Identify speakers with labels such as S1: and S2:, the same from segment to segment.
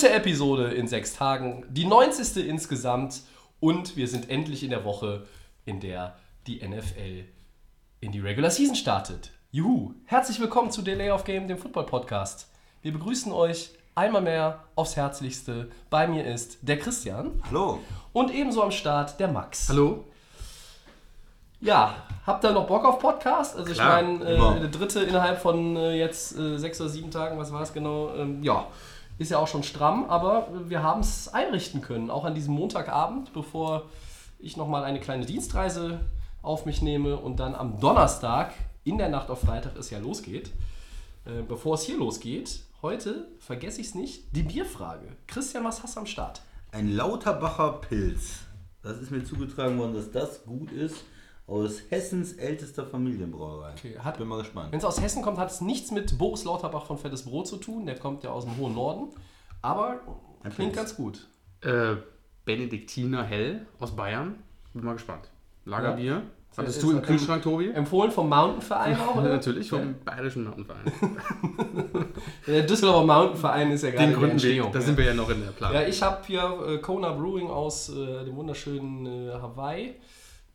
S1: Dritte Episode in sechs Tagen, die 90. insgesamt und wir sind endlich in der Woche, in der die NFL in die Regular Season startet. Juhu! Herzlich willkommen zu Delay of Game, dem Football Podcast. Wir begrüßen euch einmal mehr aufs Herzlichste. Bei mir ist der Christian
S2: Hallo.
S1: und ebenso am Start der Max.
S3: Hallo?
S1: Ja, habt ihr noch Bock auf Podcast? Also
S3: Klar,
S1: ich meine, äh, der dritte innerhalb von äh, jetzt äh, sechs oder sieben Tagen, was war es genau? Ähm, ja, ist ja auch schon stramm, aber wir haben es einrichten können, auch an diesem Montagabend, bevor ich nochmal eine kleine Dienstreise auf mich nehme und dann am Donnerstag in der Nacht auf Freitag es ja losgeht. Äh, bevor es hier losgeht, heute, vergesse ich es nicht, die Bierfrage. Christian, was hast du am Start?
S2: Ein Lauterbacher Pilz. Das ist mir zugetragen worden, dass das gut ist. Aus Hessens ältester Familienbrauerei.
S1: Okay, hat-
S2: Bin mal gespannt.
S1: Wenn es aus Hessen kommt, hat es nichts mit Boris Lauterbach von Fettes Brot zu tun. Der kommt ja aus dem hohen Norden. Aber
S2: Ein
S1: klingt
S2: Pilz.
S1: ganz gut.
S3: Äh, Benediktiner Hell aus Bayern. Bin mal gespannt. Lagerbier. Hattest
S1: Ist-
S3: du im Kühlschrank, Tobi?
S1: Empfohlen vom Mountainverein auch,
S3: Ja,
S1: oder?
S3: natürlich, vom Bayerischen Mountainverein.
S1: Der Düsseldorfer Mountainverein ist ja gerade
S3: Den
S1: in der
S3: gründen
S1: Entstehung.
S3: Da
S1: ja.
S3: sind wir ja noch in der Planung.
S1: Ja, ich habe hier äh, Kona Brewing aus äh, dem wunderschönen äh, Hawaii.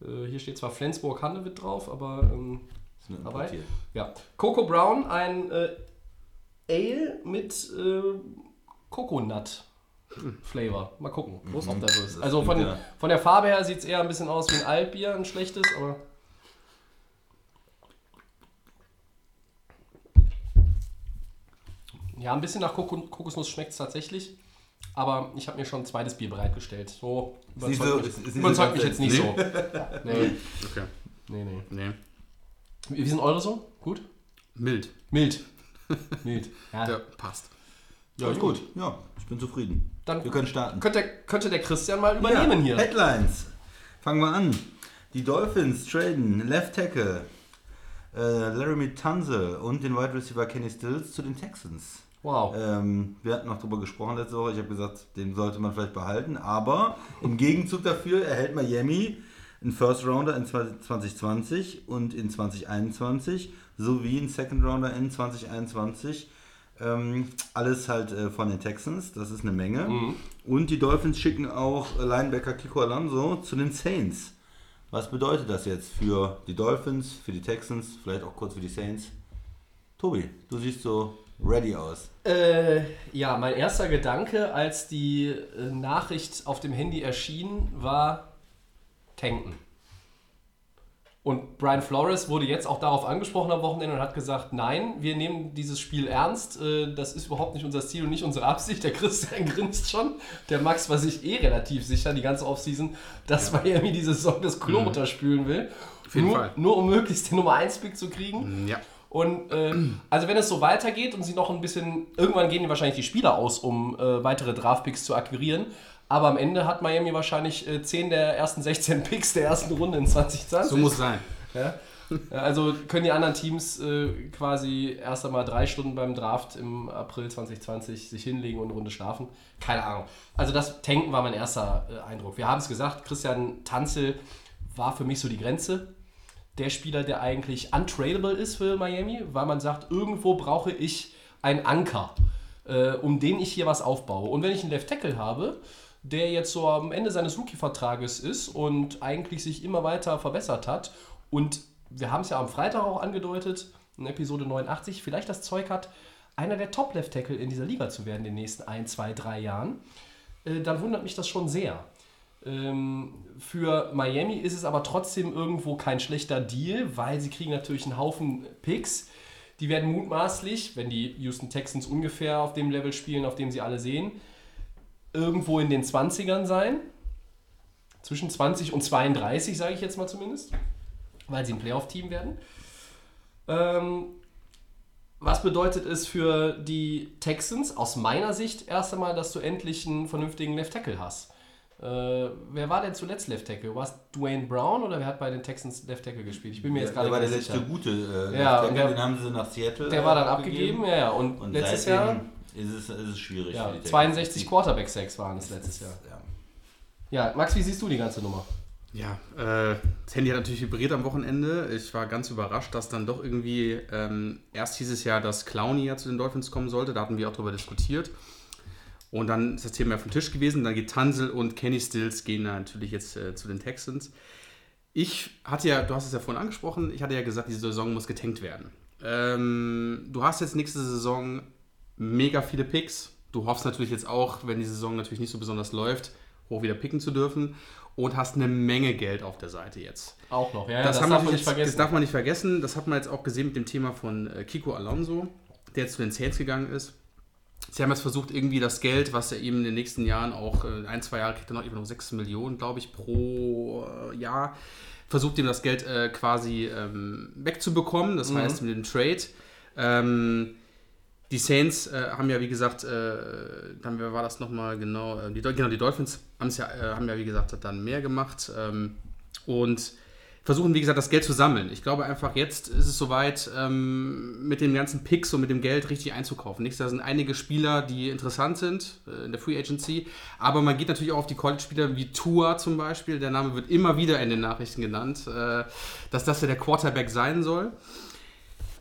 S1: Äh, hier steht zwar Flensburg Handewitt drauf, aber ähm,
S2: importiert.
S1: Ja. Coco Brown, ein äh, Ale mit äh, Coconut Flavor. Mal gucken, ob der so ist. Also von,
S2: ja-
S1: von der Farbe her sieht es eher ein bisschen aus wie ein Altbier, ein schlechtes, aber. Ja, ein bisschen nach Koko Kokosnuss schmeckt es tatsächlich. Aber ich habe mir schon ein zweites Bier bereitgestellt. So überzeugt
S2: so-
S1: mich, überzeugt mich jetzt nicht so. Nee,
S3: Okay.
S1: nee, nee.
S3: Nee.
S1: Wie wie sind eure so? Gut?
S3: Mild.
S1: Mild. Mild. Ja.
S3: Ja, passt.
S1: Ja,
S2: ist gut. Ja, ich bin zufrieden.
S1: Dann
S2: Wir können starten.
S1: könnte, könnte der Christian mal übernehmen
S2: ja,
S1: hier.
S2: Headlines. Fangen wir an. Die Dolphins traden Left Tackle äh, Laramie Tunzel und den Wide Receiver Kenny Stills zu den Texans.
S1: Wow.
S2: Ähm, wir hatten noch darüber gesprochen letzte Woche. Ich habe gesagt, den sollte man vielleicht behalten. Aber im Gegenzug dafür erhält Miami einen First Rounder in 2020 und in 2021 sowie einen Second Rounder in 2021. Ähm, alles halt äh, von den Texans. Das ist eine Menge. Und die Dolphins schicken auch Linebacker Kiko Alonso zu den Saints. Was bedeutet das jetzt für die Dolphins, für die Texans, vielleicht auch kurz für die Saints? Tobi, du siehst so ready aus.
S1: Äh, ja, mein erster Gedanke, als die äh, Nachricht auf dem Handy erschien, war tanken. Und Brian Flores wurde jetzt auch darauf angesprochen am Wochenende und hat gesagt, nein, wir nehmen dieses Spiel ernst. Äh, das ist überhaupt nicht unser Ziel und nicht unsere Absicht. Der Christian grinst schon. Der Max war sich eh relativ sicher, die ganze Offseason, dass Miami diese Saison das Klo runterspülen will.
S3: Auf jeden
S1: nur,
S3: Fall.
S1: nur um möglichst den Nummer 1 Pick zu kriegen.
S3: Ja.
S1: Und äh, also wenn es so weitergeht und sie noch ein bisschen, irgendwann gehen die wahrscheinlich die Spieler aus, um äh, weitere Draftpicks zu akquirieren. Aber am Ende hat Miami wahrscheinlich äh, 10 der ersten 16 Picks der ersten Runde in 2020.
S3: So muss es sein.
S1: ja? Ja, Also können die anderen Teams äh, quasi erst einmal drei Stunden beim Draft im April 2020 sich hinlegen und eine Runde schlafen. Keine Ahnung. Also das Tanken war mein erster äh, Eindruck. Wir haben es gesagt, Christian Tanzel war für mich so die Grenze. Der Spieler, der eigentlich untradable ist für Miami, weil man sagt, irgendwo brauche ich einen Anker, äh, um den ich hier was aufbaue. Und wenn ich einen Left Tackle habe, der jetzt so am Ende seines Rookie-Vertrages ist und eigentlich sich immer weiter verbessert hat und wir haben es ja am Freitag auch angedeutet, in Episode 89, vielleicht das Zeug hat, einer der Top-Left-Tackle in dieser Liga zu werden in den nächsten ein, zwei, drei Jahren, äh, dann wundert mich das schon sehr. Ähm, für Miami ist es aber trotzdem irgendwo kein schlechter Deal, weil sie kriegen natürlich einen Haufen Picks. Die werden mutmaßlich, wenn die Houston Texans ungefähr auf dem Level spielen, auf dem sie alle sehen, irgendwo in den 20ern sein. Zwischen 20 und 32, sage ich jetzt mal zumindest. Weil sie ein Playoff-Team werden. Ähm, was bedeutet es für die Texans aus meiner Sicht erst einmal, dass du endlich einen vernünftigen Left Tackle hast? Äh, wer war denn zuletzt Left Tackle? War es Dwayne Brown oder wer hat bei den Texans Left Tackle gespielt? Ich bin mir jetzt
S2: der
S1: gerade
S2: war der
S1: nicht
S2: letzte
S1: sicher.
S2: gute. Äh,
S1: Ja,
S2: Left
S1: und
S2: Tackle,
S1: der-
S2: den haben sie nach Seattle.
S1: Der
S2: äh,
S1: war dann abgegeben, ja, ja. Und,
S2: Und
S1: letztes Jahr
S2: ist es, ist es schwierig.
S1: ja,
S2: für die
S1: 62
S2: Texans.
S1: Quarterback-Sacks waren es letztes Jahr.
S2: Ja.
S1: Ja, Max, wie siehst du die ganze Nummer?
S3: Ja, äh, das Handy hat natürlich vibriert am Wochenende. Ich war ganz überrascht, dass dann doch irgendwie ähm, erst hieß es ja, dass Clowney ja zu den Dolphins kommen sollte. Da hatten wir auch drüber diskutiert. Und dann ist das Thema ja vom Tisch gewesen. Dann geht Tansel und Kenny Stills gehen natürlich jetzt äh, zu den Texans. Ich hatte ja, du hast es ja vorhin angesprochen, ich hatte ja gesagt, diese Saison muss getankt werden. Ähm, du hast jetzt nächste Saison mega viele Picks. Du hoffst natürlich jetzt auch, wenn die Saison natürlich nicht so besonders läuft, hoch wieder picken zu dürfen. Und hast eine Menge Geld auf der Seite jetzt.
S1: Auch noch, ja,
S3: das,
S1: das,
S3: haben
S1: darf man nicht vergessen.
S3: das darf man nicht vergessen. Das hat man jetzt auch gesehen mit dem Thema von äh, Kiko Alonso, der zu den Saints gegangen ist. Sie haben jetzt versucht, irgendwie das Geld, was er eben in den nächsten Jahren auch, äh, ein, zwei Jahre kriegt er noch eben noch 6 Millionen, glaube ich, pro äh, Jahr, versucht ihm das Geld äh, quasi ähm, wegzubekommen. Das heißt, mit dem Trade. Ähm, die Saints äh, haben ja, wie gesagt, äh, dann wer war das nochmal genau? Äh, die, genau, die Dolphins ja, äh, haben ja, wie gesagt, dann mehr gemacht ähm, und versuchen, wie gesagt, das Geld zu sammeln. Ich glaube einfach, jetzt ist es soweit, ähm, mit den ganzen Picks und mit dem Geld richtig einzukaufen. Nicht, da sind einige Spieler, die interessant sind äh, in der Free Agency, aber man geht natürlich auch auf die College-Spieler wie Tua zum Beispiel. Der Name wird immer wieder in den Nachrichten genannt, äh, dass das ja der Quarterback sein soll.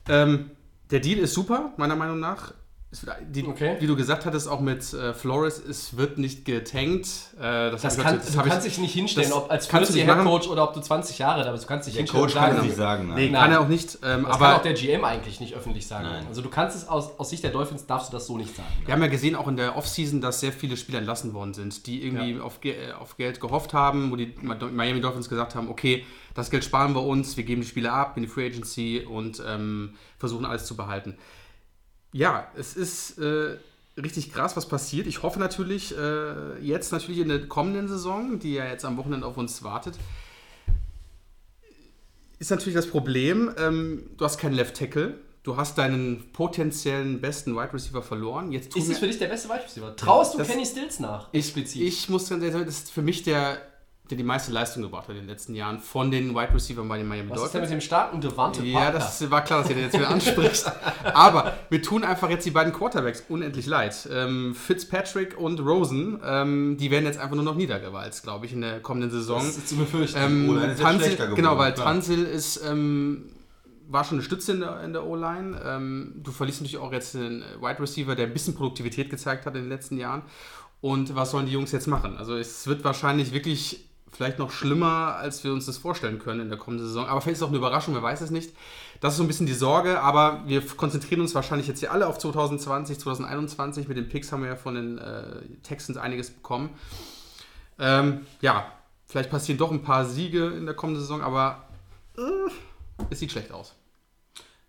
S3: Ähm, der Deal ist super, meiner Meinung nach. Es wird- Die,
S1: Okay.
S3: Wie du gesagt hattest, auch mit äh, Flores, es wird nicht getankt. Äh,
S1: Das
S3: ich
S1: kann,
S3: heute-
S1: du kannst dich nicht hinstellen,
S3: das
S1: ob als
S3: kannst du nicht
S1: Head. Coach oder ob du 20 Jahre da bist. Du kannst dich
S2: Der
S1: hinstellen
S2: Coach kann nicht sagen.
S3: Nee,
S2: Nein.
S1: Nein.
S3: kann er auch nicht. Ähm,
S1: Das
S3: aber
S1: kann auch der GM eigentlich nicht öffentlich sagen.
S2: Nein.
S1: Also du kannst es aus, aus Sicht der Dolphins darfst du das so nicht sagen.
S3: wir haben ja gesehen, auch in der Offseason, dass sehr viele Spieler entlassen worden sind, die irgendwie auf, Ge äh, auf Geld gehofft haben, wo die Miami Dolphins gesagt haben, okay, das Geld sparen wir uns, wir geben die Spieler ab in die Free Agency und ähm, versuchen alles zu behalten. Ja, es ist äh, richtig krass, was passiert. Ich hoffe natürlich äh, jetzt natürlich in der kommenden Saison, die ja jetzt am Wochenende auf uns wartet, ist natürlich das Problem, ähm, du hast keinen Left Tackle, du hast deinen potenziellen besten Wide Receiver verloren. Jetzt
S1: Ist es für dich der beste Wide Receiver? Traust du
S3: Das-
S1: Kenny Stills nach?
S3: ich,
S1: explizit.
S3: ich muss ganz ehrlich sagen, das ist für mich der, der die meiste Leistung gebracht hat in den letzten Jahren von den Wide Receivers bei den Miami
S1: Was ist denn
S3: Dolphins.
S1: mit dem starken Devante
S3: Ja,
S1: Parker?
S3: das war klar, dass ihr den jetzt wieder ansprichst. Aber wir tun einfach jetzt die beiden Quarterbacks unendlich leid. Ähm, Fitzpatrick und Rosen, ähm, die werden jetzt einfach nur noch niedergewalzt, glaube ich, in der kommenden Saison.
S1: Das ist zu befürchten.
S3: Ähm,
S2: ist
S3: Tansil,
S2: geworden,
S3: genau, weil
S2: klar.
S3: Tansil ist, ähm, war schon eine Stütze in der, in der O-Line. Ähm, du verlierst natürlich auch jetzt einen Wide Receiver, der ein bisschen Produktivität gezeigt hat in den letzten Jahren. Und was sollen die Jungs jetzt machen? Also es wird wahrscheinlich wirklich vielleicht noch schlimmer, als wir uns das vorstellen können in der kommenden Saison. Aber vielleicht ist es auch eine Überraschung, wer weiß es nicht. Das ist so ein bisschen die Sorge, aber wir konzentrieren uns wahrscheinlich jetzt hier alle auf 2020, 2021. Mit den Picks haben wir ja von den äh, Texans einiges bekommen. Ähm, ja, vielleicht passieren doch ein paar Siege in der kommenden Saison, aber äh, es sieht schlecht aus.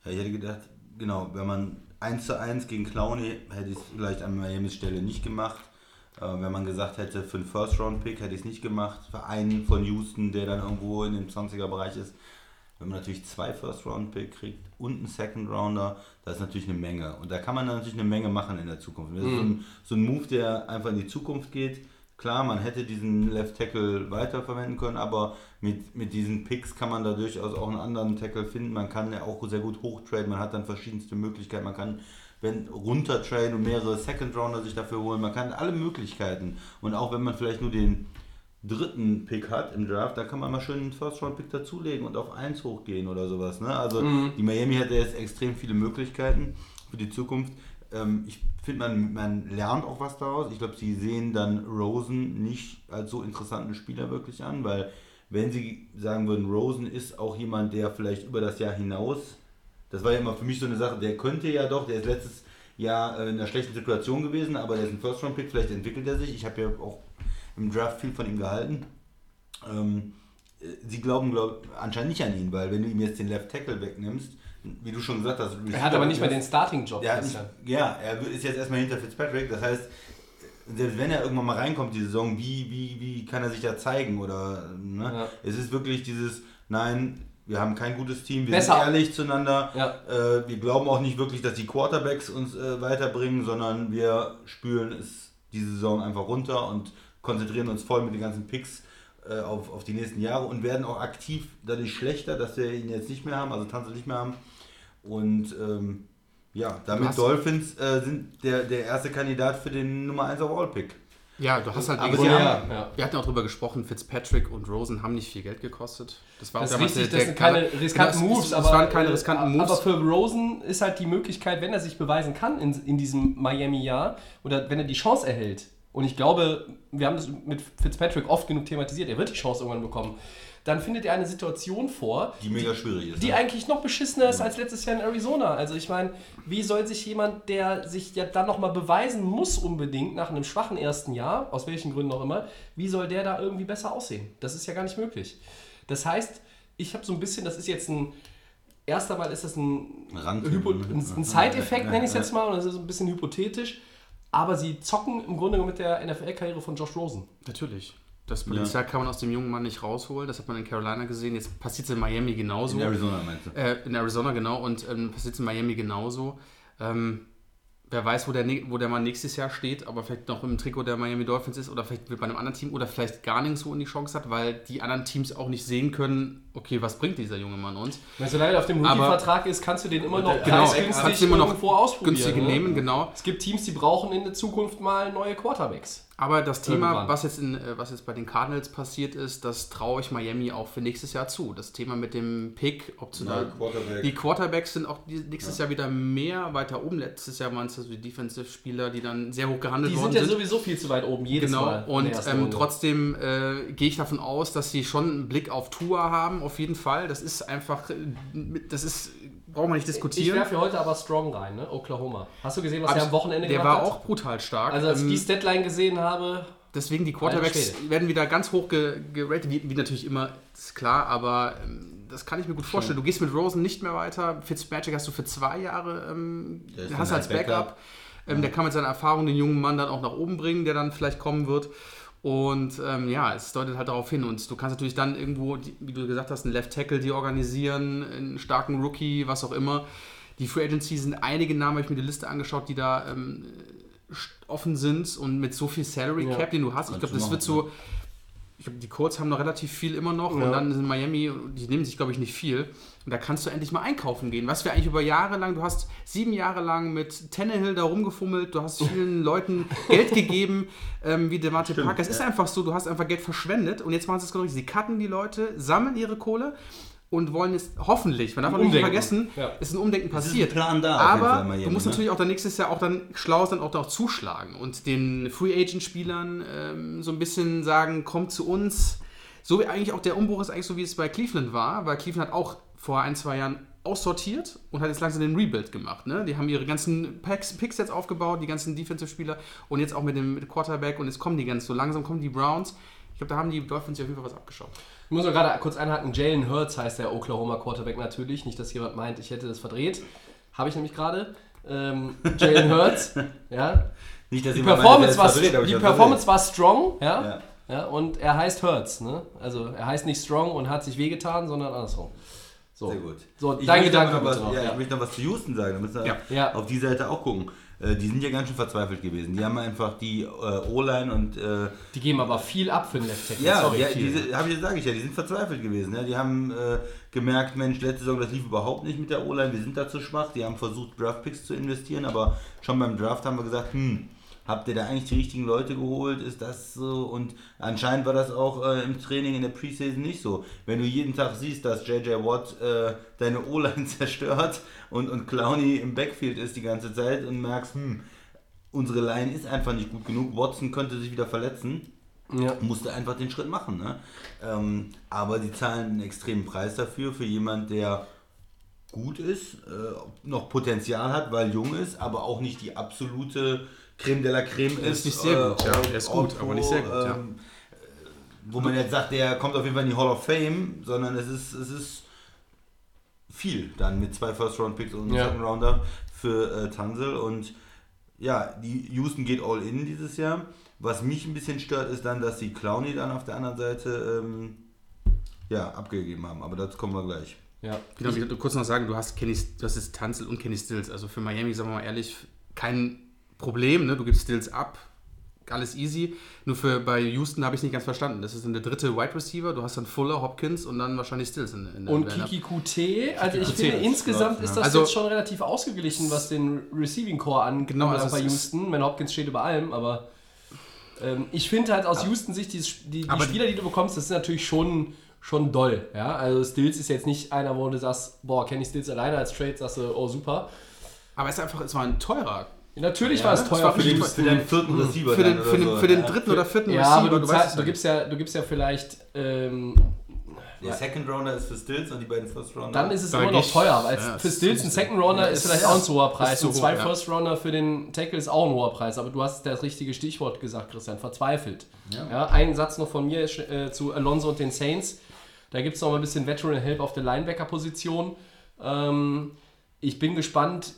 S2: Ja, ich hätte gedacht, genau, wenn man 1 zu 1 gegen Clowney hätte ich es vielleicht an Miamis Stelle nicht gemacht. Äh, wenn man gesagt hätte, für einen First-Round-Pick hätte ich es nicht gemacht. Für einen von Houston, der dann irgendwo in dem 20er-Bereich ist. Wenn man natürlich zwei First-Round-Pick kriegt und einen Second-Rounder, das ist natürlich eine Menge. Und da kann man dann natürlich eine Menge machen in der Zukunft. Das ist so ein, so ein Move, der einfach in die Zukunft geht. Klar, man hätte diesen Left Tackle weiterverwenden können, aber mit, mit diesen Picks kann man da durchaus auch einen anderen Tackle finden. Man kann ja auch sehr gut hochtraden, man hat dann verschiedenste Möglichkeiten. Man kann wenn runtertraden und mehrere Second Rounder sich dafür holen. Man kann alle Möglichkeiten. Und auch wenn man vielleicht nur den dritten Pick hat im Draft, da kann man mal schön einen First Round Pick dazulegen und auf 1 hochgehen oder sowas. Ne? Also die Miami hat ja jetzt extrem viele Möglichkeiten für die Zukunft. Ähm, ich finde, man, man lernt auch was daraus. Ich glaube, sie sehen dann Rosen nicht als so interessanten Spieler wirklich an, weil wenn sie sagen würden, Rosen ist auch jemand, der vielleicht über das Jahr hinaus, das war ja immer für mich so eine Sache, der könnte ja doch, der ist letztes Jahr äh, in einer schlechten Situation gewesen, aber der ist ein First-Round-Pick, vielleicht entwickelt er sich. Ich habe ja auch im Draft viel von ihm gehalten. Ähm, äh, sie glauben glaub, anscheinend nicht an ihn, weil wenn du ihm jetzt den Left Tackle wegnimmst, wie du schon gesagt hast,
S1: er hat aber nicht mehr den Starting-Job.
S2: ja, er ist jetzt erstmal hinter Fitzpatrick. Das heißt, selbst wenn er irgendwann mal reinkommt, die Saison, wie, wie, wie kann er sich da zeigen? Oder ne?
S1: Ja.
S2: es ist wirklich dieses, nein, wir haben kein gutes Team, wir
S1: Besser.
S2: sind ehrlich zueinander.
S1: Ja.
S2: Äh, wir glauben auch nicht wirklich, dass die Quarterbacks uns äh, weiterbringen, sondern wir spülen es die Saison einfach runter und konzentrieren uns voll mit den ganzen Picks äh, auf, auf die nächsten Jahre und werden auch aktiv dadurch schlechter, dass wir ihn jetzt nicht mehr haben, also Tanzel nicht mehr haben. Und ähm, ja, damit Dolphins äh, sind der, der erste Kandidat für den Nummer 1 Overall-Pick.
S3: Ja, du hast halt
S2: Aber sie
S1: Ja,
S2: haben-
S1: ja.
S3: Wir hatten auch drüber gesprochen, Fitzpatrick und Rosen haben nicht viel Geld gekostet. Das war
S1: Das
S3: auch damals
S1: richtig,
S3: der-
S1: das sind
S3: der-
S1: keine riskanten
S3: Genau,
S1: Moves,
S3: es,
S1: aber,
S3: waren keine
S1: äh,
S3: riskanten Moves.
S1: Aber für Rosen ist halt die Möglichkeit, wenn er sich beweisen kann in, in diesem Miami-Jahr oder wenn er die Chance erhält, und ich glaube, wir haben das mit Fitzpatrick oft genug thematisiert, er wird die Chance irgendwann bekommen, dann findet er eine Situation vor,
S2: Die mega schwierig ist.
S1: die
S2: ne?
S1: eigentlich noch beschissener ist als letztes Jahr in Arizona. Also ich meine, wie soll sich jemand, der sich ja dann nochmal beweisen muss unbedingt nach einem schwachen ersten Jahr, aus welchen Gründen auch immer, wie soll der da irgendwie besser aussehen? Das ist ja gar nicht möglich. Das heißt, ich habe so ein bisschen, das ist jetzt ein, erst einmal ist das ein, Hypo,
S2: ne?
S1: ein, ein Side-Effekt, nenne ich es jetzt mal, und das ist ein bisschen hypothetisch, aber sie zocken im Grunde mit der NFL-Karriere von Josh Rosen.
S3: Natürlich. Das Potenzial kann man aus dem jungen Mann nicht rausholen. Das hat man in Carolina gesehen. Jetzt passiert es in Miami genauso.
S2: In Arizona meinst du?
S3: Äh, in Arizona, genau. Und ähm, passiert es in Miami genauso. Ähm, wer weiß, wo der, wo der Mann nächstes Jahr steht, aber vielleicht noch im Trikot der Miami Dolphins ist oder vielleicht bei einem anderen Team oder vielleicht gar nirgendwo in die Chance hat, weil die anderen Teams auch nicht sehen können, okay, was bringt dieser junge Mann uns.
S1: Wenn solange er auf dem Rookie-Vertrag ist, kannst du den immer noch
S3: Genau,
S1: preisgünstig
S3: kannst du immer noch
S1: irgendwo ausprobieren.
S3: günstige
S1: ne?
S3: nehmen, genau.
S1: Es gibt Teams, die brauchen in der Zukunft mal neue Quarterbacks.
S3: Aber das Thema,
S1: Irgendwann.
S3: was jetzt, in, äh, was jetzt bei den Cardinals passiert ist, das traue ich Miami auch für nächstes Jahr zu. Das Thema mit dem Pick, ob zu
S2: Ja,
S3: da,
S2: Quarterback.
S3: die Quarterbacks sind auch die- nächstes Jahr wieder mehr weiter oben. Letztes Jahr waren es also die Defensive-Spieler, die dann sehr hoch gehandelt
S1: Die
S3: worden
S1: sind ja
S3: sind.
S1: sowieso viel zu weit oben, jedes
S3: Genau,
S1: Mal. der
S3: und ähm, trotzdem äh, gehe ich davon aus, dass sie schon einen Blick auf Tour haben, auf jeden Fall. Das ist einfach, äh, das ist, braucht man nicht
S1: Ich
S3: diskutieren.
S1: werfe heute aber Strong rein, ne? Oklahoma. Hast du gesehen, was
S3: Abs-
S1: er am Wochenende
S3: Der
S1: gemacht
S3: war
S1: hat?
S3: auch brutal stark.
S1: Also als ich
S3: Ähm,
S1: die Statline gesehen habe,
S3: Deswegen die Quarterbacks werden wieder ganz hoch ge geratet, wie, wie natürlich immer, ist klar, aber ähm, das kann ich mir gut vorstellen. Du gehst mit Rosen nicht mehr weiter, Fitzmagic hast du für zwei Jahre, ähm,
S2: Der
S3: hast als Backup.
S2: Backup.
S3: Ähm, Der kann mit seiner Erfahrung den jungen Mann dann auch nach oben bringen, der dann vielleicht kommen wird. Und ähm, ja, es deutet halt darauf hin. Und du kannst natürlich dann irgendwo, wie du gesagt hast, einen Left Tackle die organisieren, einen starken Rookie, was auch immer. Die Free Agency sind einige Namen, habe ich mir die Liste angeschaut, die da ähm, offen sind und mit so viel Salary
S1: Ja.
S3: Cap, den du hast. Ich glaube, das wird so. Ich glaube, die Colts haben noch relativ viel immer noch
S1: Ja.
S3: und dann in Miami, die nehmen sich, glaube ich, nicht viel. Und da kannst du endlich mal einkaufen gehen. Was wir eigentlich über Jahre lang, du hast sieben Jahre lang mit Tannehill da rumgefummelt, du hast vielen Leuten Geld gegeben, ähm, wie Devante
S2: Stimmt,
S3: Parker. Es ist
S2: ja.
S3: einfach so, du hast einfach Geld verschwendet und jetzt machen sie es genau richtig. Sie cutten die Leute, sammeln ihre Kohle und wollen jetzt hoffentlich, man darf auch nicht vergessen,
S1: Ja.
S3: ist ein Umdenken
S2: ist ein
S3: passiert.
S2: Plan da
S3: Aber
S2: Miami,
S3: du musst
S2: ne?
S3: natürlich auch dann nächstes Jahr auch dann schlau sein, auch da auch zuschlagen und den Free Agent Spielern ähm, so ein bisschen sagen, kommt zu uns. So wie eigentlich auch der Umbruch ist eigentlich so, wie es bei Cleveland war, weil Cleveland hat auch vor ein, zwei Jahren aussortiert und hat jetzt langsam den Rebuild gemacht. Ne? Die haben ihre ganzen Packs, Picks jetzt aufgebaut, die ganzen Defensive-Spieler und jetzt auch mit dem, mit Quarterback und jetzt kommen die ganz so langsam, kommen die Browns. Ich glaube, da haben die Dolphins sich auf jeden Fall was abgeschaut.
S1: Ich muss noch gerade kurz einhaken, Jalen Hurts heißt der Oklahoma Quarterback natürlich. Nicht, dass jemand meint, ich hätte das verdreht. Habe ich nämlich gerade. Ähm, Jalen Hurts, ja.
S2: Nicht, dass
S1: Die Performance,
S2: meint,
S1: war,
S2: verdreht,
S1: die Performance war strong, ja?
S2: Ja.
S1: ja. Und er heißt Hurts, ne? Also er heißt nicht strong und hat sich wehgetan, sondern andersrum. So.
S2: Sehr gut.
S1: So,
S2: Ich
S1: dein
S2: möchte
S1: Gedanke
S2: noch was, ja,
S1: ja.
S2: Ich möchte noch was zu Houston sagen. Da müssen wir
S3: Ja.
S1: Ja.
S2: auf die Seite auch gucken. Äh, die sind ja ganz schön verzweifelt gewesen. Die haben einfach die äh, O-Line und äh,
S1: Die geben aber viel ab für den Left Tackle.
S2: ja,
S1: Sorry,
S2: ja diese, ich sage ich ja, die sind verzweifelt gewesen. Ne? Die haben äh, gemerkt, Mensch, letzte Saison das lief überhaupt nicht mit der O-Line. Wir sind da zu schwach. Die haben versucht Draftpicks zu investieren, aber schon beim Draft haben wir gesagt, hm, habt ihr da eigentlich die richtigen Leute geholt? Ist das so? Und anscheinend war das auch äh, im Training in der Preseason nicht so. Wenn du jeden Tag siehst, dass JJ Watt äh, deine O-Line zerstört und, und Clowney im Backfield ist die ganze Zeit und merkst, hm, unsere Line ist einfach nicht gut genug. Watson könnte sich wieder verletzen
S1: ja.
S2: musste einfach den Schritt machen. Ne? Ähm, aber die zahlen einen extremen Preis dafür, für jemand, der gut ist, äh, noch Potenzial hat, weil jung ist, aber auch nicht die absolute Creme de la Creme ist.
S3: ist nicht sehr gut, ja.
S2: all-
S3: Er ist gut,
S2: all
S3: aber nicht sehr gut, ja.
S2: ähm, äh, Wo man jetzt sagt, der kommt auf jeden Fall in die Hall of Fame, sondern es ist, es ist viel dann mit zwei First-Round-Picks und einem
S1: Ja.
S2: Second-Rounder für äh, Tansel und ja, die Houston geht all in dieses Jahr. Was mich ein bisschen stört, ist dann, dass die Clowny dann auf der anderen Seite ähm, ja, abgegeben haben. Aber dazu kommen wir gleich.
S1: ja.
S3: Genau, ich wollte kurz noch sagen, du hast Kenny, du hast jetzt Tanzel und Kenny Stills. Also für Miami, sagen wir mal ehrlich, kein Problem. Ne? Du gibst Stills ab, alles easy. Nur für bei Houston habe ich es nicht ganz verstanden. Das ist dann der dritte Wide Receiver. Du hast dann Fuller, Hopkins und dann wahrscheinlich Stills in, in
S1: Und Kiki QT, also ich
S3: QT
S1: finde insgesamt ist das
S3: Also-
S1: jetzt schon relativ ausgeglichen, was den Receiving Core angeht,
S3: Genau, also
S1: bei Houston. Man Hopkins steht über allem, aber ähm, ich finde halt aus Houston Sicht, die, die, die Spieler, die du bekommst, das ist natürlich schon, schon doll. Ja? Also Stills ist jetzt nicht einer, wo du sagst, boah, kenne ich Stills alleine als Trade, sagst du, oh super.
S3: Aber es ist einfach, es war ein teurer.
S1: Natürlich
S3: Ja,
S1: war es teuer
S3: war
S1: für
S3: teuer.
S2: Für den vierten Receiver.
S3: Für den, für den,
S2: so.
S3: für den
S2: Ja.
S3: dritten oder vierten
S1: Ja, aber du,
S3: weißt
S1: zahl- du, gibst ja, du gibst ja vielleicht, ähm,
S2: Der Second Rounder ist für Stills und die beiden First Rounder.
S1: dann ist es
S3: Da
S1: immer noch teuer. Weil
S3: ja,
S1: für Stills ein Second Rounder
S3: ja,
S1: ist vielleicht
S3: ist-
S1: auch ein zu hoher Preis.
S3: zu
S1: Und
S3: hoch,
S1: zwei
S3: ja.
S1: First Rounder für den Tackle ist auch ein hoher Preis. Aber du hast das richtige Stichwort gesagt, Christian, verzweifelt. Ja. ein Satz noch von mir äh, zu Alonso und den Saints. Da gibt es noch mal ein bisschen Veteran Help auf der Linebacker-Position. Ähm, ich bin gespannt,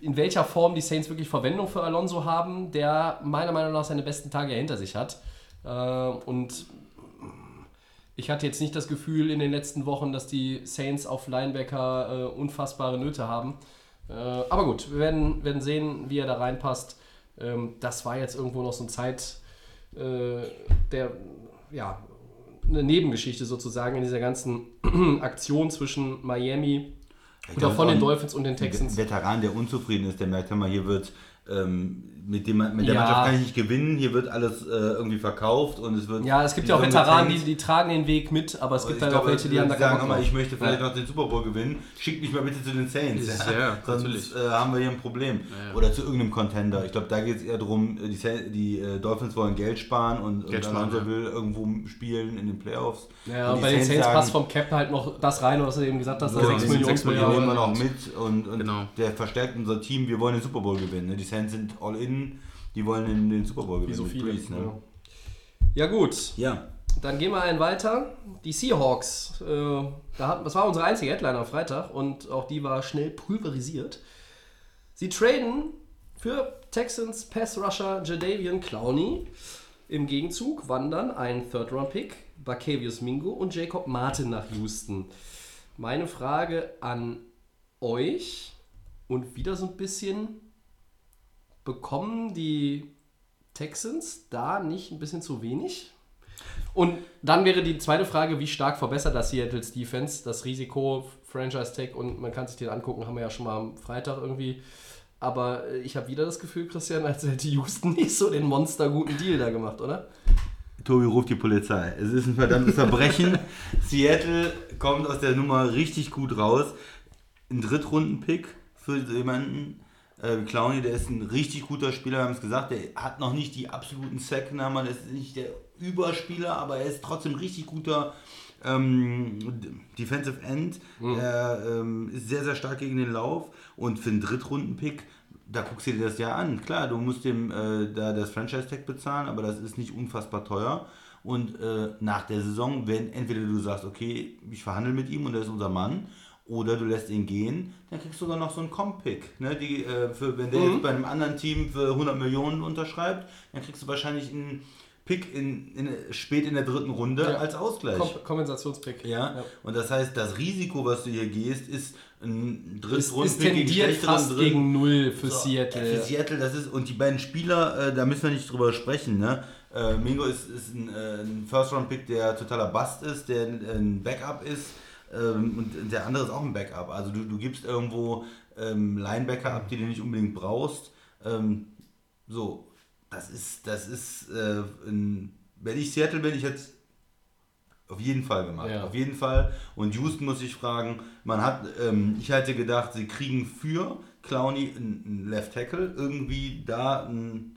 S1: in welcher Form die Saints wirklich Verwendung für Alonso haben, der meiner Meinung nach seine besten Tage hinter sich hat. Äh, und ich hatte jetzt nicht das Gefühl in den letzten Wochen, dass die Saints auf Linebacker äh, unfassbare Nöte haben. Äh, aber gut, wir werden, werden sehen, wie er da reinpasst. Ähm, das war jetzt irgendwo noch so ein Zeit, der, ja, eine Nebengeschichte sozusagen in dieser ganzen Aktion zwischen Miami oder von den Dolphins und den Texans.
S2: Veteran, der unzufrieden ist, der merkt, hör mal, hier wird ähm, mit, dem, mit der
S1: Ja.
S2: Mannschaft kann ich nicht gewinnen, hier wird alles äh, irgendwie verkauft und es wird.
S1: Ja, es gibt ja auch Veteranen, die, die tragen den Weg mit, aber es gibt
S2: ich
S1: halt auch welche, die haben da
S2: sagen, hör mal, ich möchte vielleicht
S1: Ja.
S2: noch den Super Bowl gewinnen, schickt mich mal bitte zu den Saints.
S3: Ja, ja,
S2: Sonst äh, haben wir hier ein Problem. Oder zu irgendeinem Contender. Ich glaube, da geht es eher darum, äh, die, die äh, Dolphins wollen Geld sparen und,
S3: Geld
S2: und
S3: sparen,
S2: Alonso
S3: ja.
S2: will irgendwo spielen in den Playoffs.
S1: Ja,
S2: Und
S1: bei den Saints passt vom Cap halt noch das rein, was du eben gesagt hast,
S2: Genau,
S1: das 6
S2: die
S1: Millionen
S3: sechs
S1: pro
S2: Die
S1: Jahr.
S2: nehmen wir noch mit und, und
S3: Genau.
S2: der verstärkt unser Team. Wir wollen den Super Bowl gewinnen. Ne? Die Saints sind all in, die wollen den, den Super Bowl gewinnen.
S1: Wie so viele.
S2: Brees, ne?
S1: Ja gut,
S2: Ja.
S1: dann gehen wir einen weiter. Die Seahawks, äh, da hat, das war unsere einzige Headline am Freitag und auch die war schnell pulverisiert. Sie traden für Texans Pass Rusher Jadavian Clowney. Im Gegenzug wandern ein Third-Round-Pick, Bacavius Mingo und Jacob Martin nach Houston. Meine Frage an euch und wieder so ein bisschen, bekommen die Texans da nicht ein bisschen zu wenig? Und dann wäre die zweite Frage, wie stark verbessert das Seattle's Defense? Das Risiko, Franchise Tag und man kann sich den angucken, haben wir ja schon mal am Freitag irgendwie. Aber äh, ich habe wieder das Gefühl, Christian, als hätte Houston nicht so den monsterguten Deal da gemacht, oder?
S2: Tobi ruft die Polizei. Es ist ein verdammtes Verbrechen. Seattle kommt aus der Nummer richtig gut raus. Ein Drittrunden-Pick für jemanden. Äh, Clowney, der ist ein richtig guter Spieler, wir haben es gesagt. Der hat noch nicht die absoluten Sack-Nummern, ist nicht der Überspieler, aber er ist trotzdem richtig guter ähm, Defensive End. Er ähm, ist sehr, sehr stark gegen den Lauf. Und für einen Drittrunden-Pick da guckst du dir das ja an. Klar, du musst dem äh, da das Franchise-Tag bezahlen, aber das ist nicht unfassbar teuer. Und äh, nach der Saison, wenn entweder du sagst, okay, ich verhandle mit ihm und er ist unser Mann, oder du lässt ihn gehen, dann kriegst du sogar noch so einen Comp-Pick. Ne? Die, äh, für, wenn der jetzt bei einem anderen Team für 100 Millionen unterschreibt, dann kriegst du wahrscheinlich einen Pick in, in, spät in der dritten Runde
S1: Ja.
S2: als Ausgleich.
S1: Kom Kompensationspick.
S2: Ja, und das heißt, das Risiko, was du hier gehst, ist ein Drittrunden-Pick gegen schlechteren
S1: fast
S2: Dritten-
S1: gegen Null für
S2: so,
S1: Seattle.
S2: Für Seattle, das ist, und die beiden Spieler, äh, da müssen wir nicht drüber sprechen, ne? Äh, Mingo ist, ist ein, äh, ein First-Round-Pick, der totaler Bust ist, der ein, ein Backup ist. Ähm, und der andere ist auch ein Backup. Also du, du gibst irgendwo ähm, Linebacker ab, die du nicht unbedingt brauchst. Ähm, so, das ist, das ist, äh, ein, wenn ich Seattle bin, ich hätte es auf jeden Fall gemacht.
S1: Ja.
S2: Auf jeden Fall. Und Houston muss ich fragen, man hat, ähm, ich hätte gedacht, sie kriegen für Clowney einen einen Left Tackle irgendwie da ein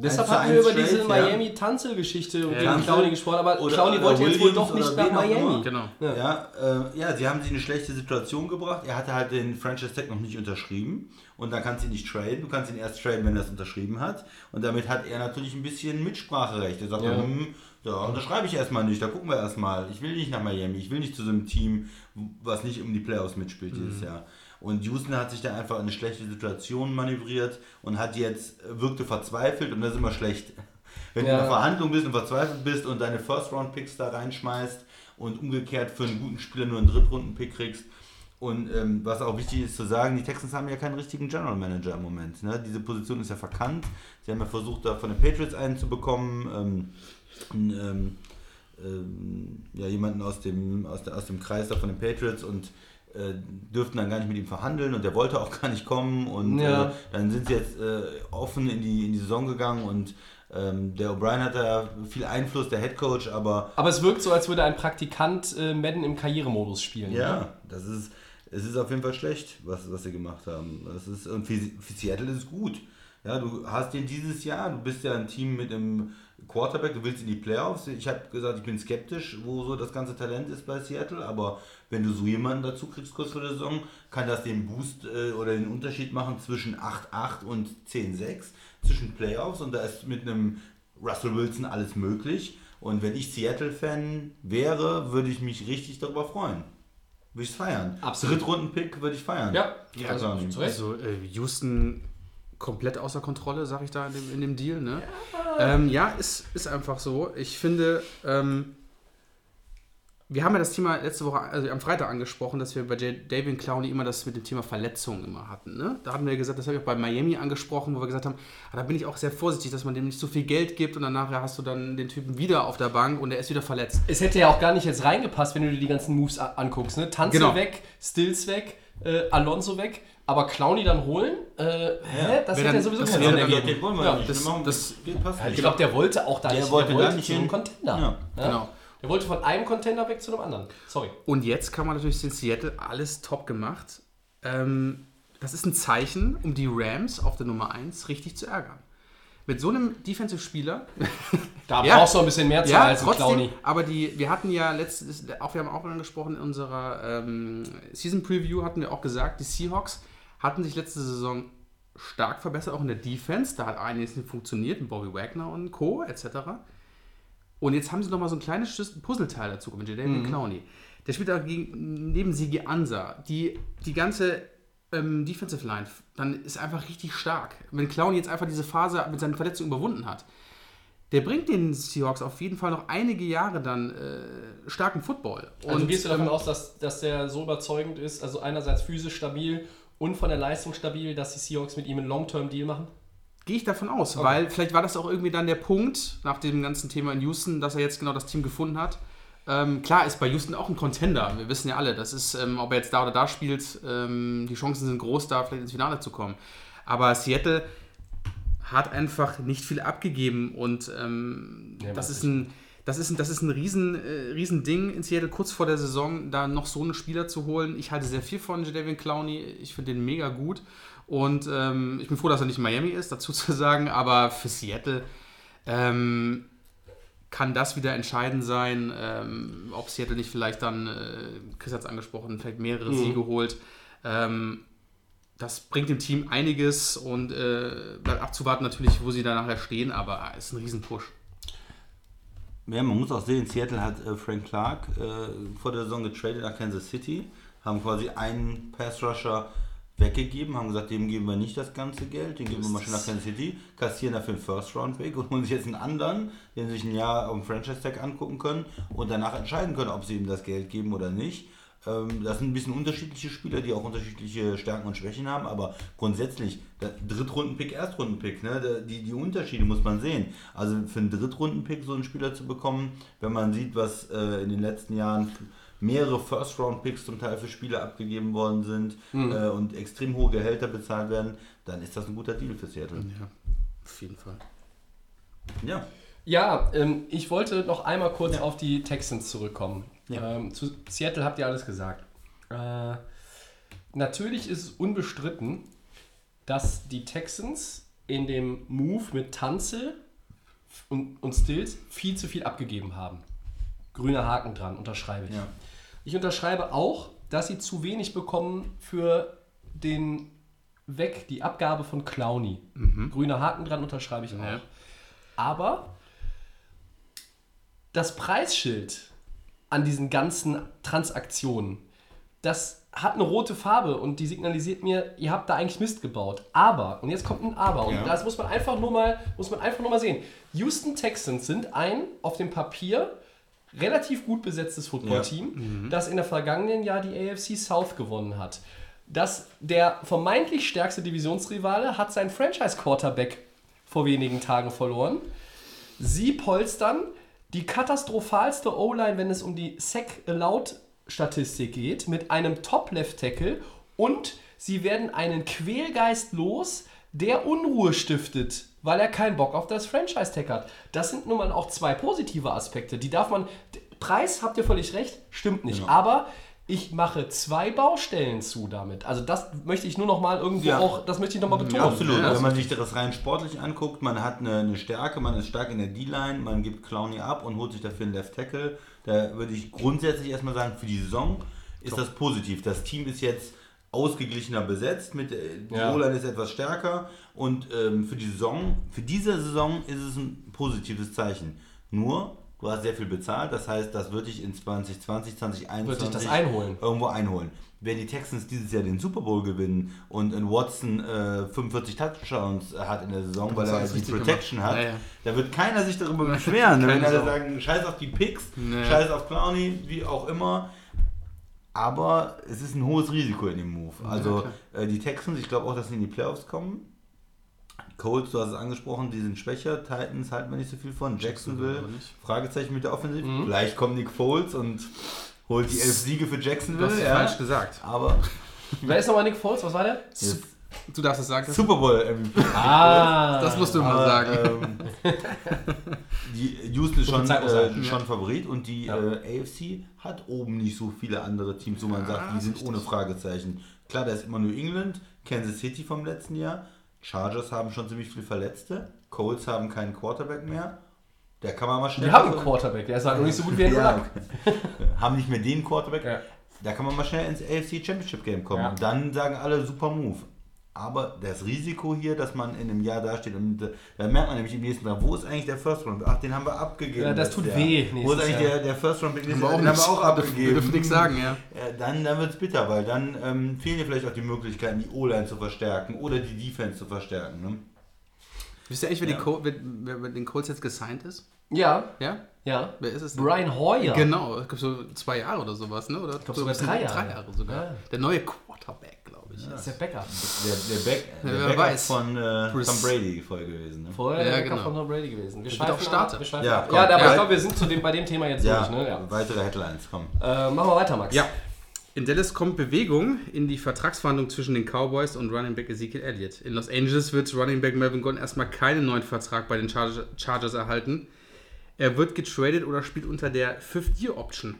S1: Deshalb
S2: 1 zu
S1: hatten wir
S2: 1
S1: über diese
S2: Trade, ja.
S1: Miami-Tanzel-Geschichte und
S3: Ja.
S1: gegen Clowney gesprochen, aber
S2: Oder-
S1: Clowney
S2: oder
S1: wollte jetzt wohl doch nicht nach Miami.
S3: Genau.
S1: Ja.
S2: Ja, äh, ja, sie haben sie in eine schlechte Situation gebracht. Er hatte halt den Franchise Tag noch nicht unterschrieben. Und dann kannst du ihn nicht traden. Du kannst ihn erst traden, wenn er es unterschrieben hat. Und damit hat er natürlich ein bisschen Mitspracherecht. Er sagt,
S1: Ja.
S2: hm, da unterschreibe ich erstmal nicht, da gucken wir erstmal. Ich will nicht nach Miami, ich will nicht zu so einem Team, was nicht um die Playoffs mitspielt dieses Jahr. Und Houston hat sich da einfach in eine schlechte Situation manövriert und hat jetzt, wirkte verzweifelt und das ist immer schlecht. Wenn
S1: Ja.
S2: du in einer Verhandlung bist und verzweifelt bist und deine First-Round-Picks da reinschmeißt und umgekehrt für einen guten Spieler nur einen Drittrunden-Pick kriegst, Und ähm, was auch wichtig ist zu sagen, die Texans haben ja keinen richtigen General Manager im Moment. Ne? Diese Position ist ja verkannt. Sie haben ja versucht, da von den Patriots einen zu bekommen. Ähm, ähm, ähm, ja, jemanden aus dem, aus, der, aus dem Kreis da von den Patriots und äh, dürften dann gar nicht mit ihm verhandeln und der wollte auch gar nicht kommen und
S1: Ja.
S2: äh, dann sind sie jetzt äh, offen in die, in die Saison gegangen und ähm, der O'Brien hat da viel Einfluss, der Head Coach, aber
S1: Aber es wirkt so, als würde ein Praktikant äh, Madden im Karrieremodus spielen. ne?
S2: ja, das ist, es ist auf jeden Fall schlecht, was, was sie gemacht haben. Das ist, und für, für Seattle ist es gut. Ja, du hast den dieses Jahr, du bist ja ein Team mit einem Quarterback, du willst in die Playoffs. Ich habe gesagt, ich bin skeptisch, wo so das ganze Talent ist bei Seattle, aber wenn du so jemanden dazu kriegst kurz vor der Saison, kann das den Boost äh, oder den Unterschied machen zwischen 8-8 und 10-6, zwischen Playoffs und da ist mit einem Russell Wilson alles möglich. Und wenn ich Seattle-Fan wäre, würde ich mich richtig darüber freuen. Würde ich es feiern.
S1: Absolut.
S2: Drittrunden-Pick würde ich feiern.
S1: Ja,
S2: Ja,
S1: also.
S3: Also äh, Houston komplett außer Kontrolle, sag ich da in dem, in dem Deal. Ne? Ja, ähm, ja ist, ist einfach so. Ich finde, ähm, wir haben ja das Thema letzte Woche, also am Freitag angesprochen, dass wir bei David Clowney immer das mit dem Thema Verletzungen immer hatten. Ne? Da hatten wir gesagt, das habe ich auch bei Miami angesprochen, wo wir gesagt haben, ah, da bin ich auch sehr vorsichtig, dass man dem nicht so viel Geld gibt und dann nachher hast du dann den Typen wieder auf der Bank und er ist wieder verletzt.
S1: Es hätte ja auch gar nicht jetzt reingepasst, wenn du dir die ganzen Moves anguckst. Ne? Tanzel
S3: Genau.
S1: weg, Stills weg, äh, Alonso weg, aber Clowny dann holen? Äh, hä? Das hätte ja sowieso
S3: das
S1: keinen
S3: wäre
S1: Sinn ergeben. Ja,
S2: nicht.
S3: das- das-
S2: nicht.
S1: ich glaube, der wollte auch da
S2: Der
S1: nicht.
S2: wollte
S1: der
S2: da
S1: wollte
S2: nicht
S1: zu einem. Contender.
S2: Ja.
S3: Genau.
S1: Der wollte von einem Contender weg zu einem anderen. Sorry.
S3: Und jetzt kann man natürlich in Seattle alles top gemacht. Ähm, das ist ein Zeichen, um die Rams auf der Nummer 1 richtig zu ärgern. Mit so einem Defensive-Spieler,
S1: Da
S3: Ja.
S1: brauchst du ein bisschen mehr Zahl
S3: ja,
S1: als
S3: trotzdem,
S1: Clowny.
S3: aber die, wir hatten ja letztes, auch wir haben auch angesprochen in unserer ähm, Season Preview hatten wir auch gesagt, die Seahawks hatten sich letzte Saison stark verbessert, auch in der Defense. Da hat einiges nicht funktioniert mit Bobby Wagner und Co. etc. Und jetzt haben sie noch mal so ein kleines Puzzleteil dazu mit Jadavion Clowney. Der spielt dagegen neben Sigi Ansa. Die, die ganze ähm, Defensive Line, dann ist einfach richtig stark. Wenn Clowney jetzt einfach diese Phase mit seinen Verletzungen überwunden hat, der bringt den Seahawks auf jeden Fall noch einige Jahre dann äh, starken Football.
S1: Also gehst du davon
S3: ähm,
S1: aus, dass, dass der so überzeugend ist, also einerseits physisch stabil und von der Leistung stabil, dass die Seahawks mit ihm einen Long-Term-Deal machen?
S3: Gehe ich davon aus, weil vielleicht war das auch irgendwie dann der Punkt nach dem ganzen Thema in Houston, dass er jetzt genau das Team gefunden hat. Ähm, klar ist bei Houston auch ein Contender. Wir wissen ja alle, das ist, ähm, ob er jetzt da oder da spielt, ähm, die Chancen sind groß, da vielleicht ins Finale zu kommen. Aber Seattle hat einfach nicht viel abgegeben und ähm,
S1: Ja,
S3: das, ist ein, das ist ein, das ist ein riesen, äh, riesen Ding in Seattle, kurz vor der Saison da noch so einen Spieler zu holen. Ich halte sehr viel von Jadavion Clowney, ich finde den mega gut und ähm, ich bin froh, dass er nicht in Miami ist, dazu zu sagen, aber für Seattle ähm, kann das wieder entscheidend sein, ähm, ob Seattle nicht vielleicht dann, äh, Chris hat es angesprochen, vielleicht mehrere Siege holt. Ähm, das bringt dem Team einiges und äh, bleibt abzuwarten natürlich, wo sie da nachher stehen, aber es ist ein Riesenpush.
S2: Ja, man muss auch sehen, Seattle hat äh, Frank Clark äh, vor der Saison getradet nach Kansas City, haben quasi einen Pass-Rusher weggegeben, haben gesagt, dem geben wir nicht das ganze Geld, den geben wir mal schön nach Kansas City, kassieren dafür einen First-Round-Pick und holen sich jetzt einen anderen, den sie sich ein Jahr auf dem Franchise-Tag angucken können und danach entscheiden können, ob sie ihm das Geld geben oder nicht. Ähm, Das sind ein bisschen unterschiedliche Spieler, die auch unterschiedliche Stärken und Schwächen haben, aber grundsätzlich, Drittrunden-Pick, Erstrunden-Pick, ne, die, die Unterschiede muss man sehen. Also für einen Drittrunden-Pick so einen Spieler zu bekommen, wenn man sieht, was äh, in den letzten Jahren mehrere First-Round-Picks zum Teil für Spieler abgegeben worden sind äh, und extrem hohe Gehälter bezahlt werden, dann ist das ein guter Deal für Seattle.
S3: Ja, auf jeden Fall.
S2: Ja.
S1: Ja, ähm, ich wollte noch einmal kurz auf die Texans zurückkommen.
S2: Ja.
S1: Ähm, zu Seattle habt ihr alles gesagt. Äh, natürlich ist es unbestritten, dass die Texans in dem Move mit Tanzel und, und Stills viel zu viel abgegeben haben. Grüner Haken dran, unterschreibe ich.
S2: Ja.
S1: Ich unterschreibe auch, dass sie zu wenig bekommen für den Weg, die Abgabe von Clowny. Grüner Haken dran, unterschreibe ich auch.
S3: Ja.
S1: Aber das Preisschild an diesen ganzen Transaktionen, das hat eine rote Farbe und die signalisiert mir, ihr habt da eigentlich Mist gebaut. Aber, und jetzt kommt ein Aber, und
S2: Ja.
S1: das muss man einfach nur mal, muss man einfach nur mal sehen. Houston Texans sind ein auf dem Papier relativ gut besetztes Footballteam, das in der vergangenen Jahr die AFC South gewonnen hat. Das, der vermeintlich stärkste Divisionsrivale hat seinen Franchise-Quarterback vor wenigen Tagen verloren. Sie polstern die katastrophalste O-Line, wenn es um die Sack-Allowed-Statistik geht, mit einem Top-Left-Tackle und sie werden einen Quälgeist los, der Unruhe stiftet, weil er keinen Bock auf das Franchise-Tag hat. Das sind nun mal auch zwei positive Aspekte. Die darf man. Preis, habt ihr völlig recht, stimmt nicht.
S2: Genau.
S1: Aber ich mache zwei Baustellen zu damit. Also das möchte ich nur noch mal irgendwo
S2: Ja.
S1: auch, das möchte ich noch mal betonen.
S2: Absolut.
S3: Ja,
S2: Wenn man sich das rein sportlich anguckt, man hat eine, eine Stärke, man ist stark in der D-Line, man gibt Clowney ab und holt sich dafür einen Left Tackle. Da würde ich grundsätzlich erstmal sagen, für die Saison ist das positiv. Das Team ist jetzt ausgeglichener besetzt, mit, äh, die
S1: Ja.
S2: O-Line ist etwas stärker und ähm, für die Saison, für diese Saison ist es ein positives Zeichen. Nur, du hast sehr viel bezahlt, das heißt, das wird dich in 2020, 2021
S1: Wird dich das einholen.
S2: irgendwo einholen. Wenn die Texans dieses Jahr den Super Bowl gewinnen und in Watson äh, 45 Touchdowns hat in der Saison, weil er die Protection
S3: gemacht.
S2: hat,
S3: Ja, ja.
S2: da wird keiner sich darüber beschweren. ne? wenn alle sagen, scheiß auf die Picks,
S3: Nee.
S2: scheiß auf Clowny, wie auch immer. Aber es ist ein hohes Risiko in dem Move. Also äh, die Texans, ich glaube auch, dass sie in die Playoffs kommen. Colts, du hast es angesprochen, die sind schwächer. Titans halten wir nicht so viel von. Jacksonville. Fragezeichen mit der Offensive.
S1: Mhm.
S2: Vielleicht kommt Nick Foles und holt die elf Siege für Jacksonville.
S3: Du hast
S2: ja.
S3: falsch gesagt.
S2: Aber
S1: Wer ist nochmal Nick Foles? Was war der?
S2: jetzt
S3: Du darfst es sagen.
S2: Super Bowl MVP.
S1: Ah,
S3: Das musst du immer sagen.
S2: ähm, die Houston ist schon, äh, schon Favorit und die
S1: Ja.
S2: äh, AFC hat oben nicht so viele andere Teams, wo man sagt, die sind ohne Fragezeichen. Klar, da ist immer New England, Kansas City vom letzten Jahr, Chargers haben schon ziemlich viele Verletzte, Colts haben keinen Quarterback mehr. Der kann man mal schnell.
S1: Wir haben einen Quarterback, der ist halt noch nicht so gut wie ein
S2: ja, haben nicht mehr den Quarterback.
S1: Ja.
S2: Da kann man mal schnell ins AFC Championship Game kommen.
S1: Ja.
S2: Und dann sagen alle super Move. Aber das Risiko hier, dass man in einem Jahr dasteht und äh, da merkt man nämlich im nächsten Jahr, wo ist eigentlich der First Round? Ach, den haben wir abgegeben.
S1: Ja, das tut
S2: Jahr.
S1: weh
S2: Wo ist eigentlich
S1: Jahr.
S2: der, der First Round Pick?
S3: Haben
S2: Den
S3: wir auch
S2: haben wir auch abgegeben.
S3: Dürfen nichts sagen, ja.
S2: Ja, dann dann wird es bitter, weil dann ähm, fehlen dir vielleicht auch die Möglichkeiten, die O-Line zu verstärken oder die Defense zu verstärken. Ne?
S3: Wisst ihr eigentlich, wer,
S2: Ja.
S3: Col wer, wer den Colts jetzt gesigned ist?
S1: Ja,
S3: Ja?
S1: ja.
S3: Wer ist es denn?
S1: Brian Hoyer.
S3: Genau, es gibt so zwei Jahre oder sowas, ne? Oder ich
S1: glaub sogar drei Jahre.
S3: Drei Jahre sogar.
S1: Ja.
S3: Der neue Quarterback, glaube ich.
S1: Das ist der Bäcker.
S2: Der, der, Back, der
S3: wer
S2: Backup
S3: weiß.
S2: von äh, Tom Brady voll gewesen. Ne?
S1: Vorher
S3: Ja,
S1: der Bäcker
S3: genau.
S1: von Tom Brady gewesen. Wir
S3: auch Starter.
S1: ab, wir schweifen
S2: Ja,
S1: ja, aber
S2: Ja.
S1: ich glaube, wir sind zu dem, bei dem Thema jetzt
S2: Ja,
S1: durch. Ne? Ja.
S2: weitere Headlines, komm.
S1: Äh, machen wir weiter, Max.
S3: Ja. In Dallas kommt Bewegung in die Vertragsverhandlung zwischen den Cowboys und Running Back Ezekiel Elliott. In Los Angeles wird Running Back Melvin Gordon erstmal keinen neuen Vertrag bei den Charge- Chargers erhalten. Er wird getradet oder spielt unter der Fifth-Year-Option.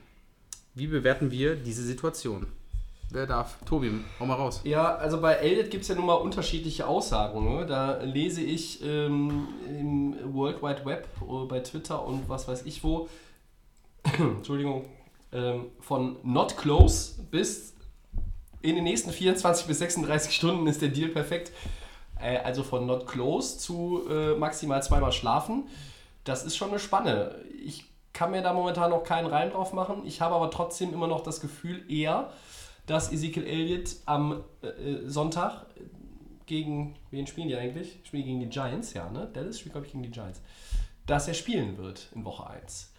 S3: Wie bewerten wir diese Situation? Wer darf? Tobi, hau mal raus.
S1: Ja, also bei Elliot gibt es ja nun mal unterschiedliche Aussagen. Ne? Da lese ich ähm, im World Wide Web, äh, bei Twitter und was weiß ich wo, Entschuldigung, ähm, von not close bis in den nächsten 24 bis 36 Stunden ist der Deal perfekt. Äh, also von not close zu äh, maximal zweimal schlafen. Das ist schon eine Spanne. Ich kann mir da momentan noch keinen Reim drauf machen. Ich habe aber trotzdem immer noch das Gefühl eher, dass Ezekiel Elliott am äh, äh, Sonntag gegen, wen spielen die eigentlich? Spielen gegen die Giants, ja, ne? Dallas spielt, glaube ich, gegen die Giants. Dass er spielen wird in Woche 1.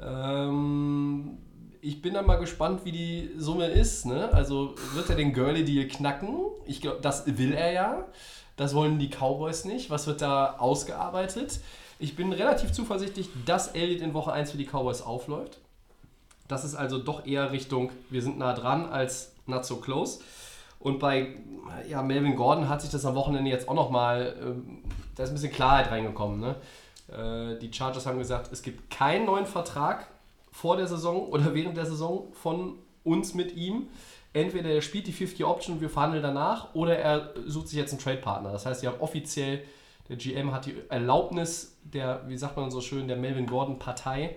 S1: Ähm, ich bin dann mal gespannt, wie die Summe ist. Ne? Also wird er den Gurley-Deal knacken? Ich glaube, das will er ja. Das wollen die Cowboys nicht. Was wird da ausgearbeitet? Ich bin relativ zuversichtlich, dass Elliott in Woche 1 für die Cowboys aufläuft. Das ist also doch eher Richtung, wir sind nah dran als not so close. Und bei ja, Melvin Gordon hat sich das am Wochenende jetzt auch nochmal, ähm, da ist ein bisschen Klarheit reingekommen. Ne? Äh, die Chargers haben gesagt, es gibt keinen neuen Vertrag vor der Saison oder während der Saison von uns mit ihm. Entweder er spielt die 50 Option wir verhandeln danach oder er sucht sich jetzt einen Trade-Partner. Das heißt, sie haben offiziell, der GM hat die Erlaubnis der, wie sagt man so schön, der Melvin Gordon-Partei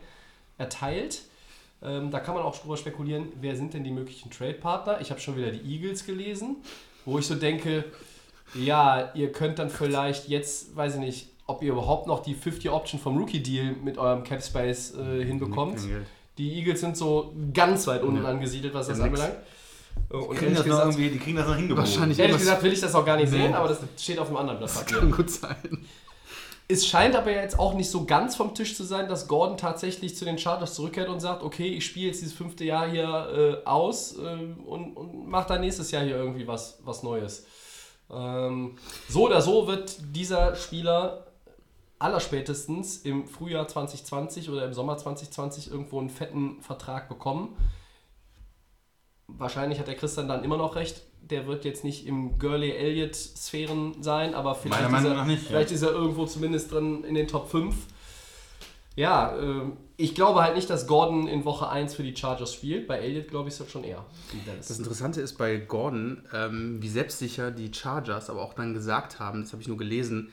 S1: erteilt. Ähm, da kann man auch drüber spekulieren, wer sind denn die möglichen Trade-Partner. Ich habe schon wieder die Eagles gelesen, wo ich so denke, ja, ihr könnt dann vielleicht jetzt, weiß ich nicht, ob ihr überhaupt noch die 50 Option vom Rookie-Deal mit eurem Cap Space äh, hinbekommt. Die Eagles sind so ganz weit unten
S3: Ja.
S1: angesiedelt, was das
S3: Ja,
S1: anbelangt. Äh, Und
S2: Kriegen
S1: ehrlich
S2: das noch
S1: gesagt,
S2: irgendwie, die kriegen das noch hingebogen.
S3: Wahrscheinlich.
S1: ehrlich gesagt will ich das auch gar nicht sehen, aber das steht auf einem anderen Blatt
S3: Das kann gut sein.
S1: Es scheint aber jetzt auch nicht so ganz vom Tisch zu sein, dass Gordon tatsächlich zu den Chargers zurückkehrt und sagt, okay, ich spiele jetzt dieses fünfte Jahr hier äh, aus äh, und, und mache dann nächstes Jahr hier irgendwie was, was Neues. Ähm, so oder so wird dieser Spieler allerspätestens im Frühjahr 2020 oder im Sommer 2020 irgendwo einen fetten Vertrag bekommen. Wahrscheinlich hat der Christian dann immer noch recht. Der wird jetzt nicht im Gurley-Elliott-Sphären sein, aber vielleicht, ist er,
S2: nicht, ja.
S1: vielleicht ist er irgendwo zumindest drin in den Top 5. Ja, ähm, ich glaube halt nicht, dass Gordon in Woche 1 für die Chargers spielt. Bei Elliott glaube ich es halt schon eher.
S3: Das Interessante ist bei Gordon, ähm, wie selbstsicher die Chargers aber auch dann gesagt haben, das habe ich nur gelesen,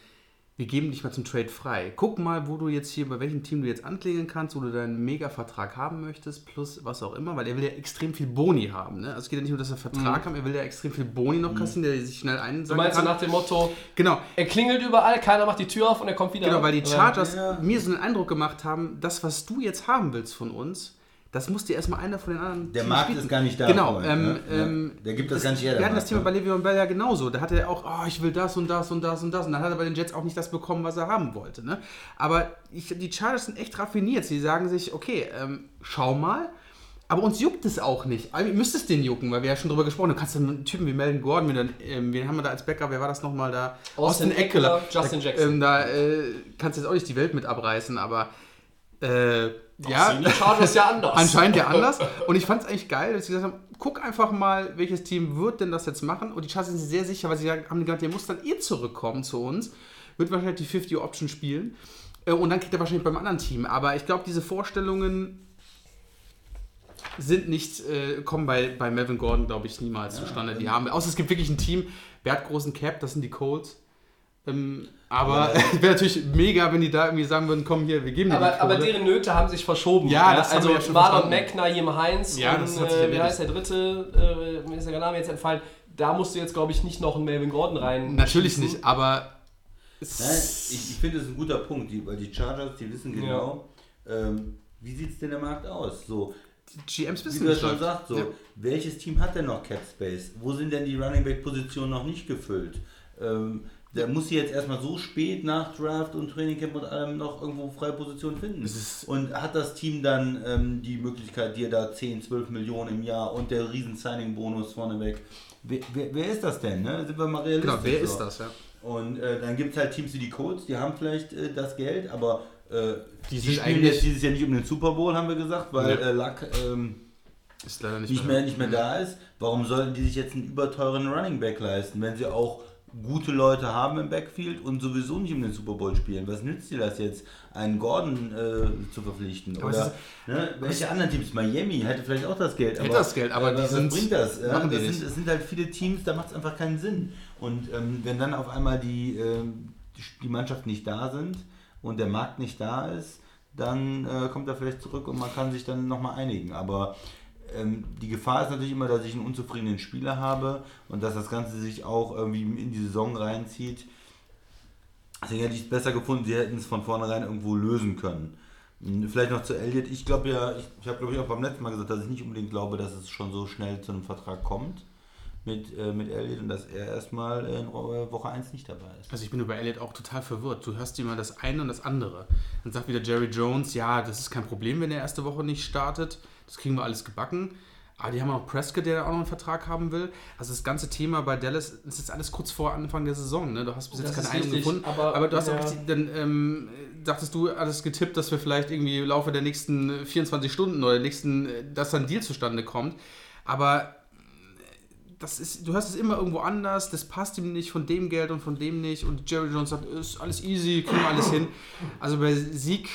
S3: wir geben dich mal zum Trade frei. Guck mal, wo du jetzt hier, bei welchem Team du jetzt anklingen kannst, wo du deinen Mega-Vertrag haben möchtest, plus was auch immer, weil er will ja extrem viel Boni haben. Ne? Also es geht ja nicht nur, dass er Vertrag haben, er will ja extrem viel Boni noch kassieren, der sich schnell
S1: Du
S3: einsagen
S1: meinst so
S3: kann.
S1: nach dem Motto,
S3: genau,
S1: er klingelt überall, keiner macht die Tür auf und er kommt wieder.
S3: Genau, weil die? Chargers
S2: Ja.
S3: mir so einen Eindruck gemacht haben, das, was du jetzt haben willst von uns, das muss dir erstmal einer von den anderen
S2: Der
S3: Teams
S2: Markt
S3: bieten.
S2: ist gar nicht da.
S3: Genau, ähm,
S2: ne?
S3: ähm.
S2: Der gibt das, gar nicht her.
S3: Wir hatten das Thema
S2: ne?
S3: bei Le'Veon Bell ja genauso. Da hatte er auch, oh, ich will das und das und das und das. Und dann hat er bei den Jets auch nicht das bekommen, was er haben wollte. Ne? Aber ich, die Chargers sind echt raffiniert. Sie sagen sich, okay, ähm, schau mal. Aber uns juckt es auch nicht. Also, ihr müsst es den jucken, weil wir ja schon drüber gesprochen haben. Du kannst einen Typen wie Melvin Gordon, dann, ähm, wen haben wir da als Backup? Wer war das nochmal da?
S1: Austin Eckler, Justin
S3: da,
S1: Jackson.
S3: Ähm, da äh, kannst du jetzt auch nicht die Welt mit abreißen, aber äh, ja,
S1: Sehen die Chargers ja anders.
S3: anscheinend ja anders. Und ich fand es eigentlich geil, dass sie gesagt haben, guck einfach mal, welches Team wird denn das jetzt machen. Und die Chargers sind sehr sicher, weil sie sagen- haben gesagt, der muss dann eh zurückkommen zu uns. Wird wahrscheinlich die 50-Option spielen. Äh, Und dann kriegt er wahrscheinlich beim anderen Team. Aber ich glaube, diese Vorstellungen sind nicht, äh, kommen bei, bei Melvin Gordon, glaube ich, niemals zustande. Die haben, außer es gibt wirklich ein Team, wer hat großen Cap, das sind die Colts. Ähm, aber wäre natürlich mega, wenn die da irgendwie sagen würden, komm hier, wir geben dir
S1: Aber,
S3: die
S1: aber deren Nöte haben sich verschoben.
S3: Ja, das haben
S1: also
S3: wir ja schon
S1: Marlon. Mack, Naim Heinz
S3: Ja,
S1: und
S3: das hat sich
S1: äh, wie heißt der dritte, äh, mir ist der Name jetzt entfallen. Da musst du jetzt, glaube ich, nicht noch einen Melvin Gordon rein.
S3: Natürlich
S1: schießen.
S3: nicht, aber es-
S2: Nein, ich, ich finde, das ist ein guter Punkt, die, weil die Chargers, die wissen genau, ähm, wie sieht es denn der Markt aus? So,
S3: GMs
S2: wie
S3: wissen
S2: du ja
S3: nicht,
S2: schon sagst, so,
S3: Ja.
S2: welches Team hat denn noch Cap Space? Wo sind denn die Running Back Positionen noch nicht gefüllt? Ähm, der muss sie jetzt erstmal so spät nach Draft und Training Camp und allem noch irgendwo freie Positionen finden. Und hat das Team dann ähm, die Möglichkeit, dir da 10, 12 Millionen im Jahr und der riesen Signing-Bonus vorneweg. Wer, wer, wer ist das denn? Ne? Sind wir mal realistisch.
S3: Genau, wer
S2: so.
S3: ist das, ja?
S2: Und äh, dann gibt es halt Teams wie die Colts, die haben vielleicht äh, das Geld, aber äh,
S3: Die
S2: die,
S3: sind
S2: spielen jetzt dieses Jahr nicht um den Super Bowl, haben wir gesagt, weil
S3: Nee.
S2: äh, Luck ähm,
S3: Ist leider nicht,
S2: nicht, mehr, nicht mehr da ist. Warum sollten die sich jetzt einen überteuren Running Back leisten, wenn sie auch gute Leute haben im Backfield und sowieso nicht um den Super Bowl spielen? Was nützt dir das jetzt, einen Gordon äh, zu verpflichten?
S3: Aber es
S2: Oder ne, welche anderen Teams? Miami hätte vielleicht auch das Geld.
S3: Hätte das Geld, aber die
S2: was
S3: sind-
S2: bringt das? Ja, das, sind, das sind halt viele Teams, da macht es einfach keinen Sinn. Und ähm, wenn dann auf einmal die, ähm, die, Mannschaften nicht da sind und der Markt nicht da ist, dann äh, kommt er vielleicht zurück und man kann sich dann nochmal einigen. Aber ähm, die Gefahr ist natürlich immer, dass ich einen unzufriedenen Spieler habe und dass das Ganze sich auch irgendwie in die Saison reinzieht. Deswegen hätte ich es besser gefunden, sie hätten es von vornherein irgendwo lösen können. Hm, Vielleicht noch zu Elliott. Ich glaube ja, ich, ich habe glaube ich auch beim letzten Mal gesagt, dass ich nicht unbedingt glaube, dass es schon so schnell zu einem Vertrag kommt mit, äh, mit Elliott und dass er erstmal in Ro- Woche 1 nicht dabei ist.
S3: Also ich bin über Elliott auch total verwirrt. Du hörst immer das eine und das andere. Dann sagt wieder Jerry Jones, ja, das ist kein Problem, wenn er erste Woche nicht startet. Das kriegen wir alles gebacken. Aber die haben auch Prescott, der auch noch einen Vertrag haben will. Also das ganze Thema bei Dallas, das ist alles kurz vor Anfang der Saison. Ne? Du hast bis jetzt
S1: Das
S3: keine Einigung gefunden.
S1: aber-
S3: Aber, du hast
S1: ja.
S3: auch richtig, dann ähm, dachtest du, alles getippt, dass wir vielleicht irgendwie im Laufe der nächsten 24 Stunden oder der nächsten, äh, dass dann ein Deal zustande kommt. Aber das ist, du hörst es immer irgendwo anders, das passt ihm nicht von dem Geld und von dem nicht. Und Jerry Jones sagt, ist alles easy, kriegen wir alles hin. Also bei Sieg,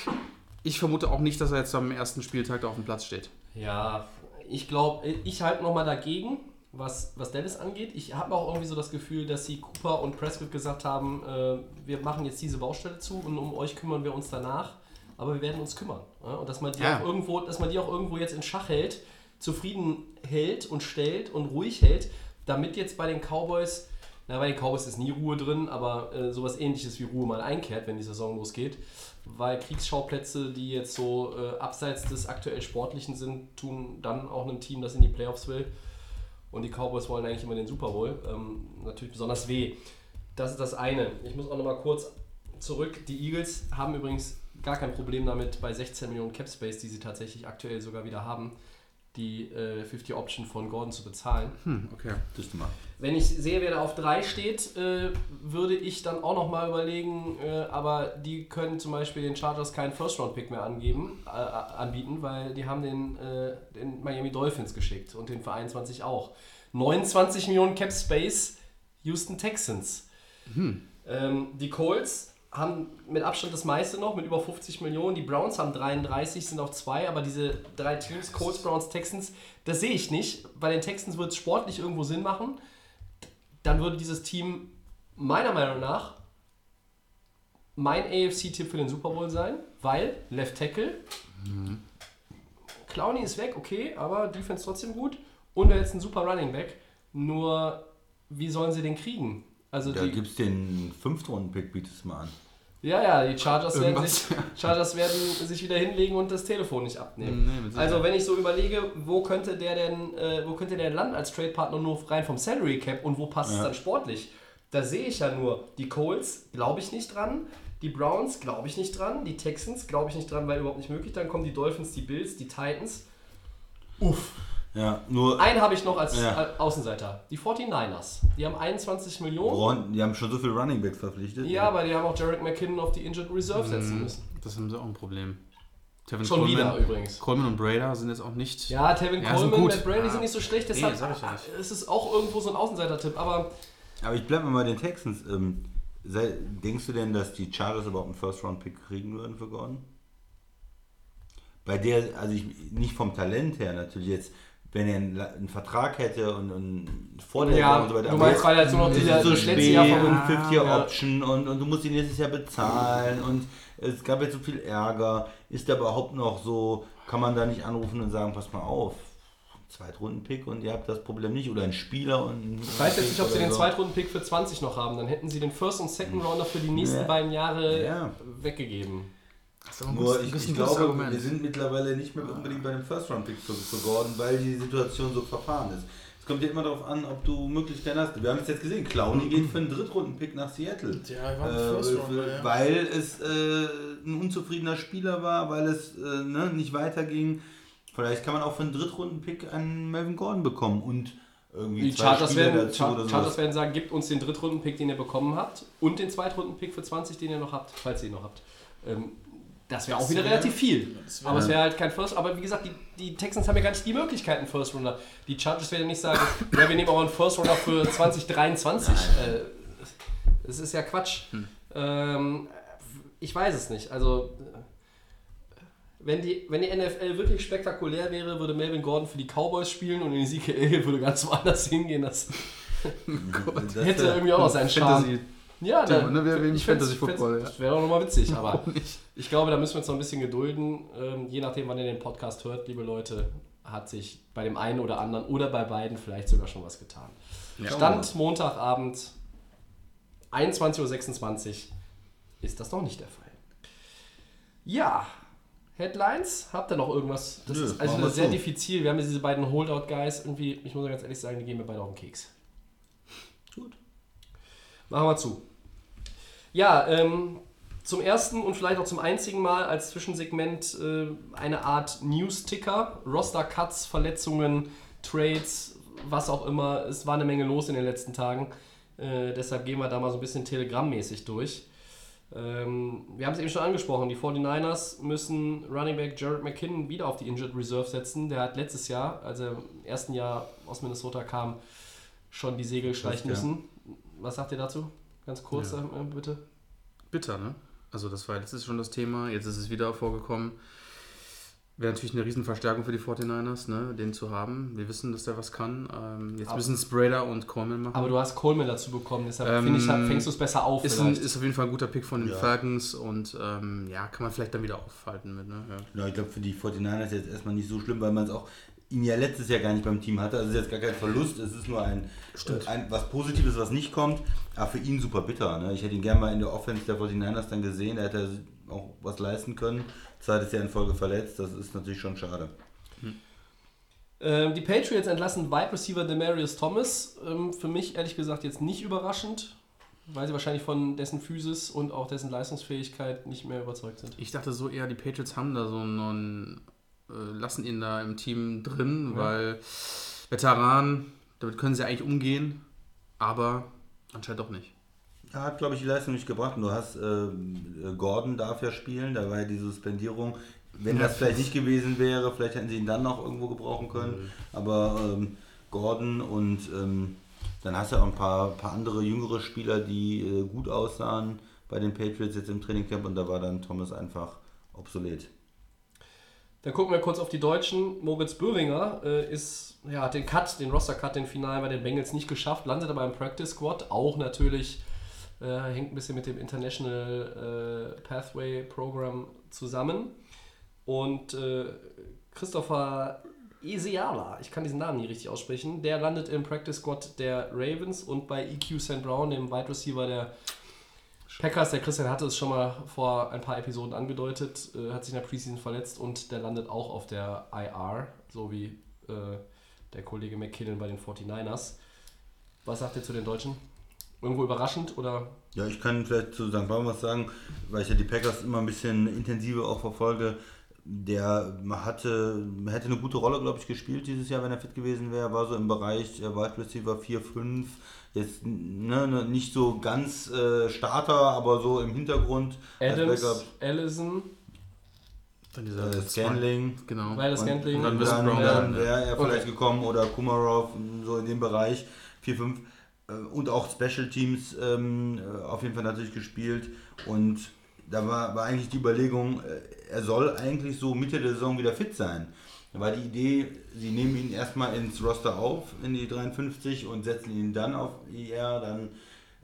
S3: ich vermute auch nicht, dass er jetzt am ersten Spieltag da auf dem Platz steht.
S1: Ja, ich glaube, ich halte nochmal dagegen, was, was Dallas angeht. Ich habe auch irgendwie so das Gefühl, dass sie Cooper und Prescott gesagt haben, äh, wir machen jetzt diese Baustelle zu und um euch kümmern wir uns danach, aber wir werden uns kümmern. Ja? Und dass man, die
S3: Ja.
S1: auch irgendwo, dass man die auch irgendwo jetzt in Schach hält, zufrieden hält und stellt und ruhig hält, damit jetzt bei den Cowboys, na bei den Cowboys ist nie Ruhe drin, aber äh, sowas ähnliches wie Ruhe mal einkehrt, wenn die Saison losgeht. Weil Kriegsschauplätze, die jetzt so äh, abseits des aktuell Sportlichen sind, tun dann auch einem Team, das in die Playoffs will. Und die Cowboys wollen eigentlich immer den Super Bowl. Ähm, natürlich besonders weh. Das ist das eine. Ich muss auch noch mal kurz zurück. Die Eagles haben übrigens gar kein Problem damit, bei 16 Millionen Cap Space, die sie tatsächlich aktuell sogar wieder haben, die äh, 50 Option von Gordon zu bezahlen.
S3: Hm, okay.
S2: Das ist mal.
S1: Wenn ich sehe, wer da auf 3 steht, äh, würde ich dann auch nochmal überlegen, äh, aber die können zum Beispiel den Chargers keinen First-Round-Pick mehr angeben, äh, anbieten, weil die haben den, äh, den Miami Dolphins geschickt und den für 21 auch. 29 Millionen Cap Space, Houston Texans. Ähm, die Colts haben mit Abstand das meiste noch, mit über 50 Millionen. Die Browns haben 33, sind auf 2, aber diese drei Teams, Colts, Browns, Texans, das sehe ich nicht. Bei den Texans wird es sportlich irgendwo Sinn machen. Dann würde dieses Team meiner Meinung nach mein AFC-Tipp für den Super Bowl sein, weil Left Tackle, Clowney ist weg, okay, aber Defense trotzdem gut. Und ist ein super Running Back. Nur, wie sollen sie den kriegen? Also
S2: Da gibt es den Fünftrunden-Pick, bietest du mal an.
S1: ja, ja, die Chargers werden, sich, Chargers werden sich wieder hinlegen und das Telefon nicht abnehmen.
S3: Nee,
S1: also wenn ich so überlege, wo könnte der denn, äh, wo könnte der landen als Trade-Partner nur rein vom Salary Cap und wo passt es
S2: Ja.
S1: dann sportlich? Da sehe ich ja nur, die Colts glaube ich nicht dran, die Browns glaube ich nicht dran, die Texans glaube ich nicht dran, weil überhaupt nicht möglich. Dann kommen die Dolphins, die Bills, die Titans. Uff.
S2: Ja, nur
S1: Einen habe ich noch als
S2: Ja.
S1: äh, Außenseiter. Die 49ers. Die haben 21 Millionen.
S2: Braun, die haben schon so viele Runningbacks verpflichtet.
S1: Ja, aber die haben auch Jarek McKinnon auf die Injured Reserve setzen müssen.
S3: Das haben sie auch ein Problem. Tevin
S1: Schon
S3: Coleman,
S1: wieder übrigens.
S3: Coleman und Brader sind jetzt auch nicht.
S1: Ja, Tevin
S3: Ja,
S1: Coleman,
S3: gut.
S1: Matt Brady
S3: Ja.
S1: sind nicht so schlecht,
S3: Nee,
S1: deshalb
S3: sag ich ja nicht.
S1: es ist auch irgendwo so ein Außenseiter-Tipp, aber
S2: Aber ich bleibe mal bei den Texans. Ähm, sei, denkst du denn, dass die Chargers überhaupt einen First-Round-Pick kriegen würden für Gordon? Bei der, also ich, nicht vom Talent her natürlich jetzt, wenn er einen, einen Vertrag hätte und, und vor der
S1: ja,
S2: und so weiter.
S1: du
S2: aber
S1: meinst,
S2: jetzt-
S1: weil er so noch
S2: es
S1: dieser
S2: so
S1: letzte Jahr
S2: und 50
S1: ja.
S2: Option und, und du musst ihn nächstes Jahr bezahlen und es gab jetzt so viel Ärger. Ist der überhaupt noch so, kann man da nicht anrufen und sagen, pass mal auf, Zweitrunden-Pick und ihr habt das Problem nicht oder ein Spieler und
S1: Ich weiß jetzt nicht, ob sie den
S2: so.
S1: Zweitrunden-Pick für 20 noch haben. Dann hätten sie den First- und Second-Rounder für die nächsten
S2: Ja.
S1: beiden Jahre
S2: Ja.
S1: weggegeben.
S3: Das ist aber ein
S2: Nur
S3: gutes-
S2: ich, ich glaube,
S3: Argument.
S2: wir sind mittlerweile nicht mehr unbedingt bei dem First-Round-Pick Gordon, weil die Situation so verfahren ist. Es kommt ja immer darauf an, ob du Möglichkeiten hast. Wir haben es jetzt gesehen, Clowny geht für einen Drittrunden-Pick nach Seattle.
S4: Ja, war ein
S2: Äh,
S4: ja.
S2: weil es äh, ein unzufriedener Spieler war, weil es äh, ne, nicht weiterging. Vielleicht kann man auch für einen Drittrunden-Pick einen Melvin Gordon bekommen und irgendwie
S1: Die
S2: zwei
S1: Chargers
S2: Spieler
S1: werden,
S2: dazu
S1: Char
S2: oder
S1: Chargers
S2: sowas.
S1: werden sagen, gebt uns den Drittrunden-Pick, den ihr bekommen habt und den Zweitrunden-Pick für 20, den ihr noch habt, falls ihr ihn noch habt. Ähm, das wäre auch wieder
S4: wär-
S1: relativ viel.
S4: wär-
S1: Aber es wäre halt kein First. Aber wie gesagt, die, die Texans haben ja gar nicht die Möglichkeiten, First Runner. Die Chargers werden nicht sagen, ja, wir nehmen aber einen First Runner für 2023. Äh, das ist ja Quatsch. Ähm, ich weiß es nicht. Also, äh, wenn die, wenn die NFL wirklich spektakulär wäre, würde Melvin Gordon für die Cowboys spielen und Ezekiel Elliott würde ganz woanders hingehen. Das
S2: Das
S1: hätte irgendwie auch noch seinen Charme.
S3: Fantasy.
S1: Ja,
S3: Thema,
S1: dann,
S3: ne? Im
S1: ich
S3: Fantasy Football, ja.
S1: Das wäre doch nochmal witzig, aber ich glaube, da müssen wir uns noch ein bisschen gedulden. Ähm, je nachdem, wann ihr den Podcast hört, liebe Leute, hat sich bei dem einen oder anderen oder bei beiden vielleicht sogar schon was getan. Stand Montagabend, 21.26 Uhr, ist das noch nicht der Fall. Ja, Headlines, habt ihr noch irgendwas? Das
S2: Nö,
S1: ist also sehr
S2: zu.
S1: diffizil. Wir haben jetzt diese beiden Holdout-Guys irgendwie, ich muss ganz ehrlich sagen, die gehen mir beide auf den Keks.
S2: Gut.
S1: Machen wir zu. Ja, ähm, zum ersten und vielleicht auch zum einzigen Mal als Zwischensegment äh, eine Art News-Ticker. Roster-Cuts, Verletzungen, Trades, was auch immer. Es war eine Menge los in den letzten Tagen. Äh, deshalb gehen wir da mal so ein bisschen telegrammmäßig durch. Ähm, wir haben es eben schon angesprochen, die 49ers müssen Running Back Jared McKinnon wieder auf die Injured Reserve setzen. Der hat letztes Jahr, als er im ersten Jahr aus Minnesota kam, schon die Segel streichen müssen. Was sagt ihr dazu? Ganz kurz,
S3: Ja.
S1: bitte.
S3: Bitter, ne? Also das war letztes schon das Thema, jetzt ist es wieder vorgekommen. Wäre natürlich eine Riesenverstärkung für die 49ers, ne, den zu haben. Wir wissen, dass der was kann. Ähm, jetzt
S1: Aber-
S3: müssen Sprader und Coleman machen.
S1: Aber du hast Coleman dazu bekommen, deshalb
S3: Ähm,
S1: finde ich, fängst du es besser auf.
S3: ist, ein, ist auf jeden Fall ein guter Pick von den
S2: Ja.
S3: Falcons und ähm, ja, kann man vielleicht dann wieder aufhalten mit. Ne? Ja.
S2: Ja, ich glaube für die 49ers jetzt erstmal nicht so schlimm, weil man es auch ihn ja letztes Jahr gar nicht beim Team hatte. Also es ist jetzt gar kein Verlust, es ist nur ein, äh, ein was Positives, was nicht kommt. Aber für ihn super bitter. Ne? Ich hätte ihn gerne mal in der Offense der 49ers dann gesehen, da hätte er auch was leisten können. Zweites Jahr in Folge verletzt, das ist natürlich schon schade.
S1: Ähm, die Patriots entlassen Wide Receiver Demarius Thomas. Ähm, für mich ehrlich gesagt jetzt nicht überraschend. weil sie wahrscheinlich von dessen Physis und auch dessen Leistungsfähigkeit nicht mehr überzeugt sind.
S3: Ich dachte so eher, die Patriots haben da so einen, äh, lassen ihn da im Team drin,
S1: Ja.
S3: weil Veteran, damit können sie eigentlich umgehen, aber anscheinend doch nicht.
S2: Er hat, glaube ich, die Leistung nicht gebracht. Und du hast, äh, Gordon darf ja spielen, da war ja die Suspendierung. Wenn das vielleicht nicht gewesen wäre, vielleicht hätten sie ihn dann noch irgendwo gebrauchen können. Aber ähm, Gordon und ähm, dann hast du auch ein paar, paar andere jüngere Spieler, die äh, gut aussahen bei den Patriots jetzt im Trainingcamp und da war dann Thomas einfach obsolet.
S1: Dann gucken wir kurz auf die Deutschen. Moritz Böhringer äh, ist, ja, hat den Cut, den Roster-Cut, den Final bei den Bengals nicht geschafft, landet aber im Practice Squad. Auch natürlich äh, hängt ein bisschen mit dem International äh, Pathway Program zusammen. Und äh, Christopher Ezeala, ich kann diesen Namen nie richtig aussprechen, der landet im Practice Squad der Ravens und bei EQ St. Brown, dem Wide Receiver der Packers, der Christian hatte es schon mal vor ein paar Episoden angedeutet, äh, hat sich in der Preseason verletzt und der landet auch auf der IR, so wie äh, der Kollege McKinnon bei den 49ers. Was sagt ihr zu den Deutschen? Irgendwo überraschend oder?
S2: Ja, ich kann vielleicht zu St. Brown was sagen, weil ich ja die Packers immer ein bisschen intensiver auch verfolge. Der hatte, hätte eine gute Rolle, glaube ich, gespielt dieses Jahr, wenn er fit gewesen wäre. War so im Bereich äh, Wide Receiver 4, 5. Jetzt ne, ne, nicht so ganz äh, Starter, aber so im Hintergrund.
S1: Adams,
S2: Backup.
S1: Allison,
S3: Dann dieser
S2: Äh, Scanling.
S3: Genau.
S1: weil das
S2: Und,
S1: Scantling.
S2: und dann, dann, dann wäre er vielleicht
S1: Okay.
S2: gekommen oder Kumarov, so in dem Bereich 4, 5 äh, und auch Special Teams ähm, äh, auf jeden Fall natürlich gespielt und da war, war eigentlich die Überlegung, äh, er soll eigentlich so Mitte der Saison wieder fit sein. Da war die Idee, sie nehmen ihn erstmal ins Roster auf, in die 53 und setzen ihn dann auf IR, dann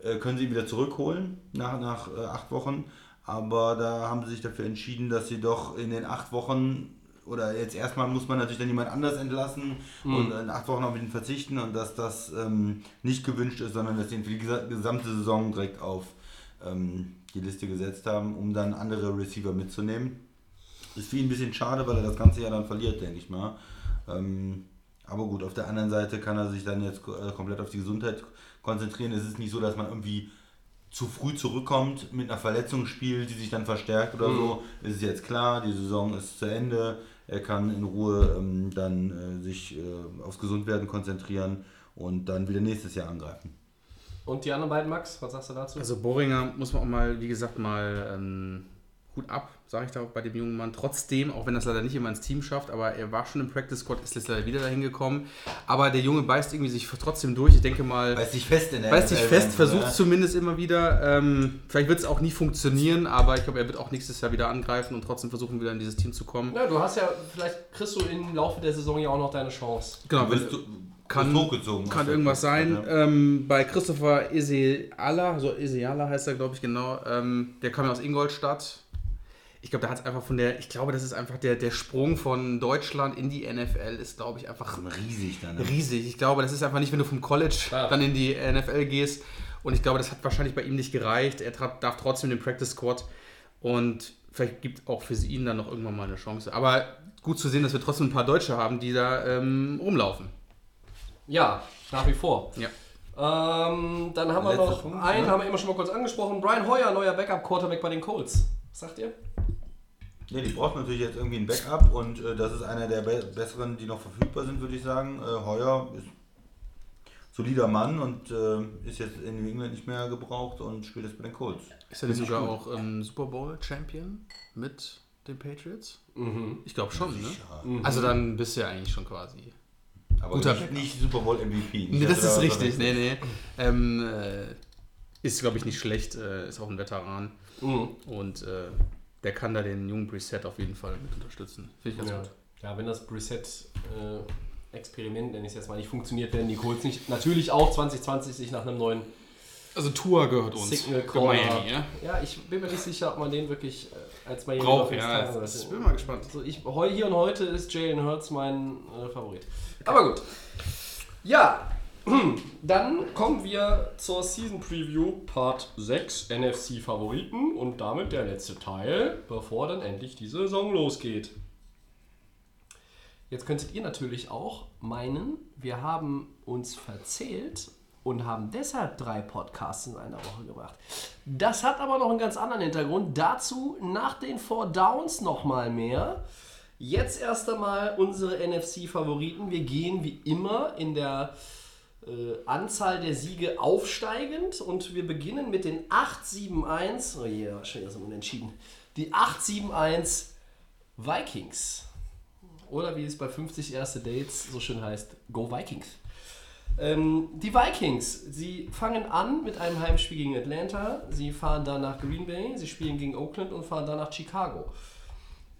S2: äh, können sie ihn wieder zurückholen nach, nach äh, acht Wochen. Aber da haben sie sich dafür entschieden, dass sie doch in den acht Wochen oder jetzt erstmal muss man natürlich dann jemand anders entlassen und in acht Wochen auf ihn verzichten und dass das ähm, nicht gewünscht ist, sondern dass sie ihn für die gesa- gesamte Saison direkt auf ähm, die Liste gesetzt haben, um dann andere Receiver mitzunehmen. Ist für ihn ein bisschen schade, weil er das ganze Jahr dann verliert, denke ich mal. Ähm, aber gut, auf der anderen Seite kann er sich dann jetzt äh, komplett auf die Gesundheit konzentrieren. Es ist nicht so, dass man irgendwie zu früh zurückkommt, mit einer Verletzung spielt, die sich dann verstärkt oder so. Es ist jetzt klar, die Saison ist zu Ende. Er kann in Ruhe ähm, dann äh, sich äh, aufs Gesundwerden konzentrieren und dann wieder nächstes Jahr angreifen.
S1: Und die anderen beiden, Max, was sagst du dazu?
S3: Also Boringer muss man auch mal, wie gesagt, mal ähm, Hut ab, sage ich da bei dem jungen Mann. Trotzdem, auch wenn das leider nicht immer ins Team schafft, aber er war schon im Practice Squad, ist jetzt leider wieder dahin gekommen. Aber der Junge beißt irgendwie sich trotzdem durch. Ich denke mal,
S2: Beißt dich fest in der
S3: beißt sich fest, versucht
S2: ja?
S3: es zumindest immer wieder. Ähm, vielleicht wird es auch nie funktionieren, aber ich glaube, er wird auch nächstes Jahr wieder angreifen und trotzdem versuchen, wieder in dieses Team zu kommen.
S1: Na, du hast ja, vielleicht kriegst du im Laufe der Saison ja auch noch deine Chance.
S3: Genau,
S2: Wirst du,
S3: kann-
S2: hochgezogen.
S3: Kann irgendwas sein.
S2: Ja.
S3: Ähm, bei Christopher Ezeala, so Ezeala heißt er, glaube ich, genau, ähm, der kam ja aus Ingolstadt. Ich glaube, da hat es einfach von der, ich glaube, das ist einfach der, der Sprung von Deutschland in die NFL ist, glaube ich, einfach
S2: Riesig dann. Ne?
S3: riesig. Ich glaube, das ist einfach nicht, wenn du vom College
S1: Klar.
S3: dann in die NFL gehst. Und ich glaube, das hat wahrscheinlich bei ihm nicht gereicht. Er darf trotzdem den Practice Squad. Und vielleicht gibt auch für ihn dann noch irgendwann mal eine Chance. Aber gut zu sehen, dass wir trotzdem ein paar Deutsche haben, die da ähm, rumlaufen.
S1: Ja, nach wie vor.
S3: Ja.
S1: Ähm, dann haben wir
S2: Letzter
S1: noch
S2: Punkt,
S1: einen,
S2: ne?
S1: haben wir immer schon mal kurz angesprochen. Brian Hoyer, neuer Backup-Quarterback bei den Colts. Was sagt ihr?
S2: Ja, die braucht natürlich jetzt irgendwie ein Backup und äh, das ist einer der be besseren, die noch verfügbar sind, würde ich sagen. Äh, Heuer ist solider Mann und äh, ist jetzt in New England nicht mehr gebraucht und spielt jetzt bei den Colts.
S3: Ist er nicht sogar
S2: gut.
S3: auch ähm, Super Bowl Champion mit den Patriots? Ich glaube schon, ne?
S2: Ja.
S3: Also dann bist du ja eigentlich schon quasi.
S2: Aber
S3: Guter
S2: nicht, nicht Super Bowl MVP.
S3: Nee, das ist
S2: da
S3: richtig. Nee, nee. Ähm, äh, ist, glaube ich, nicht schlecht. Äh, ist auch ein Veteran.
S1: Mhm.
S3: Und äh, der kann da den jungen Preset auf jeden Fall mit unterstützen. Finde ich ganz
S1: Ja.
S3: gut.
S1: ja, wenn das Preset-Experiment, nenne ich es jetzt mal, nicht funktioniert, werden die Colts nicht natürlich auch 2020 sich nach einem neuen
S3: Also Tour gehört
S1: Signal
S3: Für
S1: Corner.
S3: Miami, ja?
S1: Ja, ich bin mir nicht sicher, ob man den wirklich äh, als Miami
S3: Braucht, ja.
S1: sollte.
S3: Ich bin mal gespannt.
S1: Also ich, heu, hier und heute ist Jalen Hurts mein äh, Favorit. Aber gut. Ja, dann kommen wir zur Season Preview Part 6 NFC Favoriten und damit der letzte Teil, bevor dann endlich die Saison losgeht. Jetzt könntet ihr natürlich auch meinen, wir haben uns verzählt und haben deshalb drei Podcasts in einer Woche gemacht. Das hat aber noch einen ganz anderen Hintergrund. Dazu nach den Four Downs nochmal mehr. Jetzt erst einmal unsere NFC-Favoriten. Wir gehen wie immer in der äh, Anzahl der Siege aufsteigend und wir beginnen mit den 8-7-1. Oh je, wahrscheinlich ist unentschieden. Die 8-7-1 Vikings. Oder wie es bei 50 erste Dates so schön heißt, Go Vikings. Ähm, die Vikings, sie fangen an mit einem Heimspiel gegen Atlanta, sie fahren dann nach Green Bay, sie spielen gegen Oakland und fahren dann nach Chicago.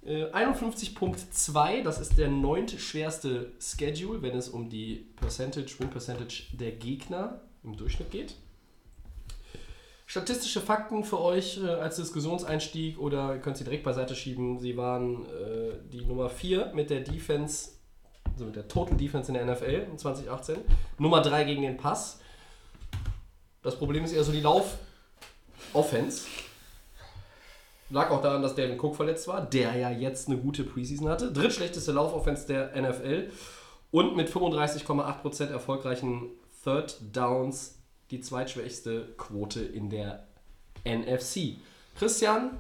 S1: Äh, 51.2, das ist der neunt schwerste Schedule, wenn es um die Percentage, Win Percentage der Gegner im Durchschnitt geht. Statistische Fakten für euch äh, als Diskussionseinstieg oder ihr könnt sie direkt beiseite schieben. Sie waren äh, die Nummer 4 mit der Defense, also mit der Total Defense in der NFL in 2018. Nummer 3 gegen den Pass. Das Problem ist eher so die Lauf-Offense. Lag auch daran, dass Devin Cook verletzt war, der ja jetzt eine gute Preseason hatte. Drittschlechteste Laufoffense der NFL und mit 35,8% erfolgreichen Third Downs die zweitschwächste Quote in der NFC. Christian,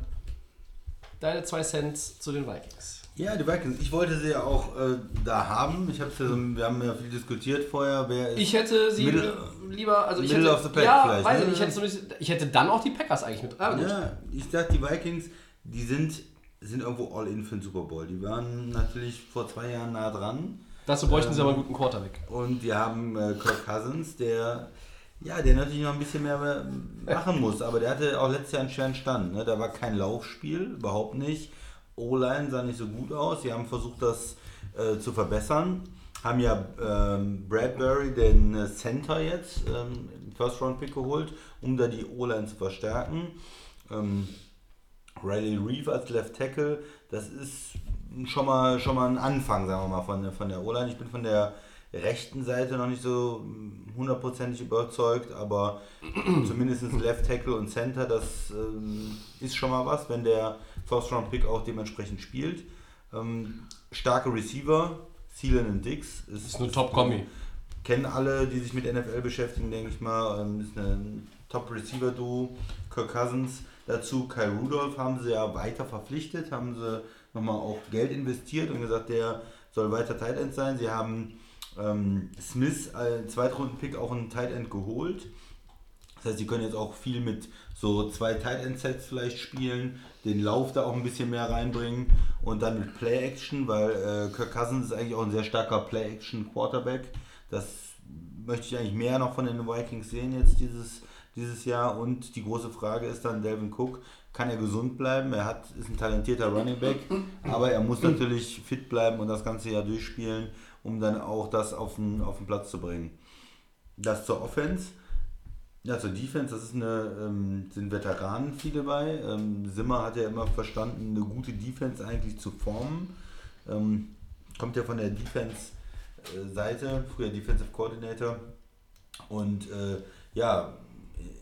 S1: deine zwei Cents zu den Vikings.
S2: Ja, die Vikings. Ich wollte sie ja auch äh, da haben. Ich hab's ja so, wir haben ja viel diskutiert vorher. Wer ist
S1: Ich hätte sie
S2: Middle-
S1: lieber, also ich
S2: Middle
S1: hätte,
S2: of the pack
S1: ja,
S2: vielleicht,
S1: weiß ich
S2: ne?
S1: ich hätte, so ich hätte dann auch die Packers eigentlich mit. Ah.
S2: Ja, ich dachte, die Vikings, die sind, sind irgendwo all in für den Super Bowl. Die waren natürlich vor zwei Jahren nah dran.
S1: Dazu bräuchten sie aber einen guten Quarterback.
S2: Und die haben äh, Kirk Cousins, der ja, der natürlich noch ein bisschen mehr äh, machen muss. Aber der hatte auch letztes Jahr einen schweren Stand. Ne? Da war kein Laufspiel, überhaupt nicht. O-Line sah nicht so gut aus. Sie haben versucht, das äh, zu verbessern. Haben ja ähm, Bradbury, den äh, Center jetzt, ähm, First Round Pick geholt, um da die O-Line zu verstärken. Ähm, Riley Reeve als Left Tackle, das ist schon mal, schon mal ein Anfang, sagen wir mal, von, der- von der O-Line. Ich bin von der rechten Seite noch nicht so hundertprozentig überzeugt, aber zumindest Left Tackle und Center, das ähm, ist schon mal was, wenn der First Round Pick auch dementsprechend spielt. Ähm, starke Receiver, Thielen und Dix. Ist,
S1: ist eine Top-Kombi.
S2: Kennen alle, die sich mit NFL beschäftigen, denke ich mal. Ähm, ist ein Top-Receiver-Duo. Kirk Cousins. Dazu Kyle Rudolph haben sie ja weiter verpflichtet, haben sie nochmal auch Geld investiert und gesagt, der soll weiter Tight End sein. Sie haben ähm, Smith als Zweitrunden-Pick auch einen Tight End geholt. Das heißt, sie können jetzt auch viel mit so zwei Tight End Sets vielleicht spielen, den Lauf da auch ein bisschen mehr reinbringen und dann mit Play Action, weil äh, Kirk Cousins ist eigentlich auch ein sehr starker Play Action Quarterback. Das möchte ich eigentlich mehr noch von den Vikings sehen jetzt dieses, dieses Jahr. Und die große Frage ist dann Delvin Cook, kann er gesund bleiben? Er hat, ist ein talentierter Running Back, aber er muss natürlich fit bleiben und das ganze Jahr durchspielen, um dann auch das auf den, auf den Platz zu bringen. Das zur Offense. Ja, zur Defense, das ist eine, ähm, sind Veteranen viele bei. Ähm, Simmer hat ja immer verstanden, eine gute Defense eigentlich zu formen. Ähm, kommt ja von der Defense-Seite, früher Defensive Coordinator. Und äh, ja,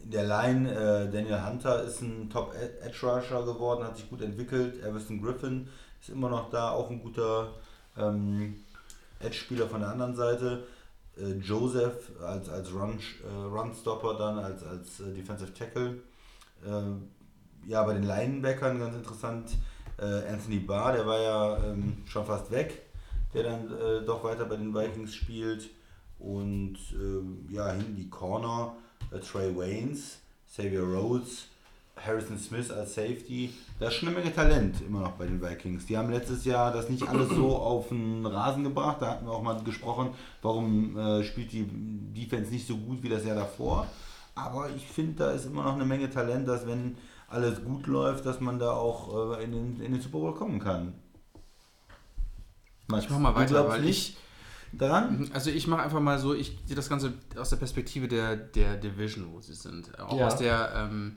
S2: in der Line, äh, Daniel Hunter ist ein Top-Edge-Rusher geworden, hat sich gut entwickelt. Everson Griffin ist immer noch da, auch ein guter ähm, Edge-Spieler von der anderen Seite. Äh, Joseph als, als Run, äh, Run-Stopper dann, als, als äh, Defensive Tackle. Äh, ja, bei den Linebackern ganz interessant, äh, Anthony Barr, der war ja ähm, schon fast weg, der dann doch weiter bei den Vikings spielt. Und ähm, ja, hinten die Corner, Trey Waynes, Xavier Rhodes, Harrison Smith als Safety. Da ist schon eine Menge Talent immer noch bei den Vikings. Die haben letztes Jahr das nicht alles so auf den Rasen gebracht. Da hatten wir auch mal gesprochen, warum äh, spielt die Defense nicht so gut wie das Jahr davor. Aber ich finde, da ist immer noch eine Menge Talent, dass wenn alles gut läuft, dass man da auch äh, in, den, in den Super Bowl kommen kann. Max,
S3: Ich mach mal weiter, weil
S2: nicht daran?
S3: Also ich mache einfach mal so, ich sehe das Ganze aus der Perspektive der, der Division, wo sie sind. Auch
S1: Ja.
S3: aus der, ähm,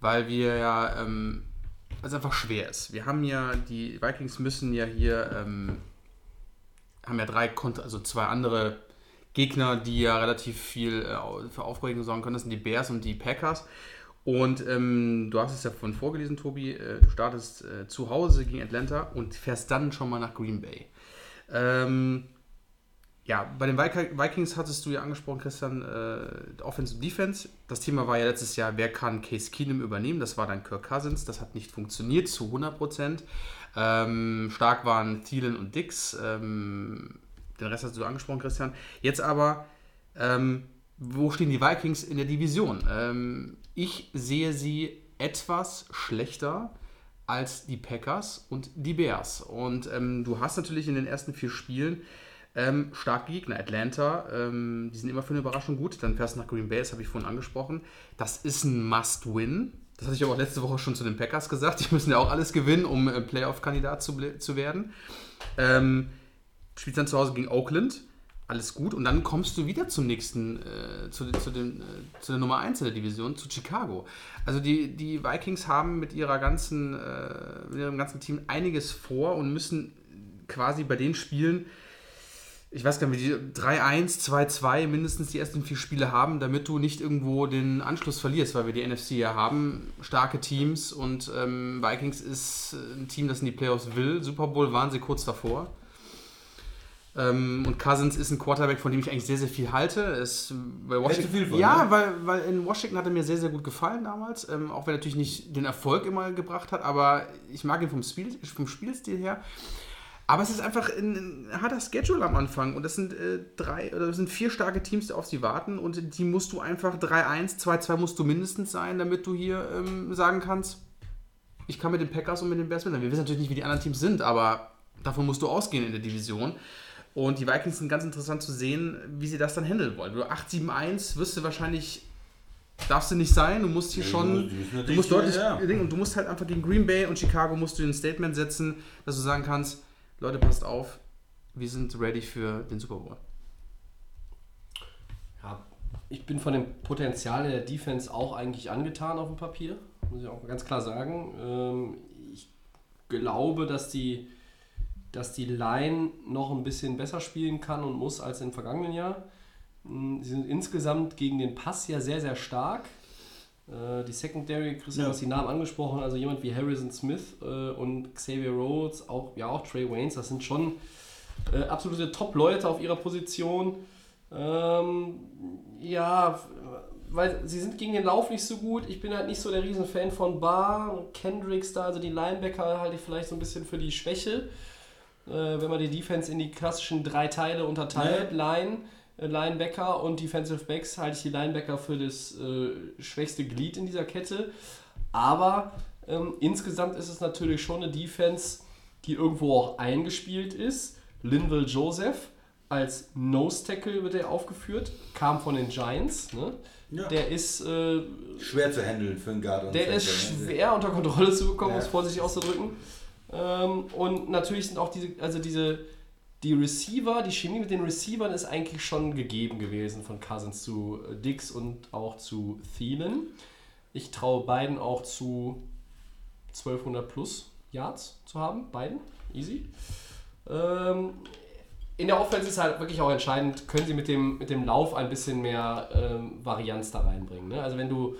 S3: weil wir ja, ähm, es einfach schwer ist. Wir haben ja, die Vikings müssen ja hier, ähm, haben ja drei, also zwei andere Gegner, die ja relativ viel äh, für Aufregung sorgen können. Das sind die Bears und die Packers. Und ähm, du hast es ja von vorgelesen, Tobi. Äh, du startest äh, zu Hause gegen Atlanta und fährst dann schon mal nach Green Bay. Ähm, ja, bei den Vik- Vikings hattest du ja angesprochen, Christian, äh, Offense und Defense. Das Thema war ja letztes Jahr, wer kann Case Keenum übernehmen? Das war dann Kirk Cousins. Das hat nicht funktioniert zu 100%. Ähm, stark waren Thielen und Dix. Ähm, den Rest hast du angesprochen, Christian. Jetzt aber, ähm, wo stehen die Vikings in der Division? Ähm, ich sehe sie etwas schlechter als die Packers und die Bears. Und ähm, du hast natürlich in den ersten vier Spielen ähm, starke Gegner. Atlanta, ähm, die sind immer für eine Überraschung gut. Dann fährst du nach Green Bay, das habe ich vorhin angesprochen. Das ist ein Must-Win. Das hatte ich aber auch letzte Woche schon zu den Packers gesagt. Die müssen ja auch alles gewinnen, um äh, Playoff-Kandidat zu, zu werden. Ähm, spielst dann zu Hause gegen Oakland. Alles gut. Und dann kommst du wieder zum nächsten, äh, zu, zu, den, äh, zu der Nummer 1 in der Division, zu Chicago. Also die, die Vikings haben mit, ihrer ganzen, äh, mit ihrem ganzen Team einiges vor und müssen quasi bei den Spielen, ich weiß gar nicht, wie die 3-1, 2-2 mindestens die ersten vier Spiele haben, damit du nicht irgendwo den Anschluss verlierst, weil wir die NFC ja haben, starke Teams und ähm, Vikings ist ein Team, das in die Playoffs will. Super Bowl waren sie kurz davor. Ähm, und Cousins ist ein Quarterback, von dem ich eigentlich sehr, sehr viel halte. Es,
S2: Hältst du viel von,
S3: ja,
S2: ne?
S3: weil, weil in Washington hat er mir sehr, sehr gut gefallen damals. Ähm, auch wenn er natürlich nicht den Erfolg immer gebracht hat, aber ich mag ihn vom, Spiel, vom Spielstil her. Aber es ist einfach ein, ein harter Schedule am Anfang und das sind äh, drei oder das sind vier starke Teams, die auf sie warten und die musst du einfach 3-1, 2-2 musst du mindestens sein, damit du hier ähm, sagen kannst, ich kann mit den Packers und mit den Bears mitnehmen. Wir wissen natürlich nicht, wie die anderen Teams sind, aber davon musst du ausgehen in der Division. Und die Vikings sind ganz interessant zu sehen, wie sie das dann handeln wollen. Du 8-7-1 wirst du wahrscheinlich, darfst du nicht sein. Du musst hier
S2: Nee,
S3: schon, du musst deutlich,
S2: ja.
S3: Ding, und du musst halt einfach gegen Green Bay und Chicago musst du ein Statement setzen, dass du sagen kannst, Leute, passt auf, wir sind ready für den Super Bowl.
S1: Ja, ich bin von dem Potenzial der Defense auch eigentlich angetan auf dem Papier, muss ich auch ganz klar sagen. Ähm, ich glaube, dass die, dass die Line noch ein bisschen besser spielen kann und muss als im vergangenen Jahr. Mm, Sie sind insgesamt gegen den Pass ja sehr, sehr stark. Äh, Die Secondary, Christian,
S2: Ja.
S1: du hast die Namen angesprochen, also jemand wie Harrison Smith äh, und Xavier Rhodes, auch, ja auch Trey Waynes, das sind schon äh, absolute Top-Leute auf ihrer Position. Ähm, ja, weil sie sind gegen den Lauf nicht so gut. Ich bin halt nicht so der Riesenfan von Barr Kendricks da, also die Linebacker halte ich vielleicht so ein bisschen für die Schwäche. Äh, wenn man die Defense in die klassischen drei Teile unterteilt, Line, äh, Linebacker und Defensive Backs, halte ich die Linebacker für das äh, schwächste Glied in dieser Kette. Aber ähm, insgesamt ist es natürlich schon eine Defense, die irgendwo auch eingespielt ist. Linville Joseph als Nose Tackle wird er aufgeführt, kam von den Giants. Ne?
S2: Ja.
S1: Der ist äh,
S2: Schwer zu handeln für einen Guard
S1: der ist schwer unter Kontrolle zu bekommen, um
S2: Ja.
S1: es vorsichtig auszudrücken. Ähm, und natürlich sind auch diese, also diese, die Receiver, die Chemie mit den Receivern ist eigentlich schon gegeben gewesen von Cousins zu äh, Dix und auch zu Thielen. Ich traue beiden auch zu 1200 plus Yards zu haben, beiden, easy. Ähm, in der Offense ist halt wirklich auch entscheidend, können sie mit dem, mit dem Lauf ein bisschen mehr ähm, Varianz da reinbringen. Ne? Also wenn du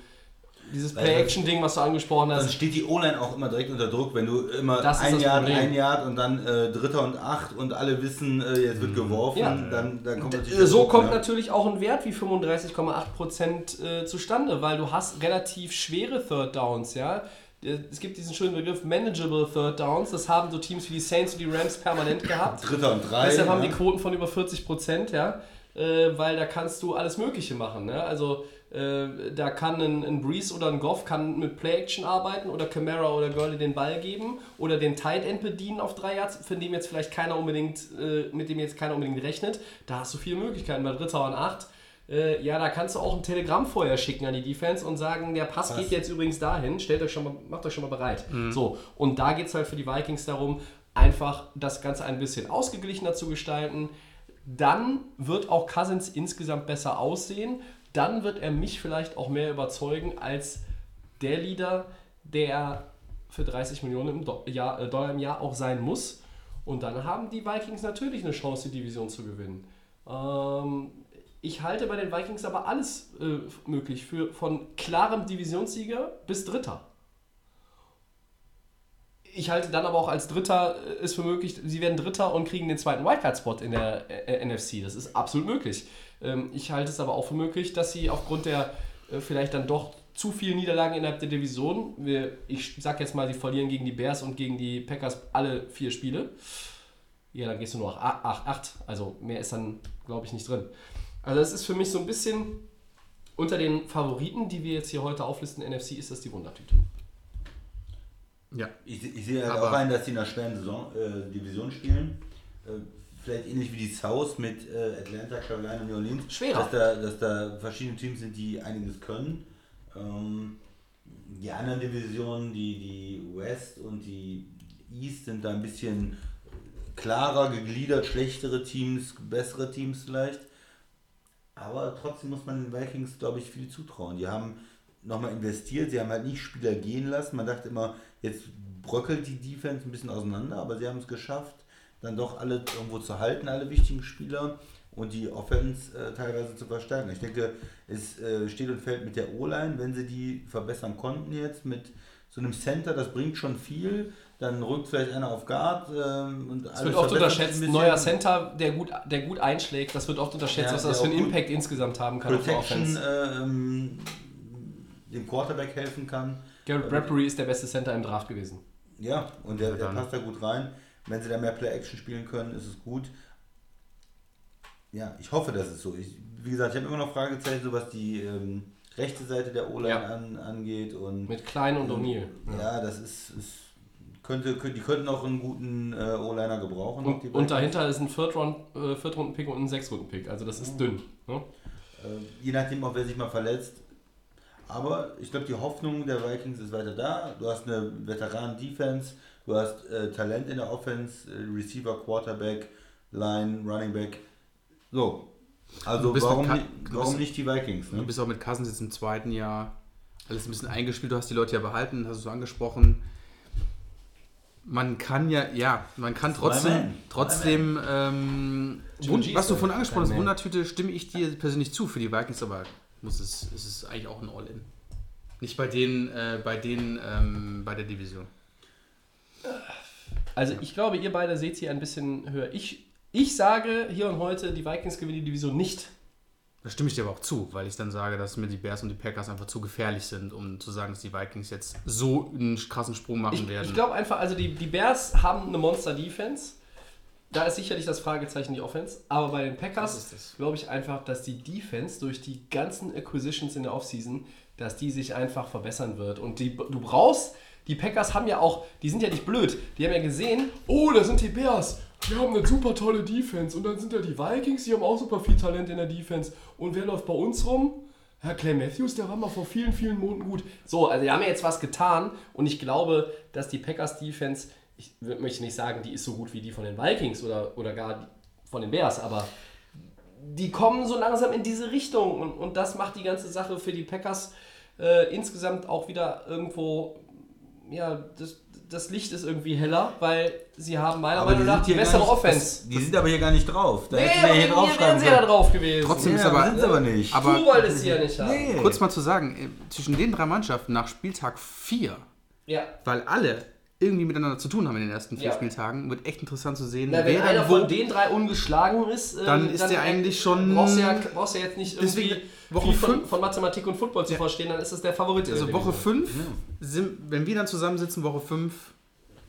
S1: dieses Play-Action-Ding, was du angesprochen
S2: Dann
S1: hast,
S2: steht die O-Line auch immer direkt unter Druck, wenn du immer
S1: Das
S2: ein Yard,
S1: Problem.
S2: ein Yard und dann äh, Dritter und Acht und alle wissen, äh, jetzt wird geworfen,
S1: Ja.
S2: dann, dann kommt natürlich
S1: Äh,
S2: der
S1: So
S2: Druck,
S1: kommt
S2: ne?
S1: natürlich auch ein Wert wie 35,8% äh, zustande, weil du hast relativ schwere Third Downs, ja. Äh, Es gibt diesen schönen Begriff Manageable Third Downs, das haben so Teams wie die Saints und die Rams permanent gehabt.
S2: Dritter und drei.
S1: Deshalb haben
S2: ne?
S1: die Quoten von über 40%, ja. Äh, weil da kannst du alles Mögliche machen. Ne? Also äh, da kann ein, ein Breeze oder ein Goff kann mit Play-Action arbeiten oder Camara oder Gurley den Ball geben oder den Tight End bedienen auf drei Yards, von dem jetzt vielleicht keiner unbedingt, äh, mit dem jetzt keiner unbedingt rechnet. Da hast du viele Möglichkeiten. Bei Dritter und Acht, äh, ja, da kannst du auch ein Telegramm vorher schicken an die Defense und sagen, der Pass geht jetzt übrigens dahin, stellt euch schon mal, macht euch schon mal bereit. So, und da geht es halt für die Vikings darum, einfach das Ganze ein bisschen ausgeglichener zu gestalten. Dann wird auch Cousins insgesamt besser aussehen. Dann wird er mich vielleicht auch mehr überzeugen als der Leader, der er für 30 Millionen im Jahr, äh, Dollar im Jahr auch sein muss. Und dann haben die Vikings natürlich eine Chance, die Division zu gewinnen. Ähm, ich halte bei den Vikings aber alles äh, möglich, für, von klarem Divisionssieger bis Dritter. ich halte dann aber auch als Dritter äh, ist für möglich, sie werden Dritter und kriegen den zweiten Wildcard-Spot in der äh, NFC. Das ist absolut möglich. Ähm, ich halte es aber auch für möglich, dass sie aufgrund der äh, vielleicht dann doch zu vielen Niederlagen innerhalb der Division, wir, ich sag jetzt mal, sie verlieren gegen die Bears und gegen die Packers alle vier Spiele. Ja, dann gehst du nur auf 8, also mehr ist dann, glaube ich, nicht drin. Also das ist für mich so ein bisschen unter den Favoriten, die wir jetzt hier heute auflisten, NFC, ist das die Wundertüte.
S3: Ja.
S2: Ich, ich sehe halt
S3: Aber-
S2: auch ein, dass die in einer schweren Saison, äh, Division spielen. Äh, vielleicht ähnlich wie die South mit äh, Atlanta, Carolina, New Orleans.
S1: Schwerer.
S2: Dass da, dass da verschiedene Teams sind, die einiges können. Ähm, die anderen Divisionen, die, die West und die East, sind da ein bisschen klarer gegliedert, schlechtere Teams, bessere Teams vielleicht. Aber trotzdem muss man den Vikings, glaube ich, viel zutrauen. Die haben nochmal investiert, sie haben halt nicht Spieler gehen lassen. Man dachte immer, jetzt bröckelt die Defense ein bisschen auseinander, aber sie haben es geschafft, dann doch alle irgendwo zu halten, alle wichtigen Spieler und die Offense äh, teilweise zu verstärken. Ich denke, es äh, steht und fällt mit der O-Line, wenn sie die verbessern konnten jetzt mit so einem Center, das bringt schon viel. Dann rückt vielleicht einer auf Guard ähm, und
S1: Das wird oft unterschätzt. Ein neuer Center, der gut, der gut einschlägt, das wird oft unterschätzt,
S2: Ja,
S1: was das für einen Impact insgesamt haben kann auf der
S2: Protection
S1: Offense.
S2: äh, ähm, dem Quarterback helfen kann.
S1: Garrett Bradbury ist der beste Center im Draft gewesen.
S2: Ja, und der, der passt da gut rein. Wenn sie da mehr Play-Action spielen können, ist es gut. Ja, ich hoffe, dass es so ist. Wie gesagt, ich habe immer noch Fragezeichen, so was die ähm, rechte Seite der O-Line
S1: Ja.
S2: an, angeht. Und,
S1: Mit Klein und
S2: ähm,
S1: O'Neill.
S2: Ja, das ist, ist könnte, die könnten auch einen guten äh, O-Liner gebrauchen.
S1: Und, und dahinter ist ein äh, Viertrunden-Pick und ein Sechstrunden-Pick. Also das ist dünn. Ne?
S2: Äh, je nachdem, auch wer sich mal verletzt. Aber ich glaube, die Hoffnung der Vikings ist weiter da. Du hast eine Veteranen-Defense, du hast äh, Talent in der Offense, äh, Receiver, Quarterback, Line, Running Back. So. Also
S3: Du bist
S2: warum,
S3: du
S2: warum
S3: bist-
S2: nicht die Vikings?
S3: Du
S2: Ne?
S3: bist auch mit Cousins jetzt im zweiten Jahr alles ein bisschen eingespielt. Du hast die Leute ja behalten, hast du so angesprochen. Man kann ja, ja, man kann trotzdem, trotzdem, ähm, Wund- was
S1: ist
S3: du von angesprochen hast. Wundertüte, stimme ich dir persönlich zu für die Vikings, aber muss es, ist es eigentlich auch ein All-In. Nicht bei denen, äh, bei denen, ähm, bei der Division.
S1: Also ich glaube, ihr beide seht sie ein bisschen höher. Ich, ich sage hier und heute, die Vikings gewinnen die Division nicht.
S3: Da stimme ich dir aber auch zu, weil ich dann sage, dass mir die Bears und die Packers einfach zu gefährlich sind, um zu sagen, dass die Vikings jetzt so einen krassen Sprung machen
S1: Ich,
S3: werden.
S1: ich glaube einfach, also die, die Bears haben eine Monster-Defense. Da ist sicherlich das Fragezeichen die Offense. Aber bei den Packers glaube ich einfach, dass die Defense durch die ganzen Acquisitions in der Offseason, dass die sich einfach verbessern wird. Und die, du brauchst, die Packers haben ja auch, die sind ja nicht blöd. Die haben ja gesehen, oh, da sind die Bears. Die haben eine super tolle Defense. Und dann sind da die Vikings, die haben auch super viel Talent in der Defense. Und wer läuft bei uns rum? Herr Clay Matthews, der war mal vor vielen, vielen Monaten gut. So, also die haben ja jetzt was getan und ich glaube, dass die Packers Defense, ich möchte nicht sagen, die ist so gut wie die von den Vikings oder, oder gar von den Bears, aber die kommen so langsam in diese Richtung und, und das macht die ganze Sache für die Packers äh, insgesamt auch wieder irgendwo, ja, das, das Licht ist irgendwie heller, weil sie haben meiner
S2: Aber
S1: Meinung nach die
S2: sind
S1: bessere
S2: nicht,
S1: Offense.
S2: das, die sind aber hier gar nicht drauf. Da
S1: Nee,
S2: hätten wir
S1: aber
S2: hier
S1: hier wären sie ja drauf gewesen.
S3: Trotzdem ist
S2: Ja,
S3: aber,
S2: sind's aber nicht.
S3: aber
S1: du wolltest sie ja nicht haben.
S2: Nee.
S3: kurz mal zu sagen, äh, zwischen den drei Mannschaften nach Spieltag 4,
S1: Ja.
S3: weil alle irgendwie miteinander zu tun haben in den ersten vier
S1: Ja.
S3: Spieltagen, wird echt interessant zu sehen,
S1: Na, wenn
S3: wer
S1: einer
S3: dann
S1: von den drei ungeschlagen ist, äh,
S3: Dann ist der eigentlich schon-
S1: Brauchst du ja, brauchst du ja jetzt nicht irgendwie
S3: Deswegen Woche
S1: viel von,
S3: fünf-
S1: von Mathematik und Football zu verstehen, dann ist es der Favorit.
S3: Also
S1: der
S3: Woche
S1: Division.
S3: 5, sind, wenn wir dann zusammensitzen, Woche 5,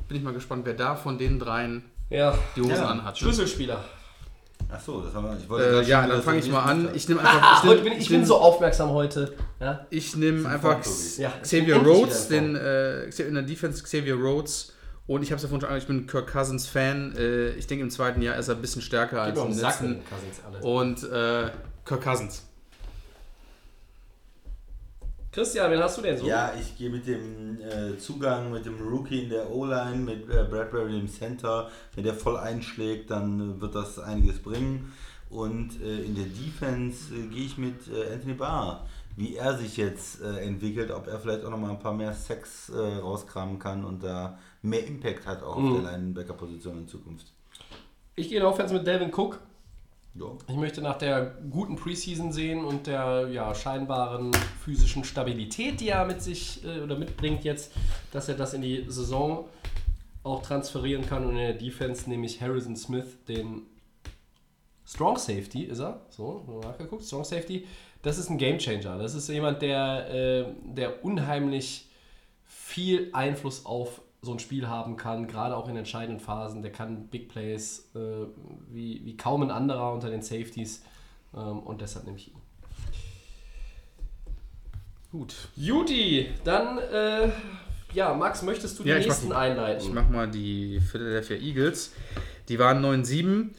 S3: bin ich mal gespannt, wer da von den dreien
S1: Ja.
S3: die Hosen
S2: Ja.
S3: anhat.
S1: Schlüsselspieler.
S2: Achso, das haben wir. Ich wollte
S3: Äh, ja, dann fange
S2: so
S3: ich mal an. Ich nehme
S1: Ah,
S3: einfach.
S1: heute bin, ich
S3: ich
S1: bin
S3: nehm-
S1: so aufmerksam heute. Ja?
S3: Ich nehme einfach.
S1: Ja,
S3: Xavier Rhodes, den äh, in der Defense Xavier Rhodes. Und ich habe es ja vorhin schon angesprochen, ich bin Kirk Cousins Fan. Äh, ich denke, im zweiten Jahr ist er ein bisschen stärker
S1: Gib
S3: als im letzten.
S1: den Cousins alle.
S3: Und äh, Kirk Cousins.
S1: Christian, wen hast du denn so?
S2: Ja, ich gehe mit dem äh, Zugang, mit dem Rookie in der O-Line, mit äh, Bradbury im Center. Wenn der voll einschlägt, dann äh, wird das einiges bringen. Und äh, in der Defense äh, gehe ich mit äh, Anthony Barr. Wie er sich jetzt entwickelt, ob er vielleicht auch noch mal ein paar mehr Sex rauskramen kann und da mehr Impact hat auch
S1: Mhm.
S2: auf der Linebacker-Position in Zukunft.
S1: Ich gehe in Offense mit Delvin Cook.
S2: Ja.
S1: Ich möchte nach der guten Preseason sehen und der ja, scheinbaren physischen Stabilität, die er mit sich äh, oder mitbringt jetzt, dass er das in die Saison auch transferieren kann und in der Defense nehme ich Harrison Smith, den Strong Safety ist er, so, nachgeguckt, Strong Safety, das ist ein Game Changer. Das ist jemand, der, äh, der unheimlich viel Einfluss auf so ein Spiel haben kann, gerade auch in entscheidenden Phasen. Der kann Big Plays äh, wie, wie kaum ein anderer unter den Safeties ähm, und deshalb nehme ich ihn.
S3: Gut.
S1: Judy, dann, äh, ja, Max, möchtest du die
S3: Ja,
S1: nächsten
S3: die-
S1: einleiten?
S3: Ich mach mal die Philadelphia Eagles. Die waren 9-7.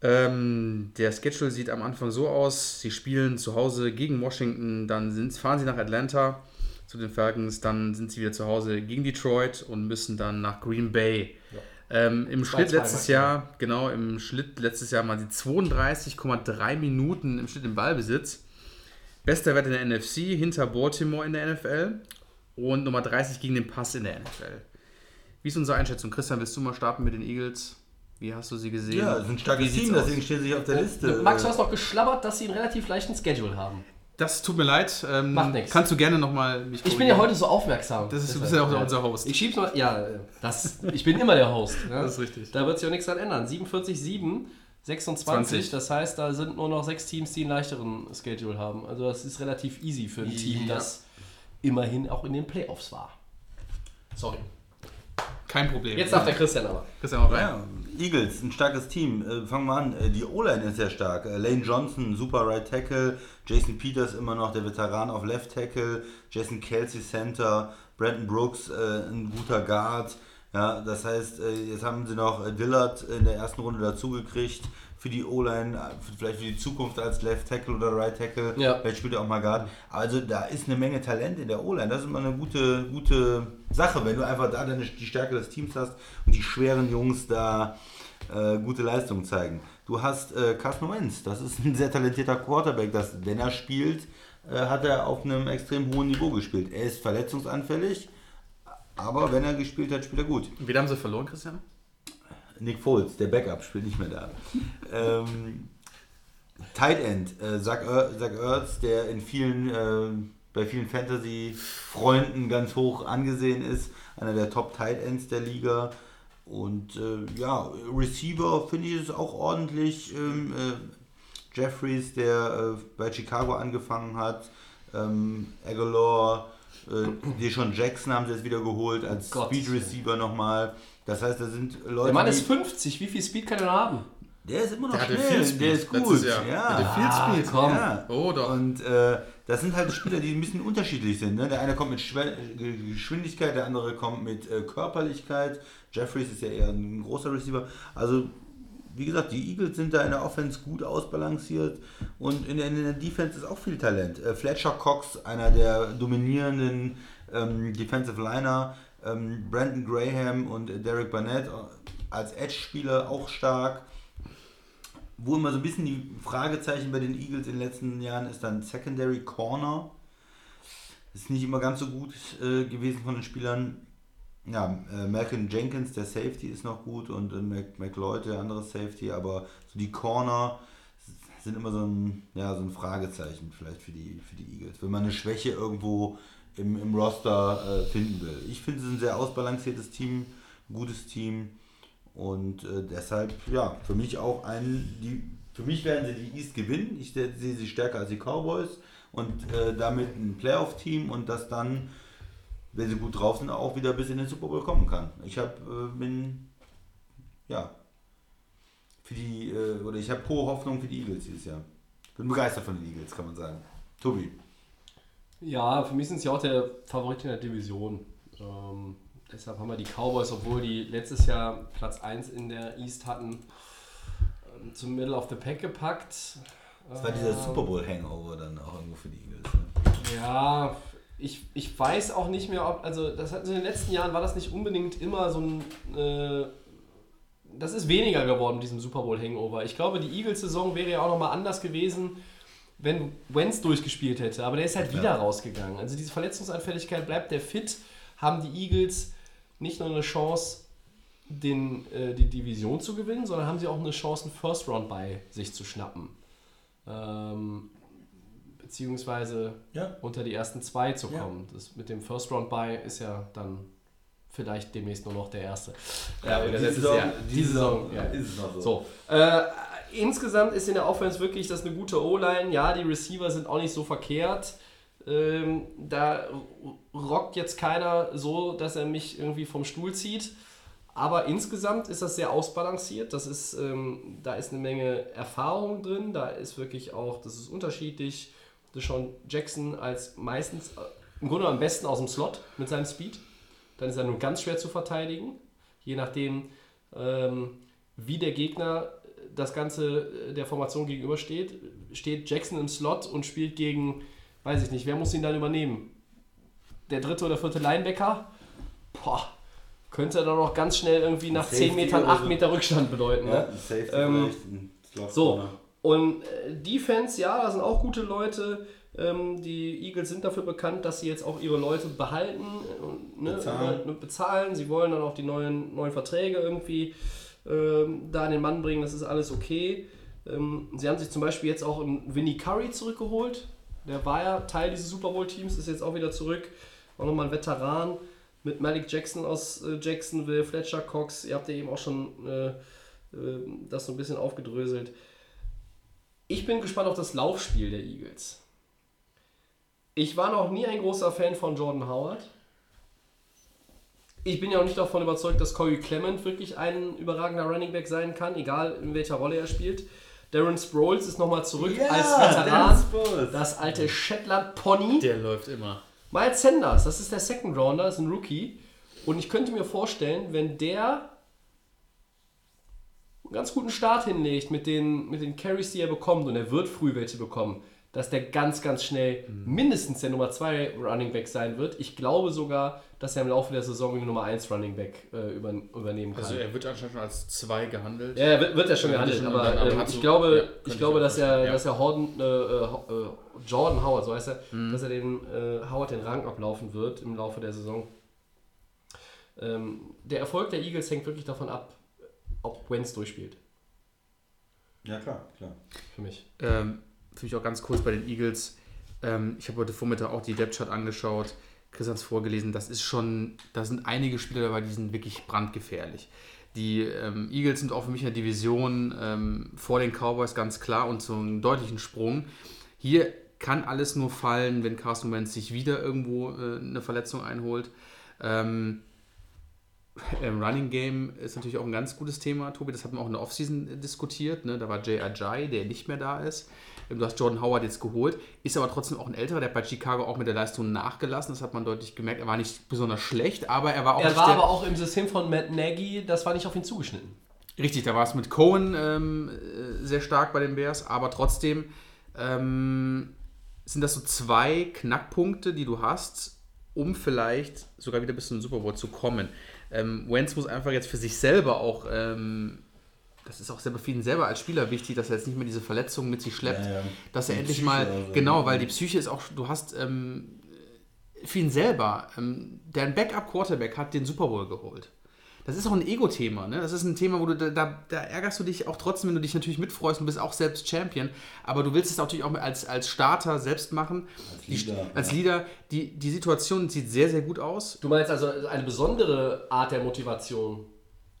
S3: Ähm, der Schedule sieht am Anfang so aus: Sie spielen zu Hause gegen Washington, dann sind, fahren sie nach Atlanta zu den Falcons, dann sind sie wieder zu Hause gegen Detroit und müssen dann nach Green Bay. Ähm, Im Schnitt letztes Jahr, genau, im Schnitt letztes Jahr waren sie 32,3 Minuten im Schnitt im Ballbesitz. Bester Wert in der NFC, hinter Baltimore in der NFL und Nummer 30 gegen den Pass in der NFL. Wie ist unsere Einschätzung? Christian, willst du mal starten mit den Eagles? Wie hast du sie gesehen?
S2: Ja, das ist ein starkes Team, deswegen stehen sie auf der Liste.
S1: Max, du hast noch geschlabbert, dass sie einen relativ leichten Schedule haben.
S3: Das tut mir leid. Ähm,
S1: Macht nix.
S3: Kannst du gerne nochmal mich
S1: Ich bin ja heute so aufmerksam.
S3: Das ist, du bist ja auch
S1: ja.
S3: unser Host.
S1: Ich schieb's mal. Ja, das, ich bin immer der Host. Ja.
S3: Das ist richtig.
S1: Da wird sich auch nichts dran ändern. 47, 7, 26.
S3: 20.
S1: Das heißt, da sind nur noch sechs Teams, die einen leichteren Schedule haben. Also, das ist relativ easy für ein Team,
S3: Ja.
S1: das immerhin auch in den Playoffs war. Sorry.
S3: Kein Problem.
S1: Jetzt darf der Christian aber.
S3: Christian auch rein.
S2: Ja, Eagles, ein starkes Team. Äh, fangen wir an. Äh, die O-Line ist sehr stark. Äh, Lane Johnson, super Right Tackle. Jason Peters immer noch der Veteran auf Left Tackle. Jason Kelsey Center. Brandon Brooks, äh, ein guter Guard. Ja, das heißt, äh, jetzt haben sie noch Dillard in der ersten Runde dazugekriegt für die O-Line, äh, vielleicht für die Zukunft als Left Tackle oder Right Tackle.
S1: Ja.
S2: Vielleicht spielt er auch mal Guard. Also da ist eine Menge Talent in der O-Line. Das ist immer eine gute, gute Sache, wenn du einfach da deine, die Stärke des Teams hast und die schweren Jungs da äh, gute Leistung zeigen. Du hast äh, Carson Wentz, das ist ein sehr talentierter Quarterback, das, wenn er spielt, äh, hat er auf einem extrem hohen Niveau gespielt. Er ist verletzungsanfällig, aber wenn er gespielt hat, spielt er gut.
S3: Wen haben sie verloren, Christian?
S2: Nick Foles, der Backup, spielt nicht mehr da. ähm, Tight End, äh, Zach, Zach Ertz, der in vielen, äh, bei vielen Fantasy-Freunden ganz hoch angesehen ist, einer der Top Tight Ends der Liga. Und äh, ja, Receiver finde ich es auch ordentlich. Ähm, äh, Jeffries, der äh, bei Chicago angefangen hat, ähm, Aguilar, äh, Deshaun Jackson haben sie jetzt wieder geholt als
S1: Gott.
S2: Speed Receiver nochmal. Das heißt, da sind Leute,
S1: Der Mann ist 50. Wie viel Speed kann er noch haben?
S2: der ist immer noch
S3: Der
S2: schnell,
S3: viel Speed
S2: der ist gut.
S3: Jahr.
S2: Ja.
S3: Der viel
S1: Ah,
S3: Speed.
S1: komm.
S2: Ja.
S3: Oh, doch.
S2: Und äh, das sind halt Spieler, die ein bisschen unterschiedlich sind. Ne? Der eine kommt mit Schwe Geschwindigkeit, der andere kommt mit äh, Körperlichkeit. Jeffries ist ja eher ein großer Receiver. Also, wie gesagt, die Eagles sind da in der Offense gut ausbalanciert und in der, in der Defense ist auch viel Talent. Äh, Fletcher Cox, einer der dominierenden ähm, Defensive Liner. Ähm, Brandon Graham und Derek Barnett äh, als Edge-Spieler auch stark wo immer so ein bisschen die Fragezeichen bei den Eagles in den letzten Jahren ist dann Secondary Corner. Ist nicht immer ganz so gut äh, gewesen von den Spielern. Ja, äh, Malcolm Jenkins, der Safety, ist noch gut und äh, McLeod, der andere Safety, aber so die Corner sind immer so ein, ja, so ein Fragezeichen vielleicht für die, für die Eagles, wenn man eine Schwäche irgendwo im, im Roster äh, finden will. Ich finde, es ist ein sehr ausbalanciertes Team, ein gutes Team. Und äh, deshalb, ja, für mich auch ein, die, für mich werden sie die East gewinnen. Ich se- sehe sie stärker als die Cowboys und äh, damit ein Playoff-Team und das dann, wenn sie gut drauf sind, auch wieder bis in den Super Bowl kommen kann. Ich habe, äh, bin, ja, für die, äh, oder ich habe hohe Hoffnung für die Eagles dieses Jahr. Bin begeistert von den Eagles, kann man sagen. Tobi.
S1: Ja, für mich sind sie auch der Favorit in der Division. Ähm, deshalb haben wir die Cowboys, obwohl die letztes Jahr Platz 1 in der East hatten, ähm, zum Middle of the Pack gepackt.
S2: Das war dieser
S1: Ähm,
S2: Super Bowl-Hangover dann auch irgendwo für die Eagles. Ne?
S1: Ja, ich, ich weiß auch nicht mehr, ob, also das hat in den letzten Jahren war das nicht unbedingt immer so ein, äh, das ist weniger geworden diesem Super Bowl Hangover. Ich glaube, die Eagles-Saison wäre ja auch nochmal anders gewesen, wenn Wentz durchgespielt hätte, aber der ist halt
S2: Ja.
S1: wieder rausgegangen. Also diese Verletzungsanfälligkeit bleibt der fit, haben die Eagles nicht nur eine Chance, den, äh, die Division zu gewinnen, sondern haben sie auch eine Chance, einen First Round bei sich zu schnappen. Ähm, beziehungsweise
S2: Ja.
S1: unter die ersten zwei zu
S2: Ja.
S1: kommen. Das mit dem First Round Bye ist ja dann vielleicht demnächst nur noch der Erste.
S2: Ja,
S1: das
S2: diese
S1: ist
S2: Saison,
S1: ja-
S2: diese Saison
S1: ja.
S2: ist es noch so.
S1: So. Äh, insgesamt ist in der Offense wirklich das eine gute O-Line. Ja, die Receiver sind auch nicht so verkehrt. Ähm, da rockt jetzt keiner so, dass er mich irgendwie vom Stuhl zieht. Aber insgesamt ist das sehr ausbalanciert. Das ist, ähm, da ist eine Menge Erfahrung drin. Da ist wirklich auch, das ist unterschiedlich. Deshaun Jackson als meistens, äh, im Grunde am besten aus dem Slot mit seinem Speed. Dann ist er nur ganz schwer zu verteidigen. Je nachdem, ähm, wie der Gegner das Ganze äh, der Formation gegenübersteht. Steht Jackson im Slot und spielt gegen, weiß ich nicht, wer muss ihn dann übernehmen? Der dritte oder vierte Linebacker? Boah, könnte dann auch ganz schnell irgendwie nach 10
S2: Safety
S1: Metern
S2: oder
S1: 8
S2: so.
S1: Meter Rückstand bedeuten.
S2: Ja,
S1: Ne?
S2: Safety
S1: Ähm, So, und äh, Defense, ja, da sind auch gute Leute. Ähm, die Eagles sind dafür bekannt, dass sie jetzt auch ihre Leute behalten und ne,
S2: Bezahlen.
S1: äh, bezahlen. Sie wollen dann auch die neuen, neuen Verträge irgendwie ähm, da an den Mann bringen. Das ist alles okay. Ähm, sie haben sich zum Beispiel jetzt auch einen Vinnie Curry zurückgeholt. Der war ja Teil dieses Super Bowl-Teams, ist jetzt auch wieder zurück. Auch nochmal ein Veteran mit Malik Jackson aus äh, Jacksonville, Fletcher Cox. Ihr habt ja eben auch schon äh, äh, das so ein bisschen aufgedröselt. Ich bin gespannt auf das Laufspiel der Eagles. Ich war noch nie ein großer Fan von Jordan Howard. Ich bin ja auch nicht davon überzeugt, dass Corey Clement wirklich ein überragender Running Back sein kann, egal in welcher Rolle er spielt. Darren Sproles ist nochmal zurück als
S2: Darren
S1: Veteran.
S2: Sproles.
S1: Das alte Shetland Pony.
S3: Der läuft immer.
S1: Miles Sanders, das ist der Second Rounder, ist ein Rookie. Und ich könnte mir vorstellen, wenn der einen ganz guten Start hinlegt mit den, mit den Carries, die er bekommt, und er wird früh welche bekommen, dass der ganz, ganz schnell mindestens der Nummer 2 Running Back sein wird. Ich glaube sogar, dass er im Laufe der Saison den Nummer 1 Running Back äh, über, übernehmen kann.
S3: Also er wird anscheinend schon als zwei gehandelt.
S1: Ja, er wird, wird er schon
S3: Ja,
S1: gehandelt,
S3: schon
S1: aber,
S3: gehandelt, aber
S1: ähm,
S3: hat
S1: ich
S3: so-
S1: glaube,
S3: ja,
S1: ich glaube, dass er,
S3: ja.
S1: dass er Horden, äh, äh, äh, Jordan Howard, so heißt er,
S3: Mhm.
S1: dass er den äh, Howard den Rang ablaufen wird im Laufe der Saison. Ähm, der Erfolg der Eagles hängt wirklich davon ab, ob Wentz durchspielt,
S2: Ja, klar, klar.
S1: für mich.
S3: Ähm, für mich auch ganz kurz bei den Eagles. Ähm, ich habe heute Vormittag auch die Depth Chart angeschaut. Chris hat es vorgelesen. Das ist schon, da sind einige Spieler dabei, die sind wirklich brandgefährlich. Die ähm, Eagles sind auch für mich in der Division ähm, vor den Cowboys ganz klar und so einen deutlichen Sprung. Hier kann alles nur fallen, wenn Carson Wentz sich wieder irgendwo äh, eine Verletzung einholt. Ähm, im Running Game ist natürlich auch ein ganz gutes Thema, Tobi. Das hat man auch in der Offseason äh, diskutiert. Ne? Da war Jay Ajay, der nicht mehr da ist. Du hast Jordan Howard jetzt geholt, ist aber trotzdem auch ein älterer. Der hat bei Chicago auch mit der Leistung nachgelassen. Das hat man deutlich gemerkt. Er war nicht besonders schlecht, aber er war auch
S1: Er war aber auch im System von Matt Nagy, das war nicht auf ihn zugeschnitten.
S3: Richtig, da war es mit Cohen ähm, äh, sehr stark bei den Bears, aber trotzdem ähm, sind das so zwei Knackpunkte, die du hast, um vielleicht sogar wieder bis zum Super Bowl zu kommen. Ähm, Wentz muss einfach jetzt für sich selber auch, ähm, das ist auch selber für ihn selber als Spieler wichtig, dass er jetzt nicht mehr diese Verletzungen mit sich schleppt,
S2: Ja, ja.
S3: dass er
S2: Die
S3: endlich
S2: Psyche
S3: mal,
S2: also.
S3: genau, weil die Psyche ist auch, du hast ähm, für ihn selber, ähm, dein Backup-Quarterback hat den Super Bowl geholt. Das ist auch ein Ego-Thema, ne? Das ist ein Thema, wo du da, da, da ärgerst du dich auch trotzdem, wenn du dich natürlich mitfreust, du bist auch selbst Champion, aber du willst es natürlich auch als, als Starter selbst machen. Als
S2: Leader,
S3: Die, als. Leader, die, die Situation sieht sehr, sehr gut aus.
S1: Du meinst also eine besondere Art der Motivation?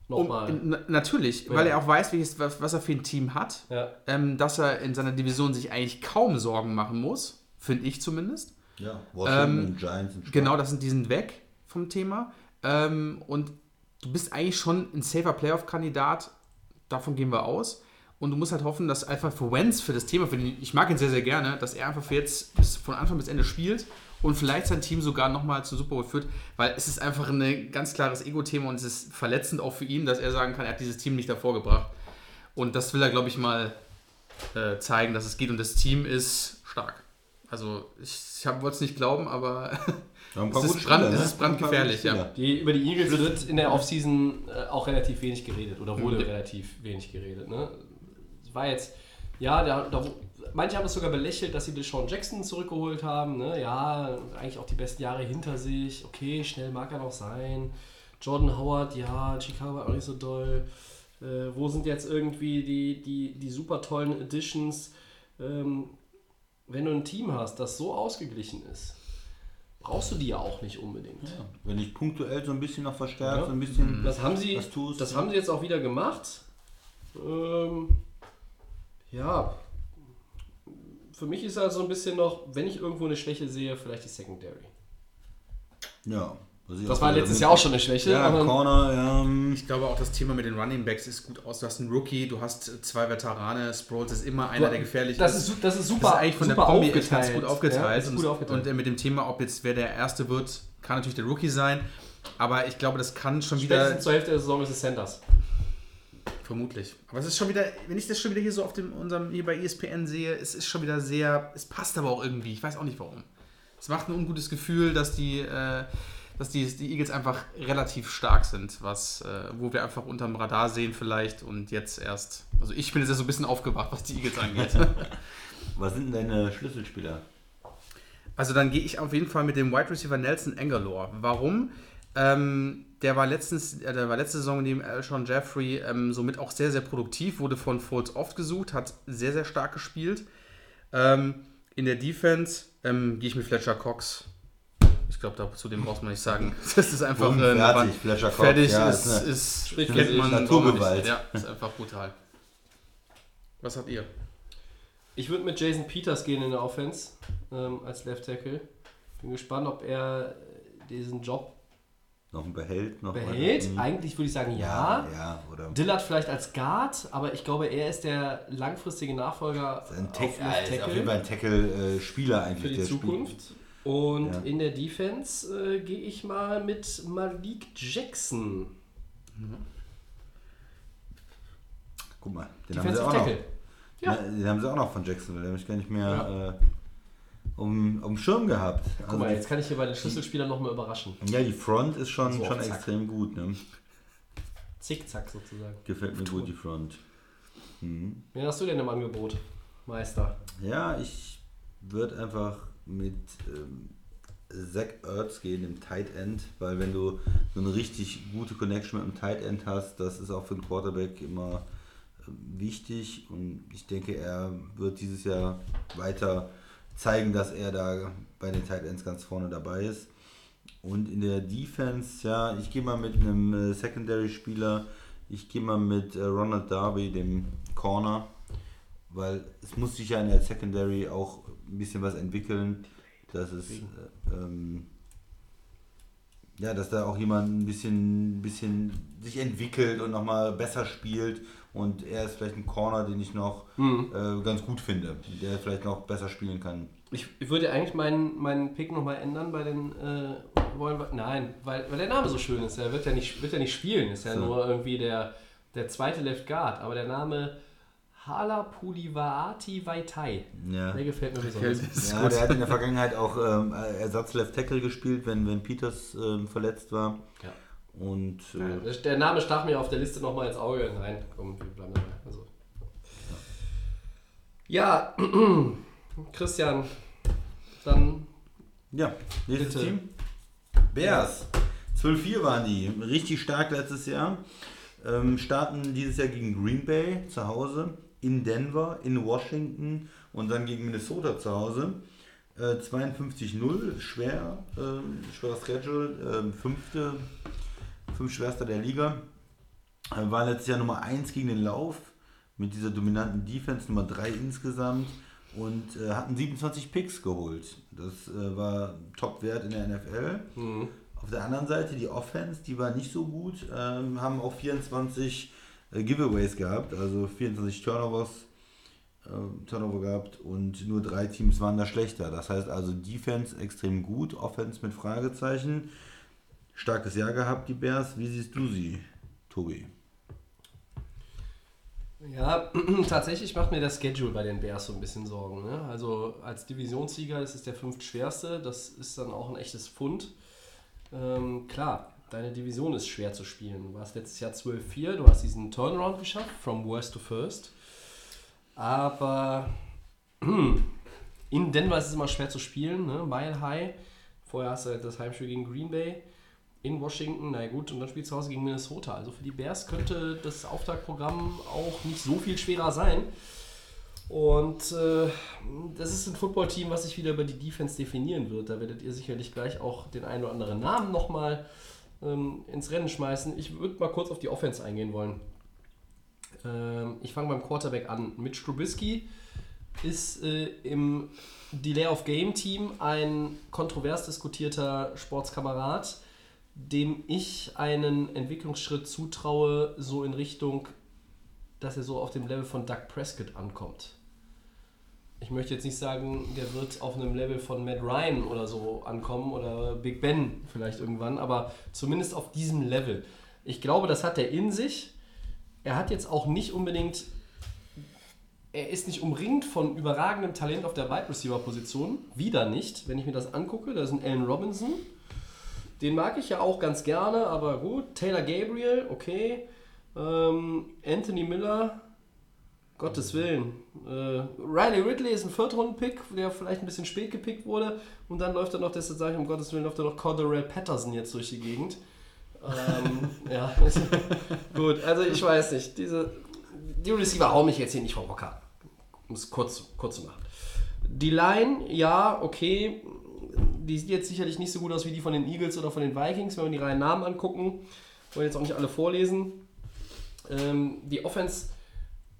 S3: Um,
S1: Nochmal.
S3: na, natürlich, weil er auch weiß, welches, was, er für ein Team hat,
S1: ja.
S3: ähm, dass er in seiner Division sich eigentlich kaum Sorgen machen muss, finde ich zumindest.
S2: Ja, Washington
S3: Ähm,
S2: und Giants sind stark.
S3: Genau, das sind, die sind weg vom Thema. Ähm, und du bist eigentlich schon ein safer Playoff-Kandidat. Davon gehen wir aus. Und du musst halt hoffen, dass einfach für Wentz, für das Thema, für den, ich mag ihn sehr, sehr gerne, dass er einfach für jetzt bis, von Anfang bis Ende spielt und vielleicht sein Team sogar nochmal zu Super Bowl führt, weil es ist einfach ein ganz klares Ego-Thema und es ist verletzend auch für ihn, dass er sagen kann, er hat dieses Team nicht davor gebracht. Und das will er, glaube ich, mal äh, zeigen, dass es geht und das Team ist stark. Also ich, ich wollte es nicht glauben, aber es ist brand-
S2: Spieler,
S3: es
S2: ne?
S3: ist brandgefährlich, ja.
S1: Die, über die Eagles wird in der Offseason äh, auch relativ wenig geredet oder wurde
S3: Ja.
S1: relativ wenig geredet. Ne? Es war jetzt, ja, da, da, manche haben es sogar belächelt, dass sie Deshaun Jackson zurückgeholt haben. Ne? Ja, eigentlich auch die besten Jahre hinter sich. Okay, schnell mag er noch sein. Jordan Howard, ja, Chicago war auch nicht so doll. Äh, wo sind jetzt irgendwie die, die, die super tollen Additions? Ähm, wenn du ein Team hast, das so ausgeglichen ist, brauchst du die ja auch nicht unbedingt.
S2: Ja, wenn ich punktuell so ein bisschen noch verstärkt,
S1: Ja.
S2: so ein bisschen.
S1: Das haben sie,
S2: Was tust
S1: das haben sie jetzt auch wieder gemacht. Ähm, ja, für mich ist halt so ein bisschen noch, wenn ich irgendwo eine Schwäche sehe, vielleicht die Secondary.
S2: Ja.
S1: Das war
S2: wieder
S1: letztes Jahr auch schon eine Schwäche.
S2: Ja,
S1: aber-
S2: Corner, ja.
S3: Ich glaube auch das Thema mit den Running Backs ist gut aus. Du hast einen Rookie, du hast zwei Veterane, Sproles ist immer einer, der gefährlich
S1: das
S3: ist.
S1: ist, das ist super,
S3: das ist eigentlich von
S1: super
S3: der Kombi echt ganz
S1: aufgeteilt.
S3: gut aufgeteilt.
S1: Ja, ist
S3: und,
S1: gut aufgeteilt.
S3: und äh, mit dem Thema, ob jetzt wer der Erste wird, kann natürlich der Rookie sein. Aber ich glaube, das kann schon wieder.
S1: Spätestens zur Hälfte der Saison ist es Sanders.
S3: Vermutlich. Aber es ist schon wieder, wenn ich das schon wieder hier so auf dem, unserem, hier bei ESPN sehe, es ist schon wieder sehr, es passt aber auch irgendwie. Ich weiß auch nicht warum. Es macht ein ungutes Gefühl, dass die, äh, dass die, die Eagles einfach relativ stark sind, was, äh, wo wir einfach unterm Radar sehen vielleicht und jetzt erst, also ich bin jetzt so ein bisschen aufgewacht, was die Eagles angeht.
S2: Was sind denn deine Schlüsselspieler?
S3: Also dann gehe ich auf jeden Fall mit dem Wide Receiver Nelson Aguilar. Warum? Ähm, der war letztens, äh, der war letzte Saison neben Alshon Jeffrey ähm, somit auch sehr, sehr produktiv, wurde von Foles oft gesucht, hat sehr, sehr stark gespielt. Ähm, in der Defense ähm, gehe ich mit Fletcher Cox. Ich glaube, zu dem braucht man nicht sagen. Das ist einfach äh, eine
S2: fertig. Fletcher Cox,
S3: fertig.
S2: ja,
S3: ist,
S2: ist
S3: ist,
S1: für
S3: kennt man
S2: Naturgewalt.
S3: Ja, ist einfach brutal. Was habt ihr?
S1: Ich würde mit Jason Peters gehen in der Offense ähm, als Left Tackle. Bin gespannt, ob er diesen Job
S2: Noch ein behält? Noch
S1: behält.
S2: Mhm.
S1: Eigentlich würde ich sagen ja.
S2: Ja, oder?
S1: Dillard vielleicht als Guard, aber ich glaube, er ist der langfristige Nachfolger
S2: Ein
S1: auf
S2: Tackle, ja, auf jeden Fall ein Tackle-Spieler eigentlich.
S1: für die
S2: der
S1: Zukunft.
S2: Spielt.
S1: Und
S2: Ja.
S1: in der Defense äh, gehe ich mal mit Malik Jackson.
S2: Guck mal, den haben sie auch noch.
S1: Ja.
S2: Ja. Den haben sie auch noch von Jacksonville. Den habe ich gar nicht mehr äh, um, um Schirm gehabt.
S1: Guck
S2: Also
S1: mal, jetzt kann ich hier bei den Schlüsselspielern noch mal überraschen.
S2: Ja, die Front ist schon,
S1: So
S2: schon
S1: auf Zack.
S2: extrem gut. Ne?
S1: Zickzack sozusagen.
S2: Gefällt mir gut, die Front. Mhm.
S1: Wen hast du denn im Angebot, Meister?
S2: Ja, ich würde einfach mit ähm, Zach Ertz gehen im Tight End, weil wenn du so eine richtig gute Connection mit dem Tight End hast, das ist auch für den Quarterback immer ähm, wichtig und ich denke, er wird dieses Jahr weiter zeigen, dass er da bei den Tight Ends ganz vorne dabei ist. Und in der Defense, ja, ich gehe mal mit einem äh, Secondary-Spieler, ich gehe mal mit äh, Ronald Darby, dem Corner, weil es muss sich ja in der Secondary auch ein bisschen was entwickeln, dass es äh, ähm, ja, dass da auch jemand ein bisschen, bisschen sich entwickelt und nochmal besser spielt und er ist vielleicht ein Corner, den ich noch äh, ganz gut finde, der vielleicht noch besser spielen kann.
S1: Ich, ich würde eigentlich meinen, meinen Pick nochmal ändern bei den. Äh, wollen wir, nein, weil, weil der Name so schön ist. Er wird ja nicht, wird ja nicht spielen, ist ja
S2: So.
S1: nur irgendwie der, der zweite Left Guard. Aber der Name Hala Pulivaati Vaitai,
S2: Ja.
S1: der gefällt mir besonders.
S2: Ja,
S3: gut.
S2: der hat in der Vergangenheit auch ähm, Ersatz Left Tackle gespielt, wenn, wenn Peters ähm, verletzt war.
S1: Ja.
S2: Und äh,
S1: Der- Name stach mir auf der Liste nochmal ins Auge. Nein, komm, wir bleiben dabei. Also. Ja, Christian, dann
S2: ja, nächstes
S1: Bitte.
S2: Team. Bears. 12-4 waren die. Richtig stark letztes Jahr. Ähm, starten dieses Jahr gegen Green Bay zu Hause, in Denver, in Washington und dann gegen Minnesota zu Hause. Äh, 52-0, schwer, ähm, schwerer Schedule, ähm, fünfte, fünf schwerster der Liga. Äh, war letztes Jahr Nummer 1 gegen den Lauf mit dieser dominanten Defense, Nummer 3 insgesamt und äh, hatten 27 Picks geholt. Das äh, war Top-Wert in der NFL. Auf der anderen Seite die Offense, die war nicht so gut, ähm, haben auch 24 äh, Giveaways gehabt, also 24 Turnovers, äh, Turnover gehabt und nur drei Teams waren da schlechter. Das heißt also Defense extrem gut, Offense mit Fragezeichen. Starkes Jahr gehabt, die Bears. Wie siehst du sie, Tobi?
S1: Ja, tatsächlich macht mir das Schedule bei den Bears so ein bisschen Sorgen. Ne? Also als Divisionssieger ist es der fünftschwerste, das ist dann auch ein echtes Pfund. Ähm, klar, deine Division ist schwer zu spielen. Du warst letztes Jahr 12-4, du hast diesen Turnaround geschafft, from worst to first. Aber in Denver ist es immer schwer zu spielen, ne? Mile High. Vorher hast du halt das Heimspiel gegen Green Bay. In Washington, na gut, und dann spielst du zu Hause gegen Minnesota. Also für die Bears könnte das Auftaktprogramm auch nicht so viel schwerer sein. Und äh, das ist ein Footballteam, was sich wieder über die Defense definieren wird. Da werdet ihr sicherlich gleich auch den einen oder anderen Namen nochmal ähm, ins Rennen schmeißen. Ich würde mal kurz auf die Offense eingehen wollen. Ähm, ich fange beim Quarterback an. Mitch Trubisky ist äh, im Delay of Game Team ein kontrovers diskutierter Sportskamerad, dem ich einen Entwicklungsschritt zutraue, so in Richtung, dass er so auf dem Level von Doug Prescott ankommt. Ich möchte jetzt nicht sagen, der wird auf einem Level von Matt Ryan oder so ankommen oder Big Ben vielleicht irgendwann, aber zumindest auf diesem Level. Ich glaube, das hat er in sich. Er hat jetzt auch nicht unbedingt er ist nicht umringt von überragendem Talent auf der Wide Receiver Position. Wieder nicht, wenn ich mir das angucke. Da ist ein Allen Robinson. Den mag ich ja auch ganz gerne, aber gut. Taylor Gabriel, okay. Ähm, Anthony Miller, Gottes Willen. Äh, Riley Ridley ist ein Viertrunden-Pick, der vielleicht ein bisschen spät gepickt wurde. Und dann läuft er noch, deshalb sage ich um Gottes Willen, läuft er noch Cordarrelle Patterson jetzt durch die Gegend. ähm, ja, gut, also ich weiß nicht. Diese, die Receiver hauen mich jetzt hier nicht vom Hocker. Um es kurz, kurz zu machen. Die Line, ja, okay. Die sieht jetzt sicherlich nicht so gut aus wie die von den Eagles oder von den Vikings, wenn wir die reinen Namen angucken. Wollen jetzt auch nicht alle vorlesen. Ähm, die Offense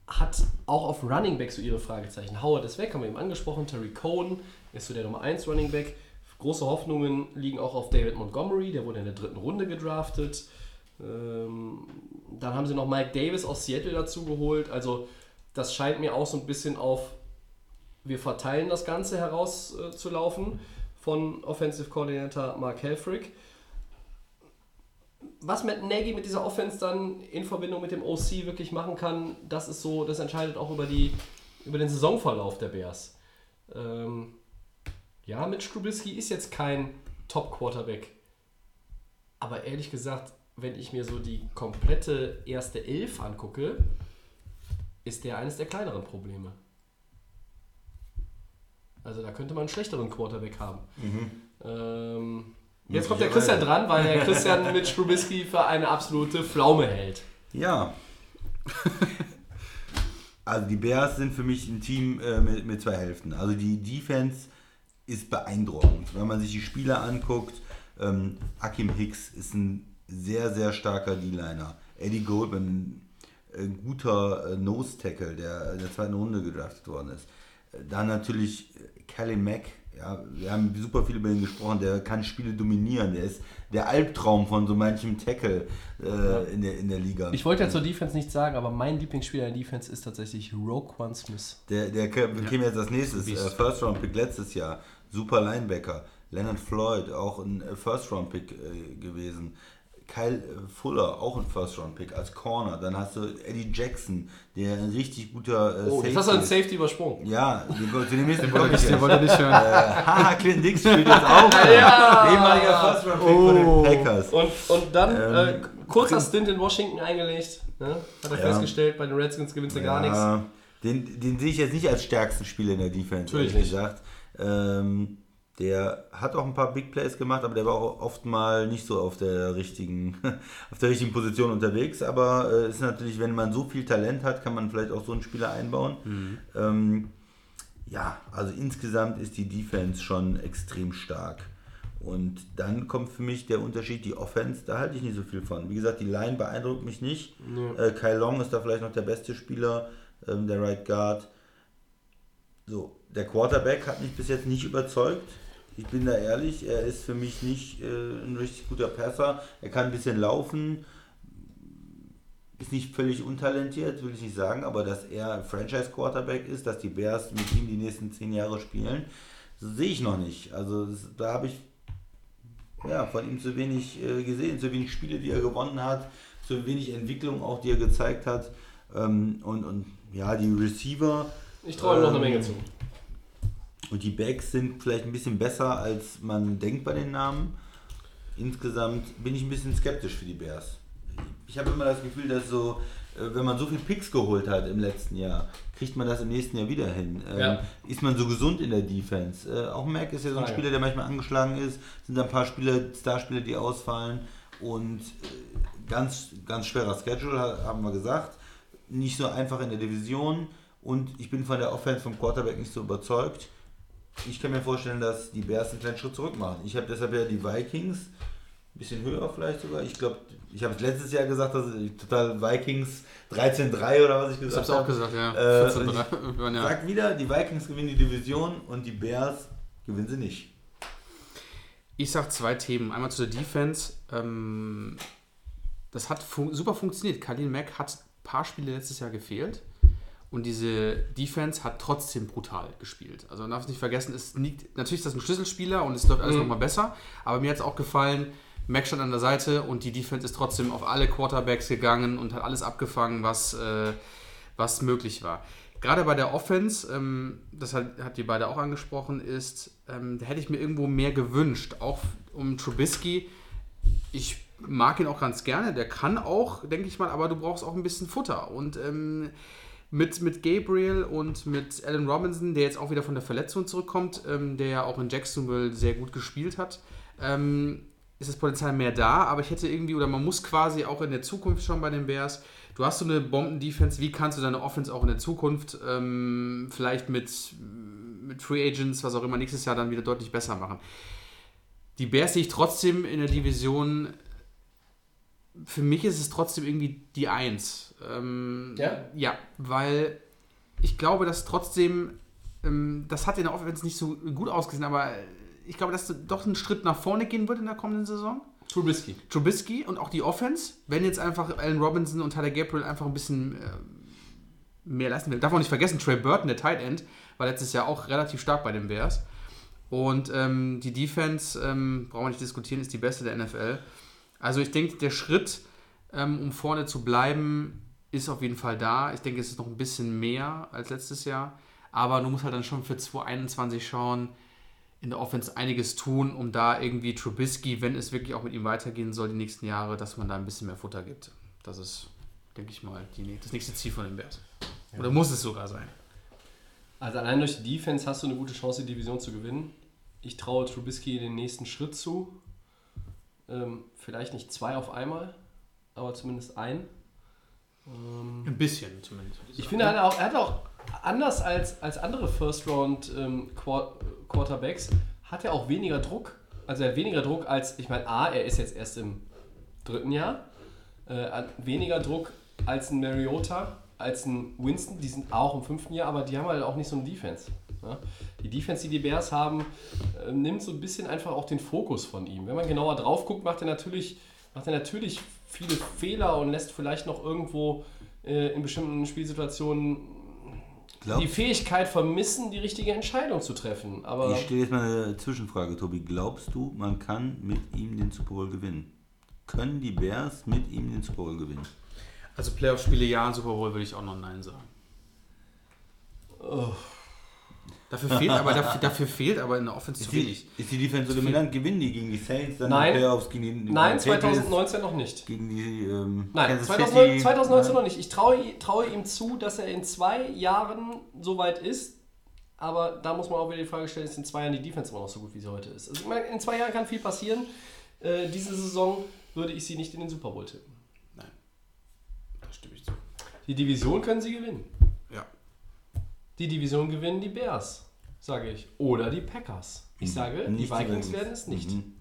S1: hat auch auf Running Back so ihre Fragezeichen. Howard ist weg, haben wir eben angesprochen. Terry Cohen ist so der Nummer 1 Running Back. Große Hoffnungen liegen auch auf David Montgomery, der wurde in der dritten Runde gedraftet. Ähm, dann haben sie noch Mike Davis aus Seattle dazu geholt. Also das scheint mir auch so ein bisschen auf, wir verteilen das Ganze herauszulaufen äh, von Offensive Coordinator Mark Helfrich. Was Matt Nagy mit dieser Offense dann in Verbindung mit dem OC wirklich machen kann, das ist so, das entscheidet auch über, die, über den Saisonverlauf der Bears. Ähm, ja, Mitch Trubisky ist jetzt kein Top-Quarterback. Aber ehrlich gesagt, wenn ich mir so die komplette erste Elf angucke, ist der eines der kleineren Probleme. Also da könnte man einen schlechteren Quarterback haben. Mhm. Ähm, jetzt kommt der Christian dran, weil der Christian mit Trubisky für eine absolute Pflaume hält.
S2: Ja. also die Bears sind für mich ein Team äh, mit, mit zwei Hälften. Also die Defense ist beeindruckend. Wenn man sich die Spieler anguckt, ähm, Akim Hicks ist ein sehr, sehr starker D-Liner. Eddie Goldman, ein guter äh, Nose-Tackle, der in der zweiten Runde gedraftet worden ist. Dann natürlich Kelly Mack, ja, wir haben super viel über ihn gesprochen, der kann Spiele dominieren, der ist der Albtraum von so manchem Tackle äh, ja. in, der, in der Liga.
S1: Ich wollte ja zur Defense nichts sagen, aber mein Lieblingsspieler in der Defense ist tatsächlich Roquan Smith.
S2: Der, der käme ja. jetzt als nächstes, äh, First Round Pick letztes Jahr, super Linebacker. Leonard Floyd, auch ein äh, First Round Pick äh, gewesen. Kyle Fuller, auch ein First-Round-Pick als Corner. Dann hast du Eddie Jackson, der ein richtig guter
S1: äh, Oh, jetzt hast du einen Safety übersprungen.
S2: Ja, zu dem nächsten wollte ich, den wollte nicht hören. Äh, haha, Clint Dix spielt jetzt auch. ja. Ehemaliger First-Round-Pick oh. von den oh. Packers.
S1: Und, und dann ähm, äh, kurzer Stint in Washington eingelegt. Ne? Hat er ja. festgestellt, bei den Redskins gewinnt er ja. gar nichts.
S2: Den, den sehe ich jetzt nicht als stärksten Spieler in der Defense,
S1: Natürlich ehrlich
S2: gesagt. Ähm, der hat auch ein paar Big Plays gemacht, aber der war auch oft mal nicht so auf der richtigen, auf der richtigen Position unterwegs. Aber äh, ist natürlich, wenn man so viel Talent hat, kann man vielleicht auch so einen Spieler einbauen. Mhm. Ähm, ja, also insgesamt ist die Defense schon extrem stark. Und dann kommt für mich der Unterschied, die Offense, da halte ich nicht so viel von. Wie gesagt, die Line beeindruckt mich nicht. Ja. Äh, Kai Long ist da vielleicht noch der beste Spieler, ähm, der Right Guard. So, der Quarterback hat mich bis jetzt nicht überzeugt. Ich bin da ehrlich, er ist für mich nicht äh, ein richtig guter Passer. Er kann ein bisschen laufen, ist nicht völlig untalentiert, will ich nicht sagen, aber dass er Franchise-Quarterback ist, dass die Bears mit ihm die nächsten zehn Jahre spielen, sehe ich noch nicht. Also das, da habe ich ja, von ihm zu wenig äh, gesehen, zu wenig Spiele, die er gewonnen hat, zu wenig Entwicklung auch, die er gezeigt hat. Ähm, und, und ja, die Receiver.
S1: Ich traue ihm ähm, noch eine Menge ähm, zu.
S2: Und die Backs sind vielleicht ein bisschen besser, als man denkt bei den Namen. Insgesamt bin ich ein bisschen skeptisch für die Bears. Ich habe immer das Gefühl, dass so, äh, wenn man so viel Picks geholt hat im letzten Jahr, kriegt man das im nächsten Jahr wieder hin. Ähm, ja. Ist man so gesund in der Defense? Äh, auch Mac ist ja so ein Spieler, der manchmal angeschlagen ist. Sind da ein paar Spieler, Starspieler, die ausfallen. Und äh, ganz, ganz schwerer Schedule, haben wir gesagt. Nicht so einfach in der Division Und ich bin von der Offense vom Quarterback nicht so überzeugt. Ich kann mir vorstellen, dass die Bears einen kleinen Schritt zurück machen. Ich habe deshalb ja die Vikings ein bisschen höher vielleicht sogar. Ich glaube, ich habe es letztes Jahr gesagt, dass ich total Vikings 13-3 oder was ich
S3: Ich
S2: gesagt
S3: hab's auch
S2: habe.
S3: gesagt, ja.
S2: Äh,
S3: 14,
S2: und ich
S3: ja.
S2: Sag wieder, die Vikings gewinnen die Division und die Bears gewinnen sie nicht.
S3: Ich sag zwei Themen. Einmal zu der Defense. Ähm, das hat fun super funktioniert. Khalil Mack hat ein paar Spiele letztes Jahr gefehlt. Und diese Defense hat trotzdem brutal gespielt. Also man darf es nicht vergessen, es liegt, natürlich ist das ein Schlüsselspieler und es läuft alles nochmal besser. Aber mir hat es auch gefallen, Mack stand an der Seite und die Defense ist trotzdem auf alle Quarterbacks gegangen und hat alles abgefangen, was, äh, was möglich war. Gerade bei der Offense, ähm, das hat, hat die beide auch angesprochen, ist, ähm, da hätte ich mir irgendwo mehr gewünscht, auch um Trubisky. Ich mag ihn auch ganz gerne, der kann auch, denke ich mal, aber du brauchst auch ein bisschen Futter. Und ähm, mit, mit Gabriel und mit Allen Robinson, der jetzt auch wieder von der Verletzung zurückkommt, ähm, der ja auch in Jacksonville sehr gut gespielt hat, ähm, ist das Potenzial mehr da, aber ich hätte irgendwie, oder man muss quasi auch in der Zukunft schon bei den Bears, du hast so eine Bomben-Defense, wie kannst du deine Offense auch in der Zukunft ähm, vielleicht mit, mit Free Agents, was auch immer, nächstes Jahr dann wieder deutlich besser machen. Die Bears sehe ich trotzdem in der Division, für mich ist es trotzdem irgendwie die Eins. Ähm,
S1: Ja?
S3: Ja, weil ich glaube, dass trotzdem, ähm, das hat in der Offense nicht so gut ausgesehen, aber ich glaube, dass doch ein Schritt nach vorne gehen wird in der kommenden Saison.
S1: Trubisky.
S3: Trubisky und auch die Offense, wenn jetzt einfach Allen Robinson und Tyler Gabriel einfach ein bisschen äh, mehr leisten will. Darf man nicht vergessen, Trey Burton, der Tight End, war letztes Jahr auch relativ stark bei den Bears. Und ähm, die Defense, ähm, brauchen wir nicht diskutieren, ist die beste der NFL. Also ich denke, der Schritt, ähm, um vorne zu bleiben, ist auf jeden Fall da. Ich denke, es ist noch ein bisschen mehr als letztes Jahr. Aber du musst halt dann schon für 2021 schauen, in der Offense einiges tun, um da irgendwie Trubisky, wenn es wirklich auch mit ihm weitergehen soll, die nächsten Jahre, dass man da ein bisschen mehr Futter gibt. Das ist, denke ich mal, die, das nächste Ziel von den Bears. Oder muss es sogar sein?
S1: Also allein durch die Defense hast du eine gute Chance, die Division zu gewinnen. Ich traue Trubisky den nächsten Schritt zu. Ähm, vielleicht nicht zwei auf einmal, aber zumindest ein. Ähm,
S3: Ein bisschen zumindest.
S1: ich finde, er hat auch, er anders als, als andere First-Round ähm, Quar- Quarterbacks, hat er auch weniger Druck. Also er hat weniger Druck als, ich meine, A, er ist jetzt erst im dritten Jahr, äh, hat weniger Druck als ein Mariota, als ein Winston, die sind auch im fünften Jahr, aber die haben halt auch nicht so eine Defense. Ja? Die Defense, die die Bears haben, äh, nimmt so ein bisschen einfach auch den Fokus von ihm. Wenn man genauer drauf guckt, macht er natürlich, macht er natürlich viele Fehler und lässt vielleicht noch irgendwo äh, in bestimmten Spielsituationen
S2: Glaubst-
S1: die Fähigkeit vermissen, die richtige Entscheidung zu treffen. Aber
S2: Ich stelle jetzt mal eine Zwischenfrage, Tobi. Glaubst du, man kann mit ihm den Super Bowl gewinnen? Können die Bears mit ihm den Super Bowl gewinnen?
S3: Also Playoff-Spiele ja, Super Bowl würde ich auch noch Nein sagen. Dafür fehlt aber, dafür, dafür fehlt aber in der Offense zu
S2: Ist die,
S3: wenig.
S2: ist die Defense so dominant? Gewinnen die gegen die Saints, dann
S1: Nein.
S2: in den Playoffs gegen die
S1: nein,
S2: gegen die Patriots,
S1: 2019 noch nicht.
S2: Gegen die ähm,
S1: Nein,
S2: Kansas
S1: 2009,
S2: City?
S1: 2019 noch
S2: Nein.
S1: nicht. Ich traue, traue ihm zu, dass er in zwei Jahren so weit ist. Aber da muss man auch wieder die Frage stellen, ist in zwei Jahren die Defense immer noch so gut, wie sie heute ist? Also ich meine, in zwei Jahren kann viel passieren. Äh, diese Saison würde ich sie nicht in den Super Bowl tippen.
S3: Da stimme ich zu.
S1: Die Division können sie gewinnen. Die Division gewinnen die Bears, sage ich. Oder die Packers. Ich sage, die
S2: Nicht die
S1: Vikings werden es nicht.
S2: Mhm.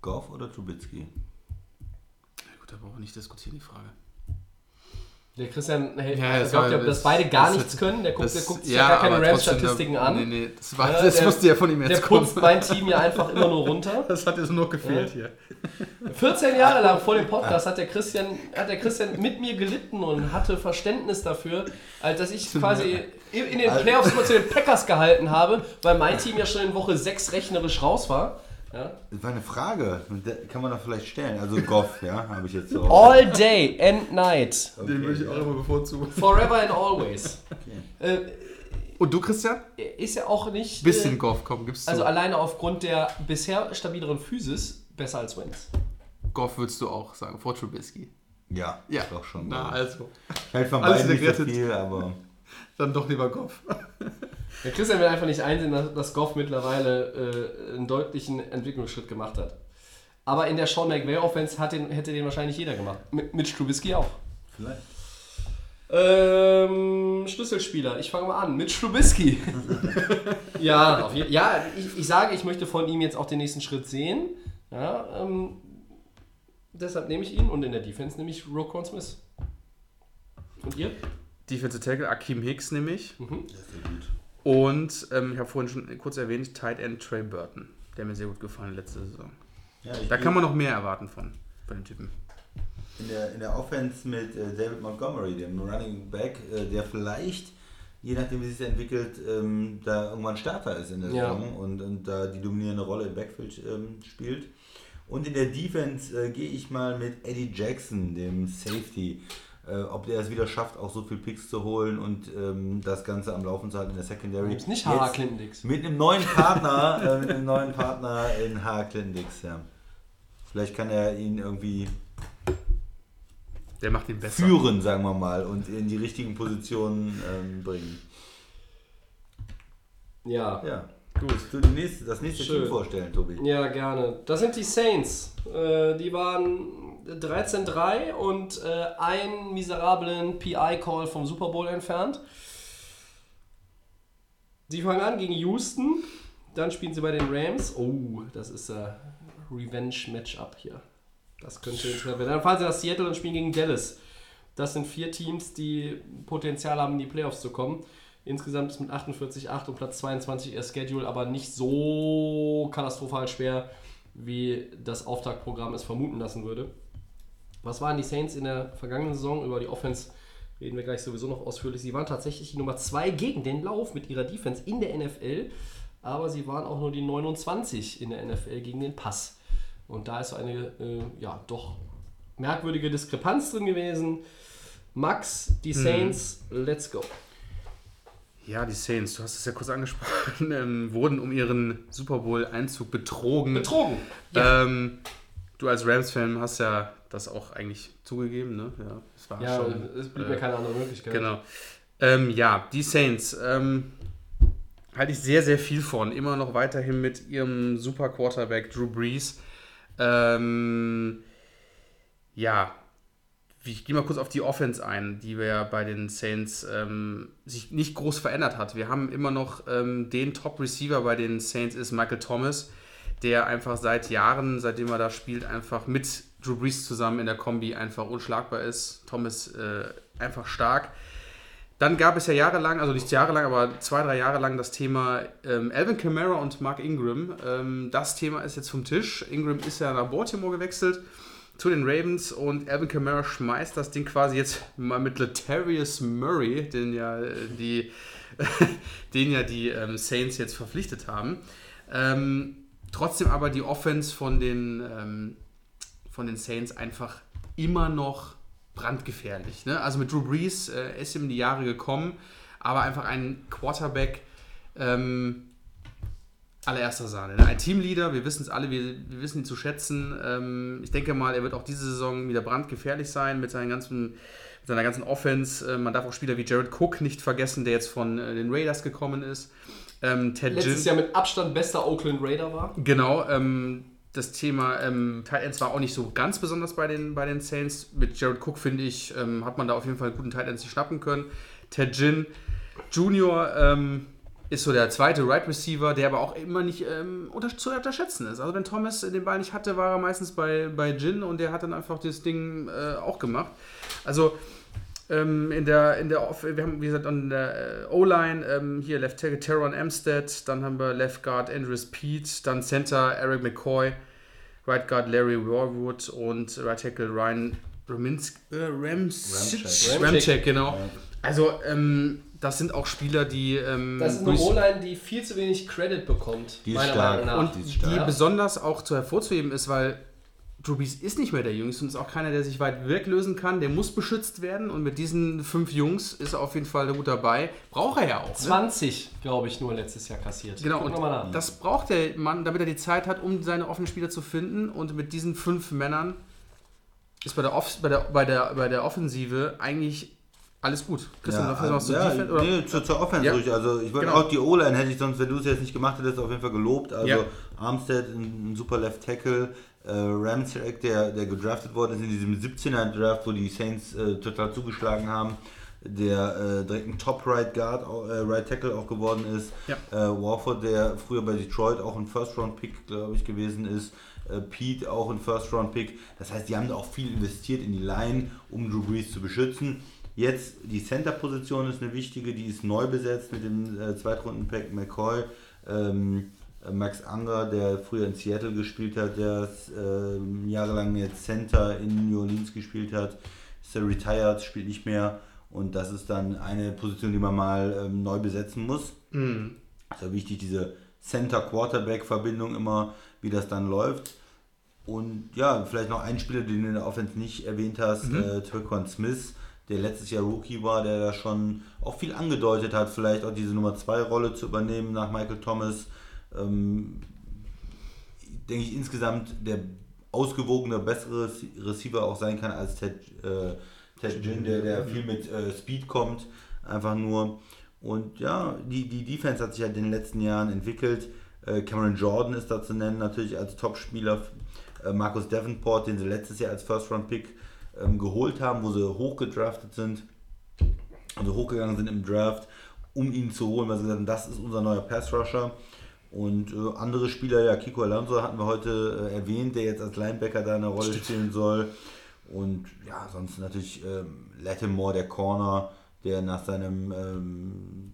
S2: Goff oder Trubisky?
S3: Ja, gut, da brauchen wir nicht diskutieren, die Frage.
S1: Der Christian hey,
S3: Ja, das
S1: glaubt
S3: war-
S1: ja, dass
S3: das-
S1: beide gar
S3: das-
S1: nichts können. Der guckt, der
S3: Das-
S1: guckt sich ja, gar keine Rams-Statistiken an.
S3: Nee, nee, das, war, das
S1: der-
S3: musste ja von ihm
S1: Der
S3: jetzt kommen.
S1: putzt mein Team ja einfach immer nur runter.
S3: Das hat jetzt nur gefehlt
S1: Ja.
S3: hier.
S1: 14 Jahre lang vor dem Podcast hat der Christian, hat der Christian mit mir gelitten und hatte Verständnis dafür, als dass ich quasi in in den Playoffs immer zu den Packers gehalten habe, weil mein Team ja schon in Woche 6 rechnerisch raus war. Ja.
S2: Das war eine Frage. Kann man doch vielleicht stellen. Also Goff, ja, habe ich jetzt so.
S1: All day and night.
S2: Okay.
S3: Den würde ich auch immer bevorzugen.
S1: Forever and always. Äh,
S3: Und du, Christian?
S1: ist ja auch nicht.
S3: Bisschen
S1: äh,
S3: Goff, komm, gibst du.
S1: Also alleine aufgrund der bisher stabileren Physis besser als Wins.
S3: Goff würdest du auch sagen, vor Trubisky.
S2: Ja,
S3: Ja.
S2: doch schon.
S3: Na, also.
S2: ich halte von beiden nicht so viel, aber
S3: Dann doch lieber Goff.
S1: Der Christian will einfach nicht einsehen, dass, dass Goff mittlerweile äh, einen deutlichen Entwicklungsschritt gemacht hat. Aber in der Sean McVay Offense hat den, hätte den wahrscheinlich jeder gemacht. Mit, mit Trubisky auch.
S2: vielleicht.
S1: Ähm, Schlüsselspieler, ich fange mal an mit Schlubisky. ja, ja ich, ich sage, ich möchte von ihm jetzt auch den nächsten Schritt sehen. Ja, ähm, deshalb nehme ich ihn und in der Defense nehme ich Roquan Smith. Und ihr?
S3: Defensive Tackle Akeem Hicks nämlich.
S1: Mhm.
S3: Und ähm, ich habe vorhin schon kurz erwähnt, Tight End Trey Burton, der mir sehr gut gefallen letzte Saison.
S2: Ja,
S3: Da kann man noch mehr erwarten von, von den Typen.
S2: in der, in der Offense mit äh, David Montgomery, dem Running Back, äh, der vielleicht, je nachdem wie sich das entwickelt, ähm, da irgendwann Starter ist in der
S1: Ja.
S2: Saison und, und da die dominierende Rolle im Backfield ähm, spielt. Und in der Defense äh, gehe ich mal mit Eddie Jackson, dem Safety. Äh, ob der es wieder schafft, auch so viel Picks zu holen und ähm, das Ganze am Laufen zu halten in der Secondary.
S1: Gibt's nicht Hara
S2: Jetzt
S1: Clinton Dix.
S2: Mit einem neuen Partner, äh, mit einem neuen Partner in H. Clinton Dix, ja. Vielleicht kann er ihn irgendwie
S3: Der macht ihn besser.
S2: führen, sagen wir mal, und in die richtigen Positionen ähm, bringen.
S1: Ja.
S2: Ja, gut. Du nächste, das nächste
S1: Schön.
S2: Team vorstellen, Tobi.
S1: Ja, gerne. Das sind die Saints. Äh, die waren 13-3 und äh, einen miserablen PI-Call vom Super Bowl entfernt. Sie fangen an gegen Houston, dann spielen sie bei den Rams. Oh, das ist ein Revenge-Matchup hier. Das könnte interessant werden. Dann fahren sie nach Seattle und spielen gegen Dallas. Das sind vier Teams, die Potenzial haben, in die Playoffs zu kommen. Insgesamt ist mit 48,8 und Platz 22 ihr Schedule, aber nicht so katastrophal schwer, wie das Auftaktprogramm es vermuten lassen würde. Was waren die Saints in der vergangenen Saison? Über die Offense reden wir gleich sowieso noch ausführlich. Sie waren tatsächlich die Nummer 2 gegen den Lauf mit ihrer Defense in der NFL, aber sie waren auch nur die 29 in der NFL gegen den Pass. Und da ist so eine, äh, ja, doch merkwürdige Diskrepanz drin gewesen. Max, die Saints, let's go.
S3: Ja, die Saints, du hast es ja kurz angesprochen, ähm, wurden um ihren Super Bowl-Einzug betrogen.
S1: Betrogen.
S3: Ähm, du als Rams-Fan hast ja das auch eigentlich zugegeben, ne? Ja, es war
S1: Ja,
S3: schon.
S1: es blieb
S3: äh,
S1: mir keine andere Möglichkeit.
S3: Genau. Ähm, ja, die Saints. Ähm, halte ich sehr, sehr viel von. Immer noch weiterhin mit ihrem super Quarterback Drew Brees. Ähm, ja, ich gehe mal kurz auf die Offense ein, die wir ja bei den Saints ähm, sich nicht groß verändert hat. Wir haben immer noch ähm, den Top-Receiver bei den Saints ist Michael Thomas, der einfach seit Jahren, seitdem er da spielt, einfach mit Drew Brees zusammen in der Kombi einfach unschlagbar ist. Thomas äh, einfach stark. Dann gab es ja jahrelang, also nicht jahrelang, aber zwei, drei Jahre lang das Thema ähm, Alvin Kamara und Mark Ingram. Ähm, das Thema ist jetzt vom Tisch. Ingram ist ja nach Baltimore gewechselt zu den Ravens und Alvin Kamara schmeißt das Ding quasi jetzt mal mit Latarius Murray, den ja äh, die, den ja die ähm, Saints jetzt verpflichtet haben. Ähm, trotzdem aber die Offense von den, ähm, von den Saints einfach immer noch brandgefährlich. Ne? Also mit Drew Brees äh, ist ihm die Jahre gekommen, aber einfach ein Quarterback ähm, allererster Sahne. Ne? Ein Teamleader, wir wissen es alle, wir, wir wissen ihn zu schätzen. Ähm, ich denke mal, er wird auch diese Saison wieder brandgefährlich sein mit, seinen ganzen, mit seiner ganzen Offense. Äh, man darf auch Spieler wie Jared Cook nicht vergessen, der jetzt von äh, den Raiders gekommen ist. Ähm, Ted
S1: Letztes Jahr mit Abstand bester Oakland Raider war.
S3: Genau, ähm, das Thema ähm, Tight Ends war auch nicht so ganz besonders bei den, bei den Saints. Mit Jared Cook, finde ich, ähm, hat man da auf jeden Fall einen guten Tight Ends schnappen können. Ted Ginn Junior ähm, ist so der zweite Right Receiver, der aber auch immer nicht ähm, unter, zu unterschätzen ist. Also wenn Thomas den Ball nicht hatte, war er meistens bei, bei Ginn und der hat dann einfach das Ding äh, auch gemacht. Also ähm, in der, in der Off wir haben, wie gesagt, an der äh, O-Line ähm, hier Left Tackle Teron Amstead, dann haben wir Left Guard Andrews Pete, dann Center Eric McCoy, Right Guard Larry Warwood und Right Tackle Ryan Raminsk, äh, Rams,
S2: Ramczyk.
S3: Ramczyk, genau. Also ähm, das sind auch Spieler, die ähm,
S1: Das ist eine O-Line, die viel zu wenig Credit bekommt.
S2: Die ist
S1: meiner
S2: stark.
S1: Meinung nach.
S3: und
S2: die
S3: die,
S2: ist stark.
S3: besonders auch zu hervorzuheben ist, weil Drew Brees ist nicht mehr der Jüngste und ist auch keiner, der sich weit weglösen kann. Der muss beschützt werden und mit diesen fünf Jungs ist er auf jeden Fall gut dabei. Braucht er ja auch. Ne?
S1: 20, glaube ich, nur letztes Jahr kassiert.
S3: Genau,
S1: Guck
S3: und das braucht der Mann, damit er die Zeit hat, um seine offenen Spieler zu finden. Und mit diesen fünf Männern ist bei der, Off bei der, bei der, bei der Offensive eigentlich alles gut. Christian,
S2: Ja,
S3: was
S2: ja,
S3: Defense? Oder?
S2: nee, zur, zur Offense
S3: Ja.
S2: ruhig. Also ich würde
S3: Genau.
S2: auch die O-Line hätte ich sonst, wenn du es jetzt nicht gemacht hättest, auf jeden Fall gelobt. Also
S3: Ja.
S2: Armstead, ein, ein super Left Tackle, äh, Ramsek, der, der gedraftet worden ist in diesem 17er Draft, wo die Saints äh, total zugeschlagen haben. der äh, direkt ein Top Right Guard, äh, Right Tackle auch geworden ist.
S3: Ja.
S2: Äh, Warford, der früher bei Detroit auch ein First Round Pick, glaube ich, gewesen ist. Äh, Pete auch ein First Round Pick. Das heißt, die haben da auch viel investiert in die Line, um Drew Brees zu beschützen. Jetzt die Center-Position ist eine wichtige, die ist neu besetzt mit dem äh, Zweitrunden-Pack McCoy. Ähm, äh, Max Anger, der früher in Seattle gespielt hat, der ähm, jahrelang jetzt Center in New Orleans gespielt hat, ist er retired, spielt nicht mehr. Und das ist dann eine Position, die man mal ähm, neu besetzen muss.
S3: Mhm.
S2: Ist ja wichtig, diese Center-Quarterback-Verbindung immer, wie das dann läuft. Und ja, vielleicht noch ein Spieler, den du in der Offense nicht erwähnt hast, äh, Turquan Smith, der letztes Jahr Rookie war, der da schon auch viel angedeutet hat, vielleicht auch diese Nummer 2 Rolle zu übernehmen nach Michael Thomas. Ähm, denke ich insgesamt der ausgewogene, bessere Rece- Receiver auch sein kann als Ted, äh, Ted Ginn, der, der viel mit äh, Speed kommt, einfach nur. Und ja, die, die Defense hat sich halt in den letzten Jahren entwickelt. Äh, Cameron Jordan ist da zu nennen, natürlich als Topspieler. Äh, Marcus Davenport, den sie letztes Jahr als First-Round-Pick ähm, geholt haben, wo sie hochgedraftet sind, also hochgegangen sind im Draft, um ihn zu holen, weil sie gesagt haben, das ist unser neuer Pass-Rusher. Und äh, andere Spieler, ja, Kiko Alonso hatten wir heute äh, erwähnt, der jetzt als Linebacker da eine Rolle spielen soll. Und ja, sonst natürlich ähm, Lattimore, der Corner, der nach seinem ähm,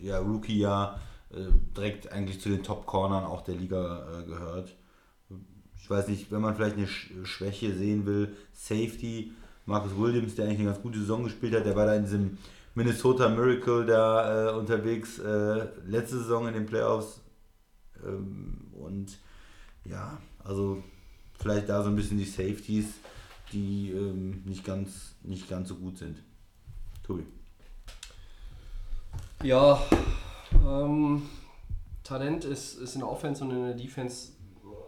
S2: ja, Rookie-Jahr äh, direkt eigentlich zu den Top-Cornern auch der Liga äh, gehört. Ich weiß nicht, wenn man vielleicht eine Sch Schwäche sehen will, Safety, Marcus Williams, der eigentlich eine ganz gute Saison gespielt hat, der war da in diesem Minnesota Miracle da äh, unterwegs, äh, letzte Saison in den Playoffs. Ähm, und ja, also vielleicht da so ein bisschen die Safeties, die ähm, nicht, ganz, nicht ganz so gut sind. Tobi.
S1: Ja, ähm, Talent ist, ist in der Offense und in der Defense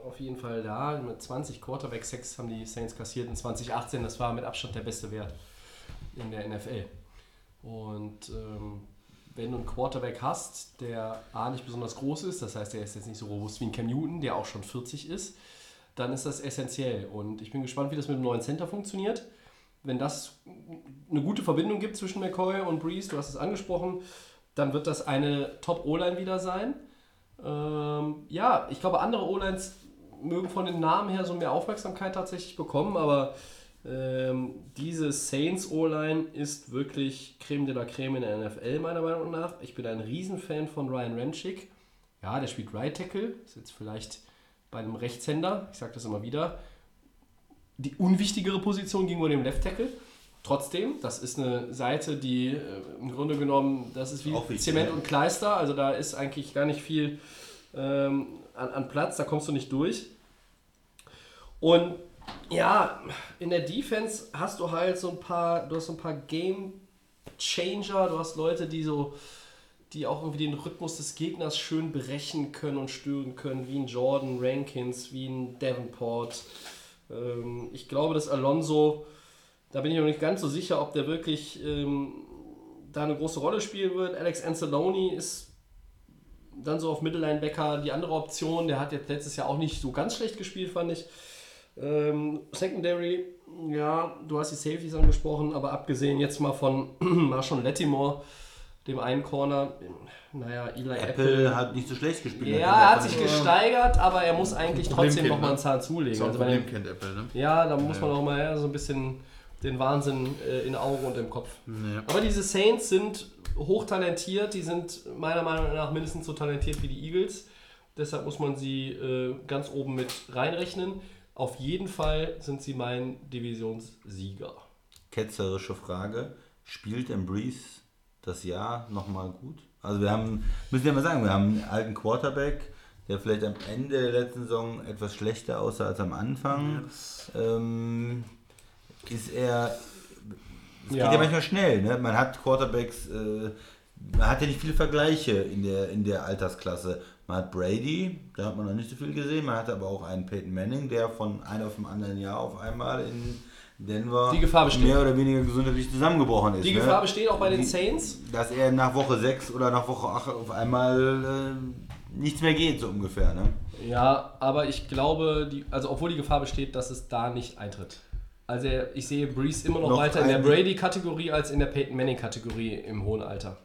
S1: auf jeden Fall da. Mit 20 Quarterback Sacks haben die Saints kassiert in 2018. Das war mit Abstand der beste Wert in der NFL. Und ähm, wenn du einen Quarterback hast, der A nicht besonders groß ist, das heißt, der ist jetzt nicht so robust wie ein Cam Newton, der auch schon 40 ist, dann ist das essentiell. Und ich bin gespannt, wie das mit dem neuen Center funktioniert. Wenn das eine gute Verbindung gibt zwischen McCoy und Breeze, du hast es angesprochen, dann wird das eine Top-O-Line wieder sein. Ähm, ja, ich glaube, andere O-Lines mögen von den Namen her so mehr Aufmerksamkeit tatsächlich bekommen, aber ähm, diese Saints O-Line ist wirklich Creme de la Creme in der NFL, meiner Meinung nach. Ich bin ein Riesenfan von Ryan Renchick. Ja, der spielt Right Tackle, ist jetzt vielleicht bei einem Rechtshänder, ich sage das immer wieder, die unwichtigere Position gegenüber dem Left Tackle. Trotzdem, das ist eine Seite, die äh, im Grunde genommen, das ist wie
S2: wichtig,
S1: Zement
S2: ja.
S1: und Kleister, also da ist eigentlich gar nicht viel ähm, an, an Platz, da kommst du nicht durch. Und ja, in der Defense hast du halt so ein paar, du hast so ein paar Game Changer, du hast Leute, die so, die auch irgendwie den Rhythmus des Gegners schön brechen können und stören können, wie ein Jordan Rankins, wie ein Davenport. Ähm, ich glaube, dass Alonso, da bin ich noch nicht ganz so sicher, ob der wirklich ähm, da eine große Rolle spielen wird. Alex Anzalone ist dann so auf Mittellinebacker die andere Option. Der hat jetzt letztes Jahr auch nicht so ganz schlecht gespielt, fand ich. Ähm, Secondary, ja, du hast die Safeties angesprochen, aber abgesehen jetzt mal von Marshall Lattimore, dem einen Corner, naja, Eli Apple.
S2: Apple hat nicht so schlecht gespielt.
S1: ja, er hat sich gesteigert, aber er muss eigentlich
S3: Problem
S1: trotzdem nochmal
S3: ne?
S1: einen Zahn zulegen.
S3: Ein
S1: Also bei
S3: Problem,
S1: dem,
S3: kennt Apple, ne?
S1: ja, da muss
S3: Ja.
S1: man auch mal ja, so ein bisschen den Wahnsinn äh, in Augen und im Kopf.
S3: Ja.
S1: Aber diese Saints sind hochtalentiert, die sind meiner Meinung nach mindestens so talentiert wie die Eagles. Deshalb muss man sie äh, ganz oben mit reinrechnen. Auf jeden Fall sind sie mein Divisionssieger.
S2: ketzerische Frage. Spielt Breeze das Jahr nochmal gut? Also wir haben, müssen ja mal sagen, wir haben einen alten Quarterback, der vielleicht am Ende der letzten Saison etwas schlechter aussah als am Anfang. Ähm, ist er, es
S1: Ja.
S2: geht ja manchmal schnell, ne? Man hat Quarterbacks, äh, man hat ja nicht viele Vergleiche in der, in der Altersklasse. Man hat Brady, da hat man noch nicht so viel gesehen, man hat aber auch einen Peyton Manning, der von einem auf dem anderen Jahr auf einmal in Denver
S1: Die Gefahr besteht.
S2: mehr oder weniger gesundheitlich zusammengebrochen ist.
S1: Die
S2: ne?
S1: Gefahr besteht auch bei den Saints.
S2: Dass er nach Woche 6 oder nach Woche 8 auf einmal äh, nichts mehr geht, so ungefähr. Ne?
S1: Ja, aber ich glaube, die, also obwohl die Gefahr besteht, dass es da nicht eintritt. Also ich sehe Breeze immer noch,
S2: Noch
S1: weiter in der Brady-Kategorie als in der Peyton Manning-Kategorie im hohen Alter.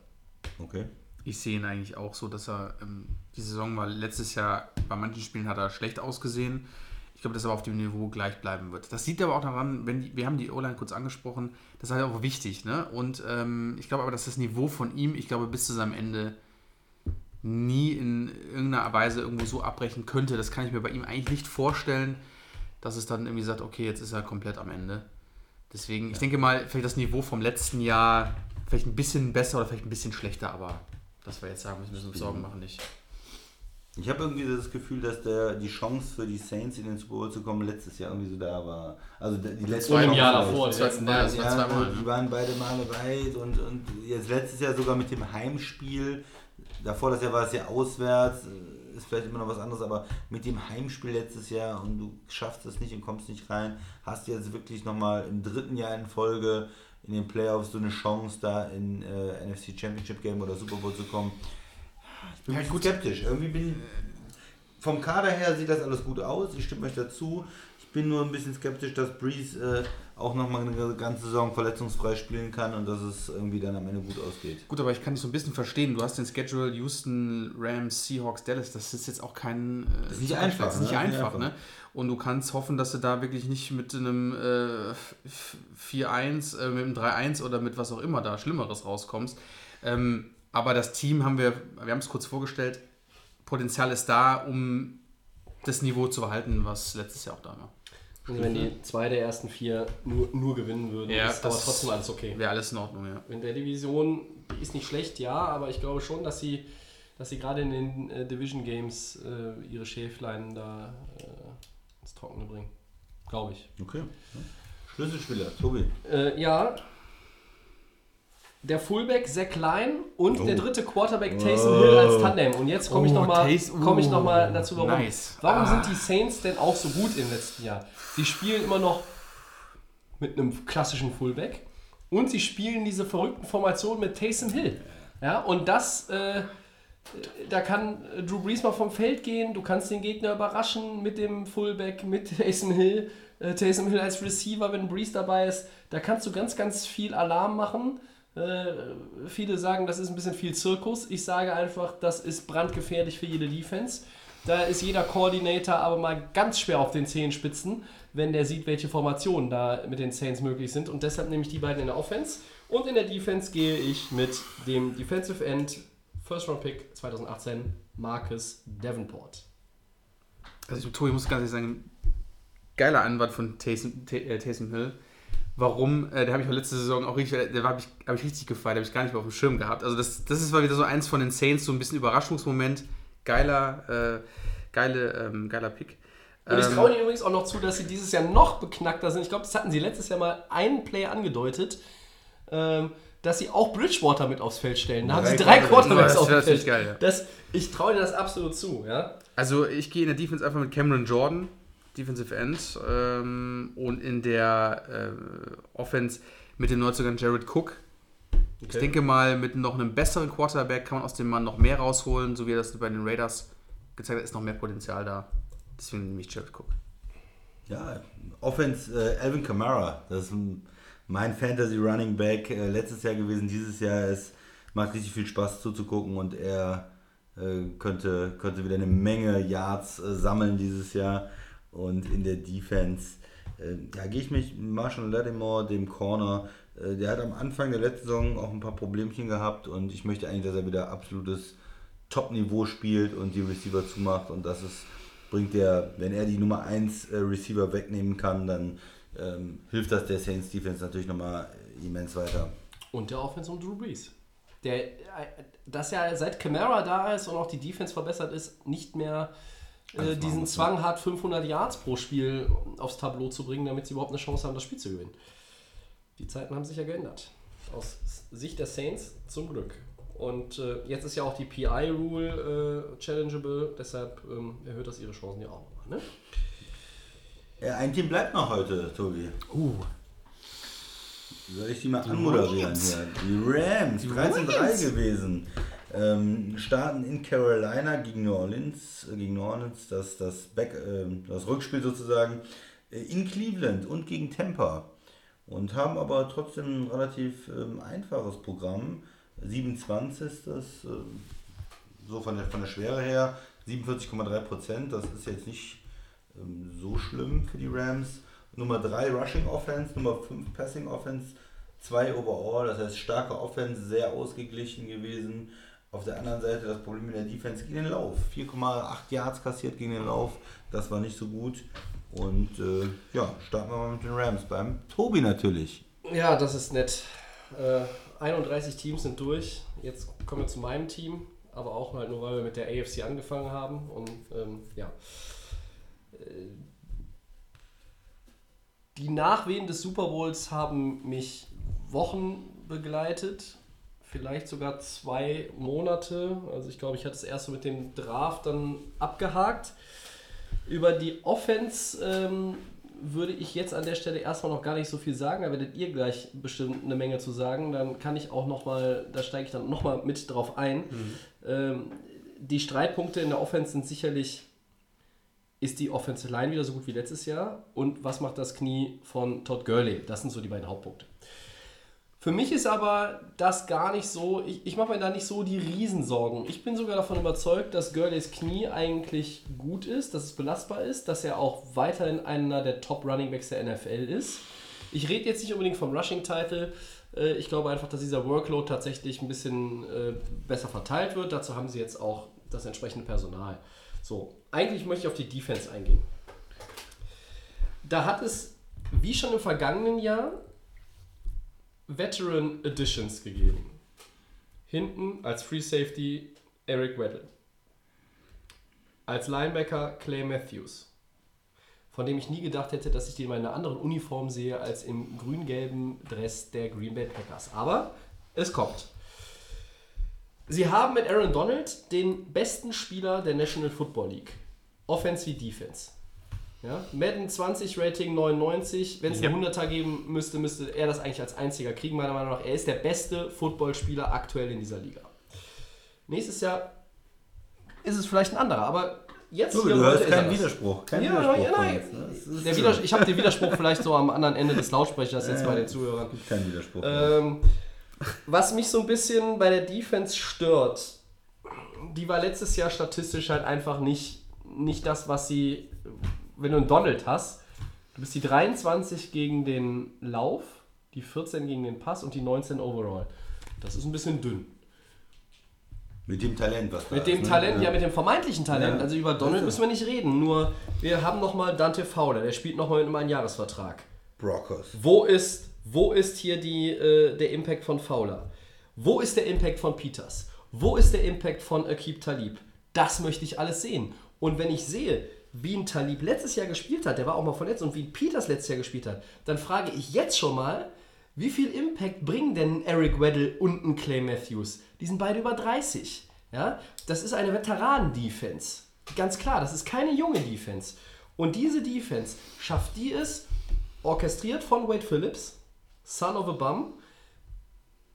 S2: Okay.
S3: Ich sehe ihn eigentlich auch so, dass er ähm, die Saison war letztes Jahr, bei manchen Spielen hat er schlecht ausgesehen. Ich glaube, dass er auf dem Niveau gleich bleiben wird. Das sieht aber auch daran, wenn die, wir haben die O-Line kurz angesprochen, das ist halt auch wichtig. Ne? Und ähm, ich glaube aber, dass das Niveau von ihm, ich glaube, bis zu seinem Ende nie in irgendeiner Weise irgendwo so abbrechen könnte. Das kann ich mir bei ihm eigentlich nicht vorstellen, dass es dann irgendwie sagt, okay, jetzt ist er komplett am Ende. Deswegen, ich denke mal, vielleicht das Niveau vom letzten Jahr vielleicht ein bisschen besser oder vielleicht ein bisschen schlechter, aber dass wir jetzt sagen, müssen wir uns Sorgen machen nicht.
S2: Ich habe irgendwie das Gefühl, dass der, die Chance für die Saints in den Super Bowl zu kommen letztes Jahr irgendwie so da war. Also die letzten
S1: Und im
S2: Chance
S1: Jahr
S2: vielleicht.
S1: davor, die
S3: Zwei- ja, war
S2: Ja,
S3: zweimal,
S2: die
S3: ne?
S2: waren beide Male weit und, und jetzt letztes Jahr sogar mit dem Heimspiel. Davor das Jahr war es ja auswärts, äh, ist vielleicht immer noch was anderes, aber mit dem Heimspiel letztes Jahr und du schaffst es nicht und kommst nicht rein, hast du jetzt wirklich nochmal im dritten Jahr in Folge in den Playoffs so eine Chance, da in äh, NFC Championship Game oder Super Bowl zu kommen. Ich bin bisschen
S3: gut.
S2: skeptisch. Irgendwie bin vom Kader her sieht das alles gut aus. Ich stimme euch dazu. Ich bin nur ein bisschen skeptisch, dass Breeze äh, auch nochmal eine ganze Saison verletzungsfrei spielen kann und dass es irgendwie dann am Ende gut ausgeht.
S3: Gut, aber ich kann dich so ein bisschen verstehen. Du hast den Schedule Houston, Rams, Seahawks, Dallas. Das ist jetzt auch kein. Äh,
S2: Das ist nicht einfach,
S3: Das ist nicht
S2: ne?
S3: einfach, ne? Und du kannst hoffen, dass du da wirklich nicht mit einem äh, 4-1, äh, mit einem 3-1 oder mit was auch immer da Schlimmeres rauskommst. Ähm, aber das Team haben wir, wir haben es kurz vorgestellt, Potenzial ist da, um das Niveau zu behalten, was letztes Jahr auch da war.
S1: Also wenn die zwei der ersten vier nur, nur gewinnen würden,
S3: Ja,
S1: ist aber
S3: das-
S1: trotzdem alles okay.
S3: Wäre alles in Ordnung, ja.
S1: In der Division ist nicht schlecht, ja, aber ich glaube schon, dass sie, dass sie gerade in den äh, Division Games äh, ihre Schäflein da äh, ins Trockene bringen. Glaube ich.
S2: Okay. Schlüsselspieler, Tobi.
S1: Äh, ja. Der Fullback Zach Klein und
S2: Oh.
S1: der dritte Quarterback Taysom Hill als Tandem. Und jetzt komme ich
S3: Oh,
S1: nochmal
S3: Tays-
S1: komm ich noch mal
S3: oh,
S1: dazu, warum.
S3: nice.
S1: Warum
S3: Ah.
S1: sind die Saints denn auch so gut im letzten Jahr? Sie spielen immer noch mit einem klassischen Fullback und sie spielen diese verrückten Formationen mit Taysom Hill. Ja, und das, äh, da kann äh, Drew Brees mal vom Feld gehen, du kannst den Gegner überraschen mit dem Fullback, mit Taysom Hill, äh, Taysom Hill als Receiver, wenn Brees dabei ist. Da kannst du ganz, ganz viel Alarm machen. Äh, viele sagen, das ist ein bisschen viel Zirkus. Ich sage einfach, das ist brandgefährlich für jede Defense. Da ist jeder Koordinator aber mal ganz schwer auf den Zehenspitzen, wenn der sieht, welche Formationen da mit den Saints möglich sind. Und deshalb nehme ich die beiden in der Offense. Und in der Defense gehe ich mit dem Defensive End First Round Pick 2018, Marcus Davenport.
S3: Also ich, ich muss ganz ehrlich sagen, geiler Anwalt von Taysom, Tay- äh, Taysom Hill. Warum? Äh, der habe ich letzte Saison auch richtig, der habe ich, hab ich richtig gefeiert, habe ich gar nicht mehr auf dem Schirm gehabt. Also das, das ist mal wieder so eins von den Saints, so ein bisschen Überraschungsmoment. Geiler, äh, geile, ähm, geiler Pick.
S1: Und ich
S3: Ähm,
S1: traue ihnen übrigens auch noch zu, dass sie dieses Jahr noch beknackter sind. Ich glaube, das hatten sie letztes Jahr mal einen Play angedeutet, ähm, dass sie auch Bridgewater mit aufs Feld stellen. Da haben sie
S2: Drei
S1: drei
S2: Quarterbacks.
S3: Das
S1: auf dem Feld.
S3: geil, ja.
S1: Das, ich traue ihnen das absolut zu, ja.
S3: Also ich gehe in der Defense einfach mit Cameron Jordan, Defensive End, ähm, und in der äh, Offense mit dem Neuzugang Jared Cook. Ich
S1: Okay.
S3: denke mal, mit noch einem besseren Quarterback kann man aus dem Mann noch mehr rausholen, so wie er das bei den Raiders gezeigt hat, ist noch mehr Potenzial da. Deswegen nehme ich Jared Cook.
S2: Ja, Offense, äh, Alvin Kamara, das ist ein, mein Fantasy Running Back äh, letztes Jahr gewesen, dieses Jahr. Es macht richtig viel Spaß zuzugucken und er äh, könnte, könnte wieder eine Menge Yards äh, sammeln dieses Jahr. Und in der Defense, äh, ja, gehe ich mich Marshall Lattimore, dem Corner, der hat am Anfang der letzten Saison auch ein paar Problemchen gehabt und ich möchte eigentlich, dass er wieder absolutes Top-Niveau spielt und die Receiver zumacht und das ist, bringt der, wenn er die Nummer 1 äh, Receiver wegnehmen kann, dann ähm, hilft das der Saints Defense natürlich nochmal immens weiter.
S1: Und der Offense um Drew Brees. Der, äh, dass ja seit Camara da ist und auch die Defense verbessert ist, nicht mehr äh, diesen Zwang hat, 500 Yards pro Spiel aufs Tableau zu bringen, damit sie überhaupt eine Chance haben, das Spiel zu gewinnen. Die Zeiten haben sich ja geändert. Aus Sicht der Saints zum Glück. Und äh, jetzt ist ja auch die PI-Rule äh, challengeable, deshalb ähm, erhöht das ihre Chancen ja auch nochmal. Ne?
S2: Ja, ein Team bleibt noch heute, Tobi.
S3: Uh,
S2: Soll ich die mal anmoderieren hier? Die Rams, 13-3 gewesen. Ähm, starten in Carolina gegen New Orleans, äh, gegen New Orleans, das, das, Back, ähm, das Rückspiel sozusagen. äh, in Cleveland und gegen Tampa und haben aber trotzdem ein relativ ähm, einfaches Programm. 27 ist das, ähm, so von der, von der Schwere her, 47,3 Prozent, das ist jetzt nicht ähm, so schlimm für die Rams. Nummer 3 Rushing Offense, Nummer 5 Passing Offense, 2 Overall, das heißt starke Offense, sehr ausgeglichen gewesen. Auf der anderen Seite das Problem mit der Defense gegen den Lauf. 4,8 Yards kassiert gegen den Lauf, das war nicht so gut. Und äh, ja, starten wir mal mit den Rams beim Tobi natürlich.
S1: Ja, das ist nett. Äh, 31 Teams sind durch. Jetzt kommen wir zu meinem Team, aber auch halt nur, weil wir mit der AFC angefangen haben. Und ähm, ja. Äh, Die Nachwehen des Super Bowls haben mich Wochen begleitet, vielleicht sogar zwei Monate. Also ich glaube, ich hatte es erst so mit dem Draft dann abgehakt. Über die Offense ähm, würde ich jetzt an der Stelle erstmal noch gar nicht so viel sagen. Da werdet ihr gleich bestimmt eine Menge zu sagen. Dann kann ich auch nochmal, da steige ich dann nochmal mit drauf ein. Ähm, die Streitpunkte in der Offense sind sicherlich, ist die Offensive Line wieder so gut wie letztes Jahr? Und was macht das Knie von Todd Gurley? Das sind so die beiden Hauptpunkte. Für mich ist aber das gar nicht so, ich, ich mache mir da nicht so die Riesensorgen. Ich bin sogar davon überzeugt, dass Gurleys Knie eigentlich gut ist, dass es belastbar ist, dass er auch weiterhin einer der Top Running Backs der NFL ist. Ich rede jetzt nicht unbedingt vom Rushing-Title. Äh, Ich glaube einfach, dass dieser Workload tatsächlich ein bisschen äh, besser verteilt wird. Dazu haben sie jetzt auch das entsprechende Personal. So, eigentlich möchte ich auf die Defense eingehen. Da hat es, wie schon im vergangenen Jahr, Veteran Additions gegeben. Hinten als Free Safety Eric Weddle. Als Linebacker Clay Matthews. Von dem ich nie gedacht hätte, dass ich den in einer anderen Uniform sehe als im grün-gelben Dress der Green Bay Packers. Aber es kommt. Sie haben mit Aaron Donald den besten Spieler der National Football League. Offense wie Defense. Ja? Madden 20 Rating 99. Wenn es
S3: Ja.
S1: einen 100er geben müsste, müsste er das eigentlich als einziger kriegen, meiner Meinung nach. Er ist der beste Footballspieler aktuell in dieser Liga. Nächstes Jahr ist es vielleicht ein anderer, aber jetzt
S2: Du, du hörst
S1: ist
S2: keinen. Widerspruch. Kein
S1: Ja,
S2: Widerspruch
S1: ja, nein.
S2: uns, ne? Es ist
S1: Der
S2: so.
S1: Widers ich habe den Widerspruch vielleicht so am anderen Ende des Lautsprechers jetzt bei den Zuhörern.
S2: Keinen Widerspruch.
S1: Ähm, was mich so ein bisschen bei der Defense stört, die war letztes Jahr statistisch halt einfach nicht, nicht das, was sie, wenn du einen Donald hast, du bist die 23 gegen den Lauf, die 14 gegen den Pass und die 19 overall. Das ist ein bisschen dünn.
S2: mit dem Talent, was da
S1: Mit
S2: ist,
S1: dem
S2: ne?
S1: Talent, ja, mit dem vermeintlichen Talent.
S2: Ja.
S1: Also über Donald müssen wir nicht reden. Nur wir haben nochmal Dante Fowler, der spielt nochmal mit einem Einjahresvertrag.
S2: Broncos.
S1: Wo ist, wo ist hier die, äh, der Impact von Fowler? Wo ist der Impact von Peters? Wo ist der Impact von Akib Talib? Das möchte ich alles sehen. Und wenn ich sehe, wie ein Talib letztes Jahr gespielt hat, der war auch mal verletzt, und wie ein Peters letztes Jahr gespielt hat, dann frage ich jetzt schon mal, wie viel Impact bringen denn Eric Weddle und ein Clay Matthews? Die sind beide über 30. Ja? Das ist eine Veteranen-Defense. Ganz klar, das ist keine junge Defense. Und diese Defense schafft die es, orchestriert von Wade Phillips, Son of a Bum,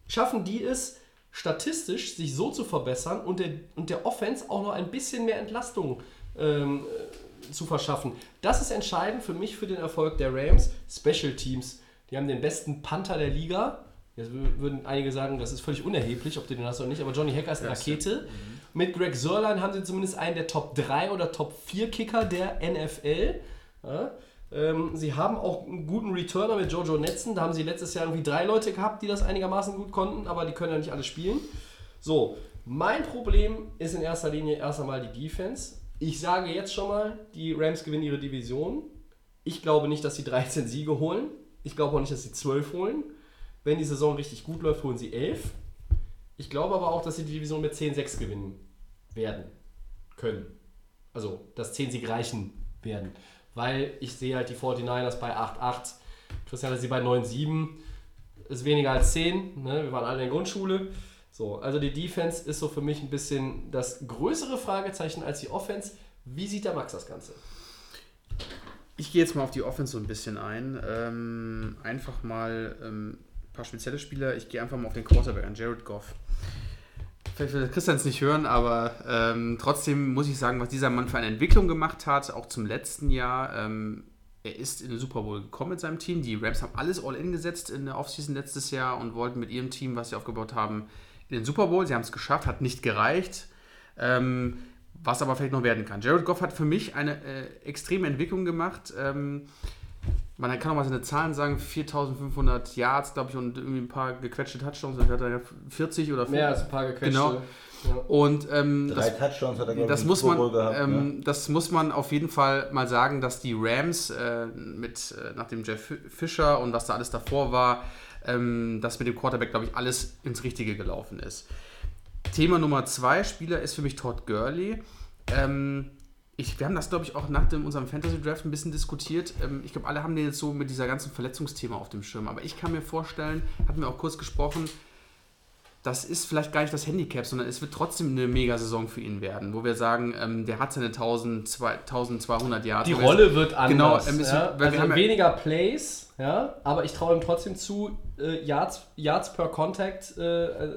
S1: schaffen die es, statistisch sich so zu verbessern und der, und der Offense auch noch ein bisschen mehr Entlastung ähm, äh, zu verschaffen. Das ist entscheidend für mich für den Erfolg der Rams. Special Teams, die haben den besten Panther der Liga. Jetzt wür- würden einige sagen, das ist völlig unerheblich, ob du den hast oder nicht, aber Johnny Hacker ist eine Rakete. Mit Greg Sörlein haben sie zumindest einen der Top 3 oder Top 4 Kicker der NFL. Ja? Ähm, sie haben auch einen guten Returner mit Jojo Netzen. Da haben sie letztes Jahr irgendwie drei Leute gehabt, die das einigermaßen gut konnten, aber die können ja nicht alle spielen. So, mein Problem ist in erster Linie erst einmal die Defense. Ich sage jetzt schon mal, die Rams gewinnen ihre Division. Ich glaube nicht, dass sie 13 Siege holen. Ich glaube auch nicht, dass sie 12 holen. Wenn die Saison richtig gut läuft, holen sie 11. Ich glaube aber auch, dass sie die Division mit 10-6 gewinnen werden können. Also, dass 10 Sieg reichen werden. Weil ich sehe halt die 49ers bei 8-8. Christian hat sie bei 9-7. Ist weniger als 10. Ne? Wir waren alle in der Grundschule. So, also die Defense ist so für mich ein bisschen das größere Fragezeichen als die Offense. Wie sieht der Max das Ganze?
S3: Ich gehe jetzt mal auf die Offense so ein bisschen ein. Ähm, einfach mal ähm, ein paar spezielle Spieler. Ich gehe einfach mal auf den Quarterback an, Jared Goff. Vielleicht will Christian es nicht hören, aber ähm, trotzdem muss ich sagen, was dieser Mann für eine Entwicklung gemacht hat, auch zum letzten Jahr. Ähm, er ist in den Super Bowl gekommen mit seinem Team. Die Rams haben alles All-In gesetzt in der Offseason letztes Jahr und wollten mit ihrem Team, was sie aufgebaut haben, in den Super Bowl. Sie haben es geschafft, hat nicht gereicht. Ähm, was aber vielleicht noch werden kann. Jared Goff hat für mich eine äh, extreme Entwicklung gemacht. Ähm, man kann auch mal seine Zahlen sagen, 4500 Yards, glaube ich, und irgendwie ein paar gequetschte Touchdowns. Dann hat er ja 40 oder
S1: Mehr als ein paar gequetschte.
S3: Genau.
S1: Ja.
S3: Und ähm,
S2: Drei
S3: das,
S2: Touchdowns hat er, glaube ich,
S3: das muss,
S2: Super
S3: man,
S2: Bowl gehabt.
S3: ähm,
S2: ne?
S3: das muss man auf jeden Fall mal sagen, dass die Rams äh, mit, äh, nach dem Jeff Fischer und was da alles davor war, ähm, dass mit dem Quarterback, glaube ich, alles ins Richtige gelaufen ist. Thema Nummer zwei Spieler ist für mich Todd Gurley. Ähm, ich, wir haben das, glaube ich, auch nach dem, unserem Fantasy Draft ein bisschen diskutiert. Ähm, ich glaube, alle haben den jetzt so mit dieser ganzen Verletzungsthema auf dem Schirm. Aber ich kann mir vorstellen, hatten wir auch kurz gesprochen, das ist vielleicht gar nicht das Handicap, sondern es wird trotzdem eine Mega-Saison für ihn werden, wo wir sagen, ähm, der hat seine 1000, 1200 Jahre.
S1: Die Rolle wird anders.
S3: Genau, ähm,
S1: ja?
S3: wird- weil wir
S1: also
S3: haben ja-
S1: weniger Plays, ja, aber ich traue ihm trotzdem zu, äh, Yards, Yards per Contact, äh,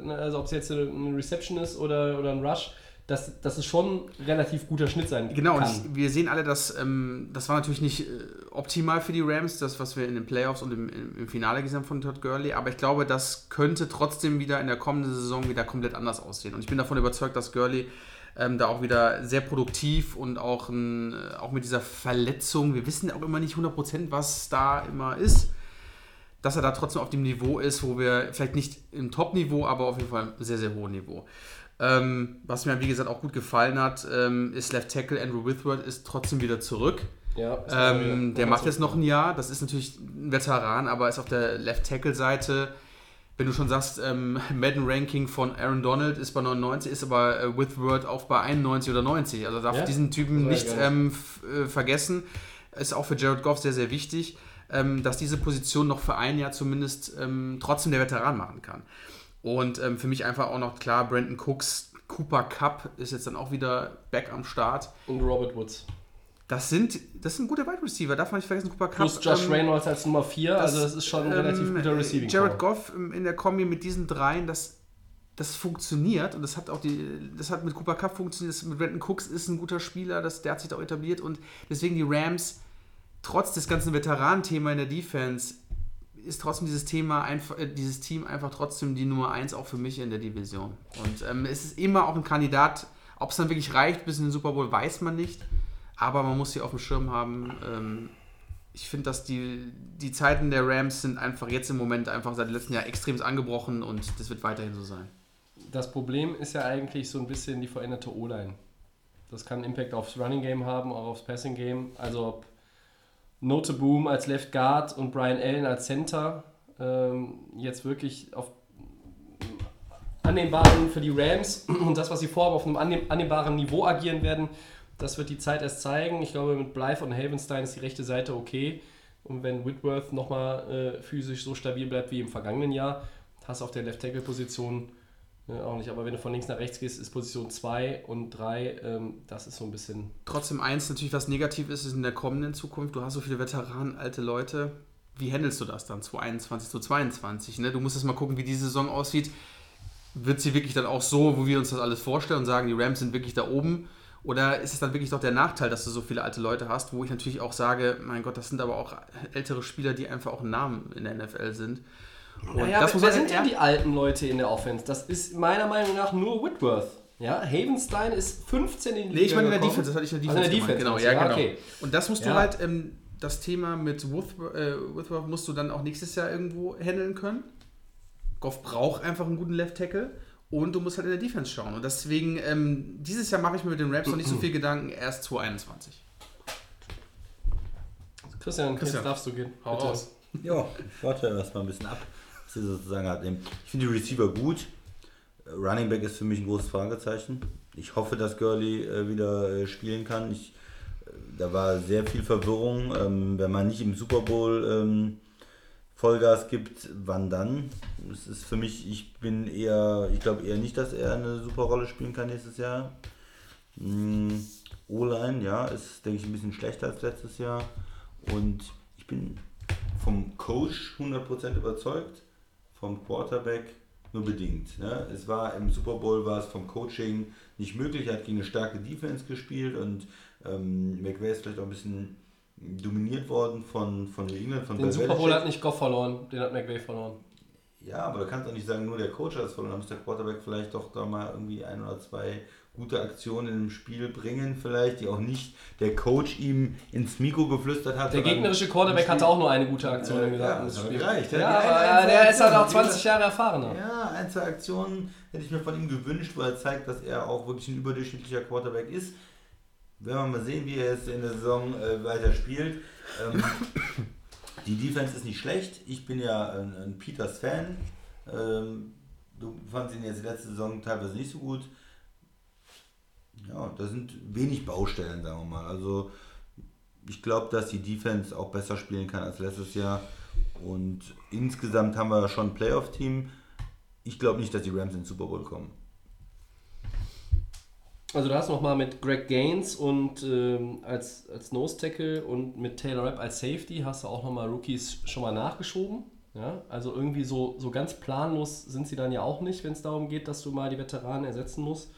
S1: also ob es jetzt ein Reception ist oder, oder ein Rush, dass, dass es schon ein relativ guter Schnitt sein
S3: Genau, und
S1: kann.
S3: ich, wir sehen alle, dass ähm, das war natürlich nicht äh, optimal für die Rams, das, was wir in den Playoffs und im, im, Finale gesehen haben von Todd Gurley, aber ich glaube, das könnte trotzdem wieder in der kommenden Saison wieder komplett anders aussehen. Und ich bin davon überzeugt, dass Gurley ähm, da auch wieder sehr produktiv und auch, ein, äh, auch mit dieser Verletzung, wir wissen auch immer nicht 100%, was da immer ist, dass er da trotzdem auf dem Niveau ist, wo wir vielleicht nicht im Top-Niveau, aber auf jeden Fall im sehr, sehr hohen Niveau. Ähm, was mir, wie gesagt, auch gut gefallen hat, ähm, ist Left Tackle Andrew Whitworth ist trotzdem wieder zurück.
S1: ja, auch wieder-
S3: Ähm, der macht jetzt noch ein Jahr. Das ist natürlich ein Veteran, aber ist auf der Left Tackle Seite. Wenn du schon sagst, ähm, Madden Ranking von Aaron Donald ist bei 99, ist aber äh, Whitworth auch bei 91 oder 90. Also darf
S1: Ja,
S3: diesen Typen nicht ähm, f- äh, vergessen. Ist auch für Jared Goff sehr, sehr wichtig, ähm, dass diese Position noch für ein Jahr zumindest ähm, trotzdem der Veteran machen kann. Und ähm, für mich einfach auch noch klar, Brandon Cooks, Cooper Cup ist jetzt dann auch wieder back am Start.
S1: Und Robert Woods.
S3: Das sind, das sind gute Wide Receiver, darf man nicht vergessen, Cooper Cup.
S1: Plus Josh
S3: ähm,
S1: Reynolds als Nummer 4, also das ist schon ein relativ
S3: ähm,
S1: guter Receiving.
S3: Jared. Goff ähm, in der Kombi mit diesen dreien, das, das funktioniert und das hat auch die, das hat mit Cooper Cup funktioniert, das mit Brandon Cooks ist ein guter Spieler, das, der hat sich da auch etabliert und deswegen die Rams, trotz des ganzen Veteran-Thema in der Defense, ist trotzdem dieses Thema einfach, äh, dieses Team einfach trotzdem die Nummer 1 auch für mich in der Division. Und ähm, es ist immer auch ein Kandidat, ob es dann wirklich reicht bis in den Super Bowl, weiß man nicht. Aber man muss sie auf dem Schirm haben. Ähm, ich finde, dass die, die Zeiten der Rams sind einfach jetzt im Moment einfach seit letztem Jahr extrem angebrochen und das wird weiterhin so sein.
S1: Das Problem ist ja eigentlich so ein bisschen die veränderte O-Line. Das kann einen Impact aufs Running Game haben, auch aufs Passing Game. Also Note Boom als Left Guard und Brian Allen als Center ähm, jetzt wirklich auf annehmbaren für die Rams und das, was sie vorhaben, auf einem annehm, annehmbaren Niveau agieren werden, das wird die Zeit erst zeigen. Ich glaube, mit Blythe und Havenstein ist die rechte Seite okay. Und wenn Whitworth nochmal äh, physisch so stabil bleibt wie im vergangenen Jahr, hast du auf der Left-Tackle-Position äh, auch nicht. Aber wenn du von links nach rechts gehst, ist Position 2 und 3, ähm, das ist so ein bisschen.
S3: Trotzdem eins natürlich, was negativ ist, ist in der kommenden Zukunft, du hast so viele Veteranen, alte Leute. Wie handelst du das dann 2021 zu 22? Ne? Du musst jetzt mal gucken, wie die Saison aussieht. Wird sie wirklich dann auch so, wo wir uns das alles vorstellen und sagen, die Rams sind wirklich da oben? Oder ist es dann wirklich doch der Nachteil, dass du so viele alte Leute hast, wo ich natürlich auch sage, mein Gott, das sind aber auch ältere Spieler, die einfach auch Namen in der NFL sind.
S1: Naja,
S3: das muss
S1: wer sind
S3: ja,
S1: denn die alten Leute in der Offense? Das ist meiner Meinung nach nur Whitworth. Ja, Havenstein ist 15 in die
S3: Nee, ich meine in der
S1: gekommen.
S3: Defense, das hatte ich in der
S1: Also
S3: Defense.
S1: in der. Defense,
S3: genau, ja, genau.
S1: okay.
S3: Und das musst du
S1: Ja.
S3: halt, ähm, das Thema mit Whitworth, äh, Whitworth musst du dann auch nächstes Jahr irgendwo handeln können. Goff braucht einfach einen guten Left Tackle und du musst halt in der Defense schauen. Und deswegen, ähm, dieses Jahr mache ich mir mit den Raps noch nicht so viel Gedanken, erst 2021.
S1: Christian,
S3: Christian,
S1: jetzt darfst du gehen.
S3: Hau
S1: Bitte.
S3: raus.
S2: Ja, ich warte erstmal ein bisschen ab, sie sozusagen hat. Ich finde die Receiver gut. Running Back ist für mich ein großes Fragezeichen. Ich hoffe, dass Gurley äh, wieder äh, spielen kann. Ich, äh, da war sehr viel Verwirrung. Ähm, wenn man nicht im Super Bowl ähm, Vollgas gibt, wann dann? Es ist für mich, ich bin eher, ich glaube eher nicht, dass er eine super Rolle spielen kann nächstes Jahr. Mm, O-Line, ja, ist, denke ich, ein bisschen schlechter als letztes Jahr. Und ich bin vom Coach 100% überzeugt, vom Quarterback nur bedingt. Ne? Es war im Super Bowl war es vom Coaching nicht möglich, er hat gegen eine starke Defense gespielt und ähm, McVay ist vielleicht auch ein bisschen dominiert worden von, von New England, von
S1: Den
S2: Bill
S1: Super Bowl
S2: Belichick.
S1: hat nicht Goff verloren, den hat McVay verloren.
S2: Ja, aber da kannst du auch nicht sagen, nur der Coach hat es verloren. Da muss der Quarterback vielleicht doch da mal irgendwie ein oder zwei gute Aktionen im Spiel bringen, vielleicht, die auch nicht der Coach ihm ins Mikro geflüstert hat.
S1: Der gegnerische Quarterback hatte auch nur eine gute Aktion
S2: Ja,
S1: im gesamten
S2: ja,
S1: Spiel.
S2: gereicht.
S1: Ja, aber äh,
S2: eine
S1: der ist halt auch
S2: Aktion,
S1: 20 Jahre erfahrener.
S2: Ja, ein, zwei Aktionen hätte ich mir von ihm gewünscht, weil er zeigt, dass er auch wirklich ein überdurchschnittlicher Quarterback ist. Werden wir mal sehen, wie er jetzt in der Saison äh, weiter spielt. Ähm, die Defense ist nicht schlecht. Ich bin ja ein, ein Peters Fan. Ähm, du fandst ihn jetzt letzte Saison teilweise nicht so gut. Ja, da sind wenig Baustellen, sagen wir mal. Also ich glaube, dass die Defense auch besser spielen kann als letztes Jahr. Und insgesamt haben wir schon ein Playoff-Team. Ich glaube nicht, dass die Rams in den Super Bowl kommen.
S1: Also du hast nochmal mit Greg Gaines und ähm, als, als Nose Tackle und mit Taylor Rapp als Safety hast du auch nochmal Rookies schon mal nachgeschoben. Ja? Also irgendwie so, so ganz planlos sind sie dann ja auch nicht, wenn es darum geht, dass du mal die Veteranen ersetzen musst.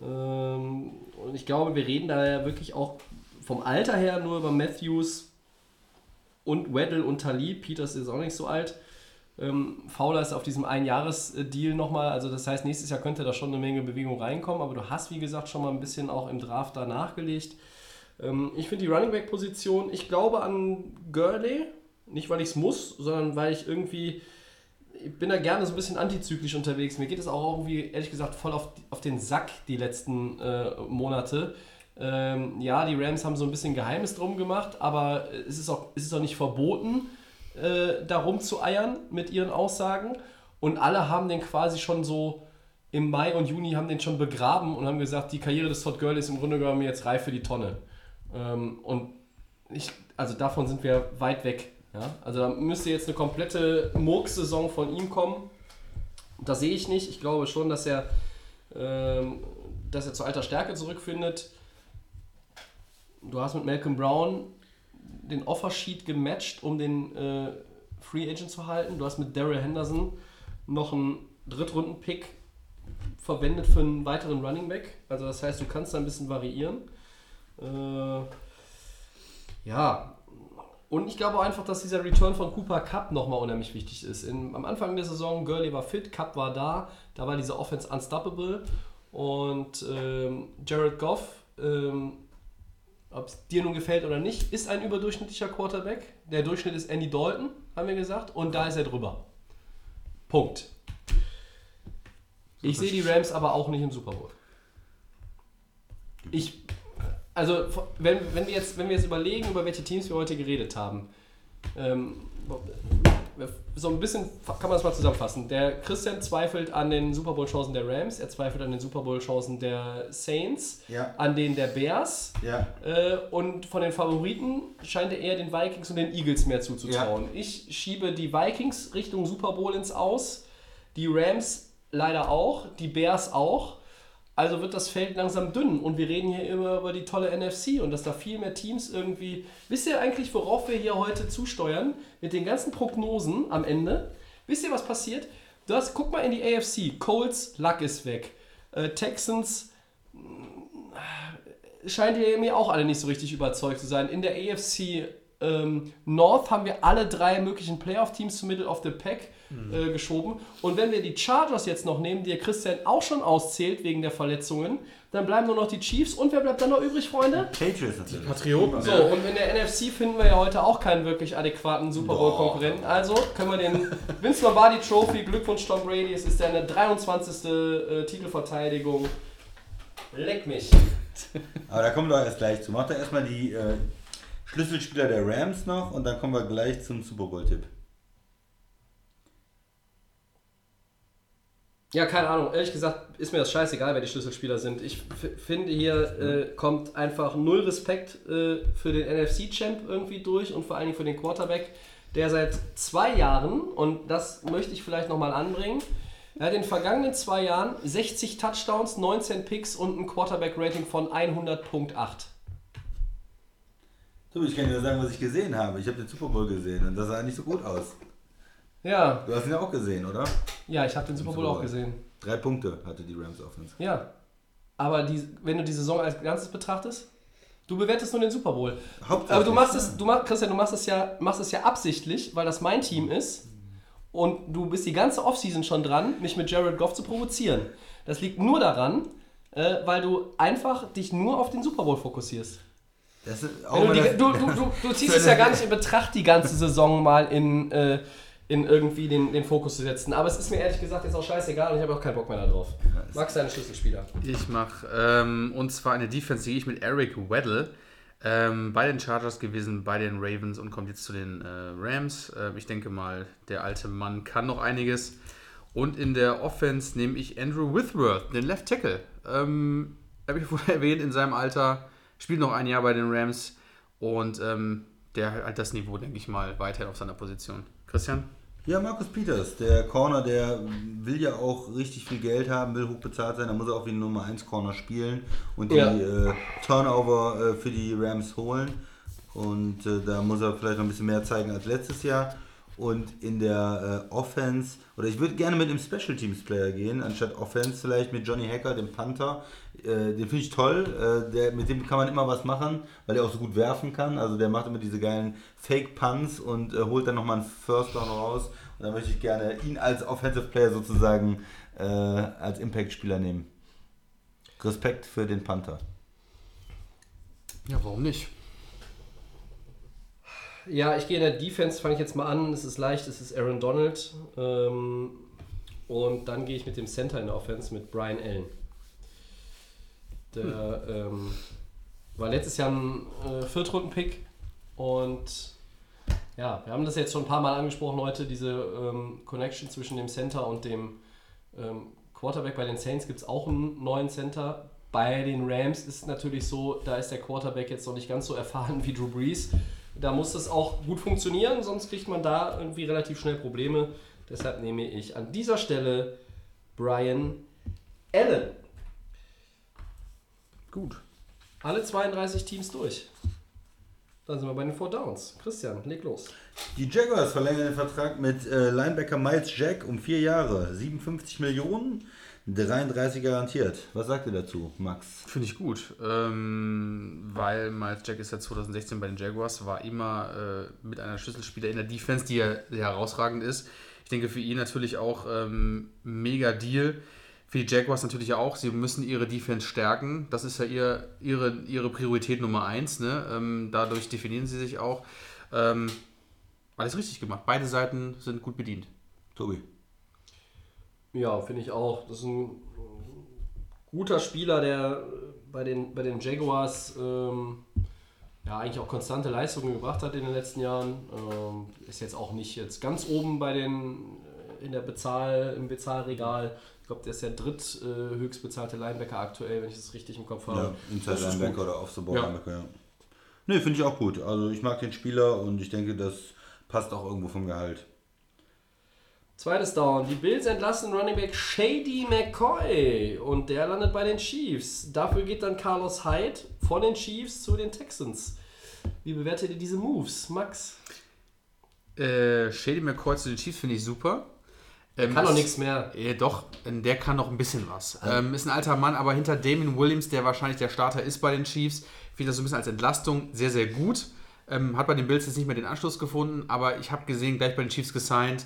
S1: Ähm, und ich glaube, wir reden da ja wirklich auch vom Alter her nur über Matthews und Weddle und Talib. Peters ist auch nicht so alt. Ähm, Fowler ist auf diesem Einjahres-Deal nochmal, also das heißt, nächstes Jahr könnte da schon eine Menge Bewegung reinkommen, aber du hast, wie gesagt, schon mal ein bisschen auch im Draft da nachgelegt. Ähm, ich finde die Running Back-Position, ich glaube an Gurley, nicht weil ich es muss, sondern weil ich irgendwie, ich bin da gerne so ein bisschen antizyklisch unterwegs. Mir geht es auch irgendwie, ehrlich gesagt, voll auf, auf den Sack die letzten äh, Monate. Ähm, ja, die Rams haben so ein bisschen Geheimnis drum gemacht, aber es ist auch, es ist auch nicht verboten, äh, darum zu eiern mit ihren Aussagen. Und alle haben den quasi schon so im Mai und Juni haben den schon begraben und haben gesagt, die Karriere des Todd Gurley ist im Grunde genommen jetzt reif für die Tonne. Ähm, und ich, also davon sind wir weit weg. Ja? Also da müsste jetzt eine komplette Murks-Saison von ihm kommen. Das sehe ich nicht. Ich glaube schon, dass er, ähm, dass er zu alter Stärke zurückfindet. Du hast mit Malcolm Brown den Offersheet gematcht, um den äh, Free Agent zu halten. Du hast mit Daryl Henderson noch einen Drittrunden-Pick verwendet für einen weiteren Running Back. Also das heißt, du kannst da ein bisschen variieren. Äh, ja, und ich glaube einfach, dass dieser Return von Cooper Cup nochmal unheimlich wichtig ist. In, am Anfang der Saison, Gurley war fit, Cup war da, da war diese Offense unstoppable. Und ähm, Jared Goff, ähm, ob es dir nun gefällt oder nicht, ist ein überdurchschnittlicher Quarterback. Der Durchschnitt ist Andy Dalton, haben wir gesagt, und da ist er drüber. Punkt. Ich sehe die Rams aber auch nicht im Super Bowl. Ich, also wenn, wenn, wir jetzt, wenn wir jetzt überlegen, über welche Teams wir heute geredet haben, ähm, so ein bisschen kann man das mal zusammenfassen. Der Christian zweifelt an den Super Bowl Chancen der Rams, er zweifelt an den Super Bowl Chancen der Saints,
S2: Ja.
S1: an denen der Bears
S2: Ja.
S1: äh, und von den Favoriten scheint er eher den Vikings und den Eagles mehr zuzutrauen. Ich schiebe die Vikings Richtung Super Bowl ins Aus, die Rams leider auch, die Bears auch. Also wird das Feld langsam dünn und wir reden hier immer über die tolle NFC und dass da viel mehr Teams irgendwie. Wisst ihr eigentlich, worauf wir hier heute zusteuern? Mit den ganzen Prognosen am Ende. Wisst ihr, was passiert? Du hast, guck mal in die AFC. Colts, Luck ist weg. Äh, Texans, scheint ihr mir auch alle nicht so richtig überzeugt zu sein. In der AFC ähm, North haben wir alle drei möglichen Playoff-Teams zum Middle of the Pack äh, geschoben. Und wenn wir die Chargers jetzt noch nehmen, die der Christian auch schon auszählt wegen der Verletzungen, dann bleiben nur noch die Chiefs. Und wer bleibt dann noch übrig, Freunde?
S2: Patriots natürlich.
S3: Patrioten.
S1: So, und in der NFC finden wir ja heute auch keinen wirklich adäquaten Super Bowl-Konkurrenten. Also können wir den Vince Lombardi Trophy, Glückwunsch Tom Brady, es ist deine 23. Äh, Titelverteidigung. Leck mich.
S2: Aber da kommen wir doch erst gleich zu. Macht doch erstmal die äh, Schlüsselspieler der Rams noch und dann kommen wir gleich zum Super Bowl-Tipp.
S1: Ja, keine Ahnung. Ehrlich gesagt ist mir das scheißegal, wer die Schlüsselspieler sind. Ich finde, hier äh, kommt einfach null Respekt äh, für den NFC-Champ irgendwie durch und vor allen Dingen für den Quarterback, der seit zwei Jahren, und das möchte ich vielleicht nochmal anbringen, er hat in den vergangenen zwei Jahren 60 Touchdowns, 19 Picks und ein Quarterback-Rating von 100.8.
S2: So, ich kann dir sagen, was ich gesehen habe. Ich habe den Super Bowl gesehen und das sah nicht so gut aus.
S1: Ja,
S2: Du hast ihn ja auch gesehen, oder?
S1: ja, ich habe den Super Bowl auch gesehen.
S2: Drei Punkte hatte die Rams Offense.
S1: Ja. Aber die, wenn du die Saison als Ganzes betrachtest, Du bewertest nur den Super Bowl. Aber du machst es, du machst, Christian, du machst es ja, machst es ja absichtlich, weil das mein Team ist. Und du bist die ganze Offseason schon dran, mich mit Jared Goff zu provozieren. Das liegt nur daran, äh, weil du einfach dich nur auf den Super Bowl fokussierst.
S2: Das ist, auch
S1: Wenn du, die,
S2: das-
S1: du, du, du, du ziehst es ja gar nicht in Betracht, die ganze Saison mal in, äh, in irgendwie den, den Fokus zu setzen. Aber es ist mir ehrlich gesagt jetzt auch scheißegal und ich habe auch keinen Bock mehr darauf. Max, deine Schlüsselspieler.
S3: Ich mache, ähm, und zwar eine Defense, die gehe ich mit Eric Weddle. Ähm, bei den Chargers gewesen, bei den Ravens und kommt jetzt zu den äh, Rams. Äh, ich denke mal, der alte Mann kann noch einiges. Und in der Offense nehme ich Andrew Withworth, den Left Tackle. Ähm, Habe ich vorher erwähnt, in seinem Alter, spielt noch ein Jahr bei den Rams und ähm, der hat das Niveau, denke ich mal, weiterhin auf seiner Position. Christian?
S2: Ja, Markus Peters, der Corner, der will ja auch richtig viel Geld haben, will hoch bezahlt sein, da muss er auch wie ein Nummer 1 Corner spielen und die
S1: Ja.
S2: äh, Turnover äh, für die Rams holen. Und äh, da muss er vielleicht noch ein bisschen mehr zeigen als letztes Jahr. Und in der äh, Offense, oder ich würde gerne mit einem Special Teams Player gehen, anstatt Offense vielleicht mit Johnny Hacker, dem Panther. Äh, den finde ich toll. Äh, der, mit dem kann man immer was machen, weil er auch so gut werfen kann. Also der macht immer diese geilen Fake Punts und äh, holt dann nochmal einen First Down raus. Und da möchte ich gerne ihn als Offensive Player sozusagen äh, als Impact-Spieler nehmen. Respekt für den Panther.
S3: Ja, warum nicht?
S1: Ja, ich gehe in der Defense, fange ich jetzt mal an. Es ist leicht, es ist Aaron Donald. Ähm, und dann gehe ich mit dem Center in der Offense mit Brian Allen. Der ähm, war letztes Jahr ein äh, Viertrunden-Pick. Und ja, wir haben das jetzt schon ein paar Mal angesprochen heute, diese ähm, Connection zwischen dem Center und dem ähm, Quarterback. Bei den Saints gibt es auch einen neuen Center. Bei den Rams ist es natürlich so, da ist der Quarterback jetzt noch nicht ganz so erfahren wie Drew Brees. Da muss das auch gut funktionieren, sonst kriegt man da irgendwie relativ schnell Probleme. Deshalb nehme ich an dieser Stelle Brian Allen.
S3: Gut.
S1: Alle 32 Teams durch. Dann sind wir bei den Four Downs. Christian, leg los.
S2: Die Jaguars verlängern den Vertrag mit äh, Linebacker Miles Jack um vier Jahre. 57 Millionen, 33 garantiert. Was sagt ihr dazu, Max?
S3: Finde ich gut, ähm, weil Miles Jack ist ja 2016 bei den Jaguars, war immer äh, mit einer Schlüsselspieler in der Defense, die ja sehr herausragend ist. Ich denke für ihn natürlich auch ähm, mega Deal. Für die Jaguars natürlich auch. Sie müssen ihre Defense stärken. Das ist ja ihr, ihre, ihre Priorität Nummer eins. Ne? Ähm, dadurch definieren sie sich auch. Ähm, alles richtig gemacht. Beide Seiten sind gut bedient.
S2: Tobi.
S1: Ja, finde ich auch. Das ist ein guter Spieler, der bei den, bei den Jaguars ähm, ja eigentlich auch konstante Leistungen gebracht hat in den letzten Jahren. Ähm, ist jetzt auch nicht jetzt ganz oben bei den äh, in der Bezahl, im Bezahlregal. Ich glaube, der ist der dritt äh, höchst bezahlte Linebacker aktuell, wenn ich das richtig im Kopf habe.
S2: Ja, Inside Linebacker oder Off-the-Ball
S1: Ja.
S2: Linebacker, ja. Nee, finde ich auch gut. Also ich mag den Spieler und ich denke, das passt auch irgendwo vom Gehalt.
S1: Zweites Down. Die Bills entlassen Running Back Shady McCoy und der landet bei den Chiefs. Dafür geht dann Carlos Hyde von den Chiefs zu den Texans. Wie bewertet ihr diese Moves, Max?
S3: Äh, Shady McCoy zu den Chiefs finde ich super. Ähm,
S1: Kann doch nichts mehr.
S3: Ja, doch, der kann noch ein bisschen was. Ähm, ist ein alter Mann, aber hinter Damien Williams, der wahrscheinlich der Starter ist bei den Chiefs, finde das so ein bisschen als Entlastung sehr, sehr gut. Ähm, hat bei den Bills jetzt nicht mehr den Anschluss gefunden, aber ich habe gesehen, gleich bei den Chiefs gesigned.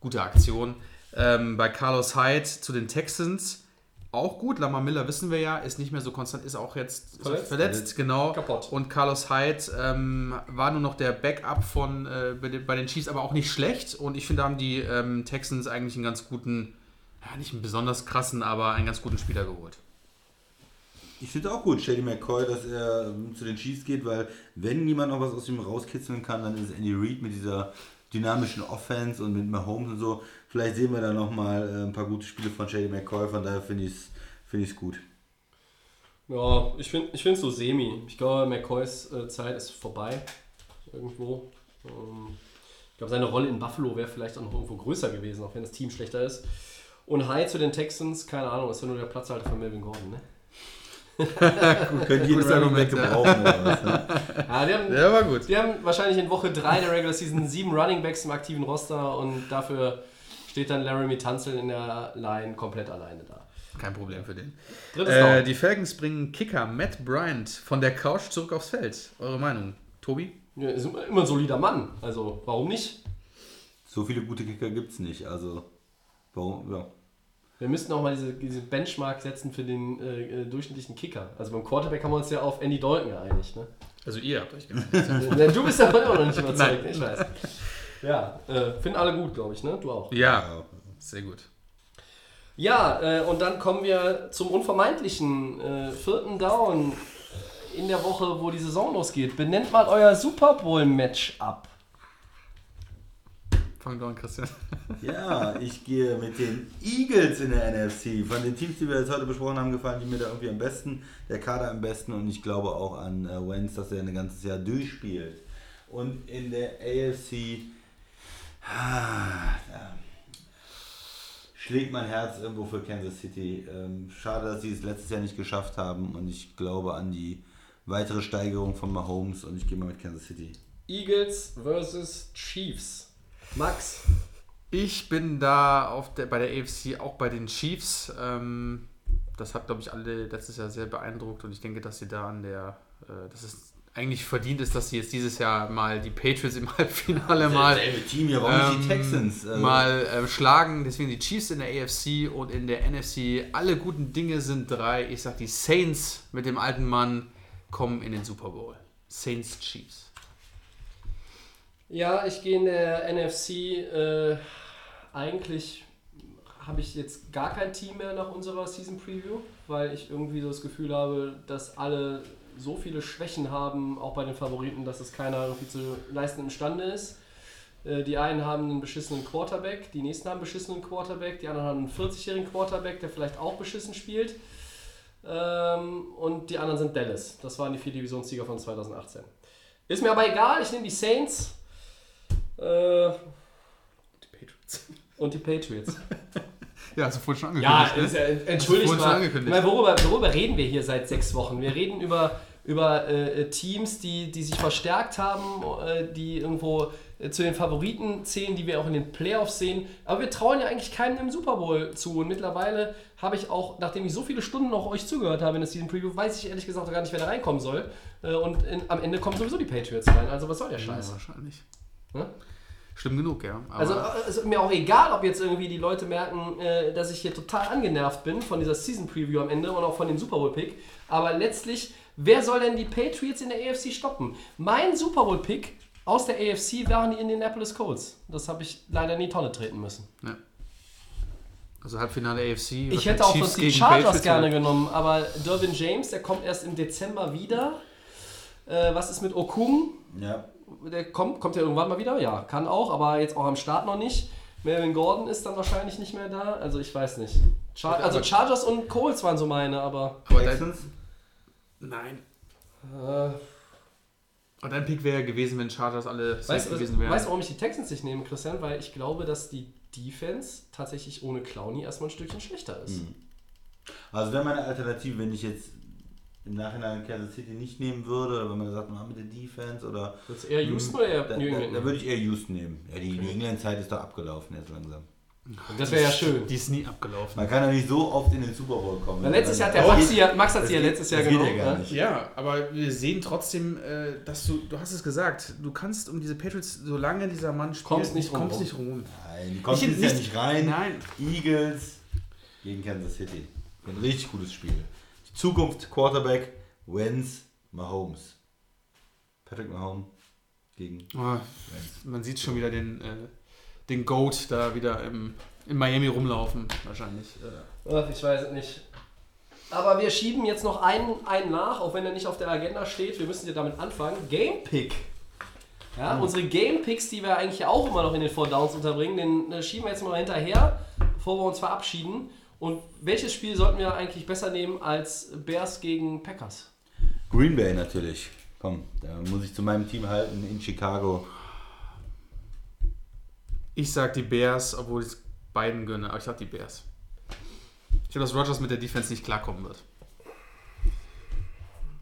S3: Gute Aktion. Ähm, bei Carlos Hyde zu den Texans auch gut. Lamar Miller wissen wir ja, ist nicht mehr so konstant, ist auch jetzt
S1: Verletzt.
S3: verletzt, genau.
S1: Kaputt.
S3: Und Carlos Hyde ähm, war nur noch der Backup von äh, bei, den, bei den Chiefs, aber auch nicht schlecht. Und ich finde, da haben die ähm, Texans eigentlich einen ganz guten, ja, nicht einen besonders krassen, aber einen ganz guten Spieler geholt.
S2: Ich finde auch gut, Shady McCoy, dass er ähm, zu den Chiefs geht, weil wenn niemand noch was aus ihm rauskitzeln kann, dann ist es Andy Reid mit dieser dynamischen Offense und mit Mahomes und so. Vielleicht sehen wir da nochmal äh, ein paar gute Spiele von Shady McCoy, von daher finde ich es find gut.
S1: Ja, ich finde ich so semi. Ich glaube, McCoys äh, Zeit ist vorbei. Irgendwo. Ähm, ich glaube, seine Rolle in Buffalo wäre vielleicht auch noch irgendwo größer gewesen, auch wenn das Team schlechter ist. Und Hyde zu den Texans, keine Ahnung, ist ja nur der Platzhalter von Melvin Gordon, ne?
S2: Running Back
S3: Argument, ja.
S2: gebrauchen oder was, ne?
S1: Ja, die haben,
S3: Ja, war gut.
S1: die haben wahrscheinlich in Woche 3 der Regular Season sieben Running Backs im aktiven Roster und dafür steht dann Laramie Tunzel in der Line komplett alleine da.
S3: Kein Problem für den.
S1: Drittes
S3: Äh, die Falcons bringen Kicker Matt Bryant von der Couch zurück aufs Feld. Eure Meinung? Tobi?
S1: Ja, ist immer ein solider Mann. Also, warum nicht?
S2: So viele gute Kicker gibt es nicht. Also, warum? Ja.
S1: Wir müssten auch mal diese, diese Benchmark setzen für den äh, äh, durchschnittlichen Kicker. Also beim Quarterback haben wir uns ja auf Andy Dalton geeinigt. Ne?
S3: Also ihr habt euch gemeint.
S1: Ne, du bist aber immer noch nicht überzeugt.
S3: Nein.
S1: Ich weiß. Ja, äh, finden alle gut, glaube ich, ne? Du auch.
S3: ja, sehr gut.
S1: Ja, äh, und dann kommen wir zum unvermeidlichen äh, vierten Down in der Woche, wo die Saison losgeht. Benennt mal euer Super Bowl-Match ab.
S3: Fang doch an, Christian.
S2: Ja, ich gehe mit den Eagles in der NFC. Von den Teams, die wir jetzt heute besprochen haben, gefallen die mir da irgendwie am besten. Der Kader am besten und ich glaube auch an äh, Wentz, dass er ein ganzes Jahr durchspielt. Und in der AFC ah, ja, schlägt mein Herz irgendwo für Kansas City. Ähm, schade, dass sie es letztes Jahr nicht geschafft haben und ich glaube an die weitere Steigerung von Mahomes und ich gehe mal mit Kansas City.
S1: Eagles versus Chiefs. Max.
S3: Ich bin da auf der, bei der AFC auch bei den Chiefs. Ähm, das hat, glaube ich, alle letztes Jahr sehr beeindruckt und ich denke, dass sie da an der, äh, dass es eigentlich verdient ist, dass sie jetzt dieses Jahr mal die Patriots im Halbfinale mal,
S2: Selbe Team hier, warum nicht die
S3: ähm,
S2: Texans? Also-
S3: mal ähm, schlagen. Deswegen die Chiefs in der AFC und in der NFC. Alle guten Dinge sind drei. Ich sag, die Saints mit dem alten Mann kommen in den Super Bowl. Saints Chiefs.
S1: Ja, ich gehe in der NFC. Äh, eigentlich habe ich jetzt gar kein Team mehr nach unserer Season Preview, weil ich irgendwie so das Gefühl habe, dass alle so viele Schwächen haben, auch bei den Favoriten, dass es keiner irgendwie zu leisten imstande ist. Äh, Die einen haben einen beschissenen Quarterback, die nächsten haben einen beschissenen Quarterback, die anderen haben einen 40-jährigen Quarterback, der vielleicht auch beschissen spielt. Ähm, und die anderen sind Dallas. Das waren die vier Divisionssieger von 2018. Ist mir aber egal, ich nehme die Saints. Äh,
S3: Die Patriots.
S1: und die Patriots.
S3: Ja, hast du vorhin schon
S1: Ja,
S3: angekündigt.
S1: ist ja,
S3: du
S1: entschuldigt mal. mal worüber, worüber reden wir hier seit sechs Wochen? Wir reden über, über äh, Teams, die, die sich verstärkt haben, äh, die irgendwo äh, zu den Favoriten zählen, die wir auch in den Playoffs sehen. Aber wir trauen ja eigentlich keinem im Super Bowl zu. Und mittlerweile habe ich auch, nachdem ich so viele Stunden auch euch zugehört habe in der Season Preview, weiß ich ehrlich gesagt auch gar nicht, wer da reinkommen soll. Äh, und in, am Ende kommen sowieso die Patriots rein. Also was soll der
S3: Ja,
S1: Scheiß?
S3: wahrscheinlich.
S1: Ne?
S3: Schlimm genug, ja. Aber
S1: Also äh, ist mir auch egal, ob jetzt irgendwie die Leute merken, äh, dass ich hier total angenervt bin von dieser Season Preview am Ende und auch von dem Super Bowl Pick. Aber letztlich, wer soll denn die Patriots in der AFC stoppen? Mein Super Bowl Pick aus der AFC waren die Indianapolis Colts. Das habe ich leider in die Tonne treten müssen.
S3: also Halbfinale AFC.
S1: Ich hätte auch
S3: Chiefs
S1: sonst die
S3: gegen
S1: Chargers
S3: Patriots,
S1: gerne
S3: oder?
S1: genommen, aber Dervin James, der kommt erst im Dezember wieder. Äh, was ist mit Okung?
S2: Ja.
S1: Der kommt, kommt ja irgendwann mal wieder? Ja, kann auch, aber jetzt auch am Start noch nicht. Melvin Gordon ist dann wahrscheinlich nicht mehr da. Also ich weiß nicht. Char also Chargers und Colts waren so meine, aber.
S3: Aber
S2: Texans?
S3: nein.
S1: Äh,
S3: Aber dein Pick wäre gewesen, wenn Chargers alle
S1: weißt du,
S3: gewesen wären.
S1: weißt du, warum ich die Texans nicht nehme, Christian? Weil ich glaube, dass die Defense tatsächlich ohne Clowny erstmal ein Stückchen schlechter ist.
S2: Hm. Also wäre meine Alternative, wenn ich jetzt im Nachhinein Kansas City nicht nehmen würde, oder wenn man sagt, man mit der Defense oder
S1: Würdest du eher Houston oder eher
S2: da,
S1: New
S2: da,
S1: England?
S2: da würde ich eher Houston nehmen. Ja, die New England Zeit ist doch abgelaufen jetzt langsam.
S1: das wäre ja schön.
S3: Die ist nie abgelaufen.
S2: Man kann ja nicht so oft in den Super Bowl kommen.
S1: Weil letztes Jahr hat der
S2: Das
S1: Max, ja, Max hat
S2: das
S1: sie ja letztes Jahr
S2: das
S1: genommen.
S2: ja
S1: ne?
S3: Ja, aber wir sehen trotzdem, äh, dass du, du hast es gesagt, du kannst um diese Patriots, solange dieser Mann spielt,
S1: Kommst nicht
S3: kommst
S1: rum.
S3: nicht rum.
S2: Nein, die Jahr
S3: nicht-
S2: nicht rein.
S3: Nein.
S2: Eagles gegen Kansas City. Ein richtig gutes Spiel. Zukunft Quarterback, Wentz, Mahomes. Patrick Mahomes gegen
S3: Oh, man sieht schon wieder den, äh, den Goat da wieder im, in Miami rumlaufen, wahrscheinlich. Äh,
S1: Ach, ich weiß es nicht. Aber wir schieben jetzt noch einen, einen nach, auch wenn er nicht auf der Agenda steht. Wir müssen ja damit anfangen. Game Pick. Ja, unsere Game Picks, die wir eigentlich auch immer noch in den Four Downs unterbringen, den äh, schieben wir jetzt mal hinterher, bevor wir uns verabschieden. Und welches Spiel sollten wir eigentlich besser nehmen als Bears gegen Packers?
S2: Green Bay natürlich. Komm, da muss ich zu meinem Team halten in Chicago.
S3: ich sag die Bears, obwohl ich es beiden gönne, aber ich sag die Bears. Ich glaube, dass Rogers mit der Defense nicht klarkommen wird.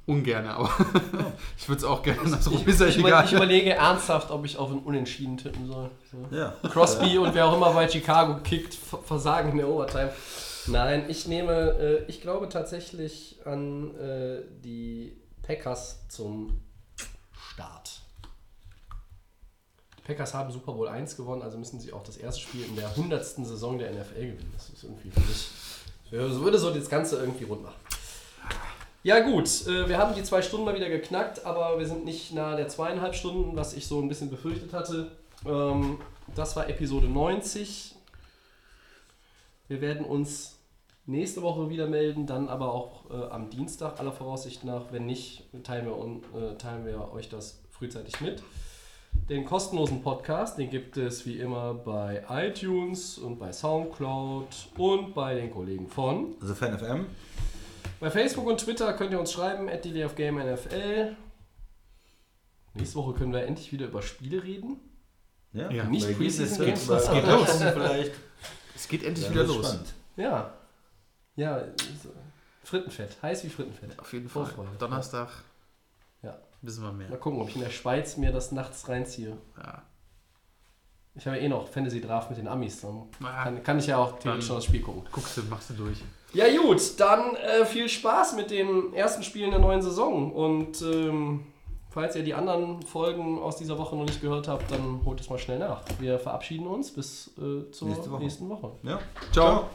S3: Ungerne, aber ich würde es auch gerne andersrum.
S1: Ich,
S3: Ist ja
S1: ich, über,
S3: egal.
S1: ich überlege ernsthaft, ob ich auf einen Unentschieden tippen soll. So.
S2: Ja.
S1: Crosby und wer auch immer bei Chicago kickt, ver- versagen in der Overtime. Nein, ich nehme, äh, ich glaube tatsächlich an äh, die Packers zum Start. Die Packers haben Super Bowl 1 gewonnen, also müssen sie auch das erste Spiel in der 100. Saison der NFL gewinnen. Das ist irgendwie für mich, das würde so das Ganze irgendwie rund machen. Ja gut, äh, wir haben die zwei Stunden mal wieder geknackt, aber wir sind nicht nahe der zweieinhalb Stunden, was ich so ein bisschen befürchtet hatte. Ähm, das war Episode 90. Wir werden uns nächste Woche wieder melden, dann aber auch äh, am Dienstag aller Voraussicht nach. Wenn nicht, teilen wir, un, äh, teilen wir euch das frühzeitig mit. Den kostenlosen Podcast, den gibt es wie immer bei iTunes und bei Soundcloud und bei den Kollegen von.
S2: Also FanFM.
S1: Bei Facebook und Twitter könnt ihr uns schreiben, at NFL. Nächste Woche können wir endlich wieder über Spiele reden.
S2: Ja,
S3: Ja.
S1: Nicht Preseason
S2: es
S1: geht
S2: bei-
S3: los?
S2: Vielleicht.
S3: Es geht endlich
S2: Ja,
S3: wieder los.
S2: spannend.
S1: Ja. Ja, so. Frittenfett. Heiß wie Frittenfett.
S3: Auf jeden Fall.
S1: Vorfreude.
S3: Donnerstag
S1: Ja.
S3: wissen wir mehr.
S1: Mal gucken, ob ich in der Schweiz mir das nachts reinziehe.
S3: Ja.
S1: Ich habe ja eh noch Fantasy Draft mit den Amis. Dann
S3: Ah,
S1: kann, kann ich ja auch theoretisch noch das Spiel gucken.
S3: Guckst du, machst du durch.
S1: Ja gut, dann äh, viel Spaß mit den ersten Spielen der neuen Saison. Und ähm, falls ihr die anderen Folgen aus dieser Woche noch nicht gehört habt, dann holt es mal schnell nach. Wir verabschieden uns bis äh, zur
S2: Nächste Woche.
S1: nächsten Woche.
S2: Ja.
S3: Ciao.
S2: Ciao.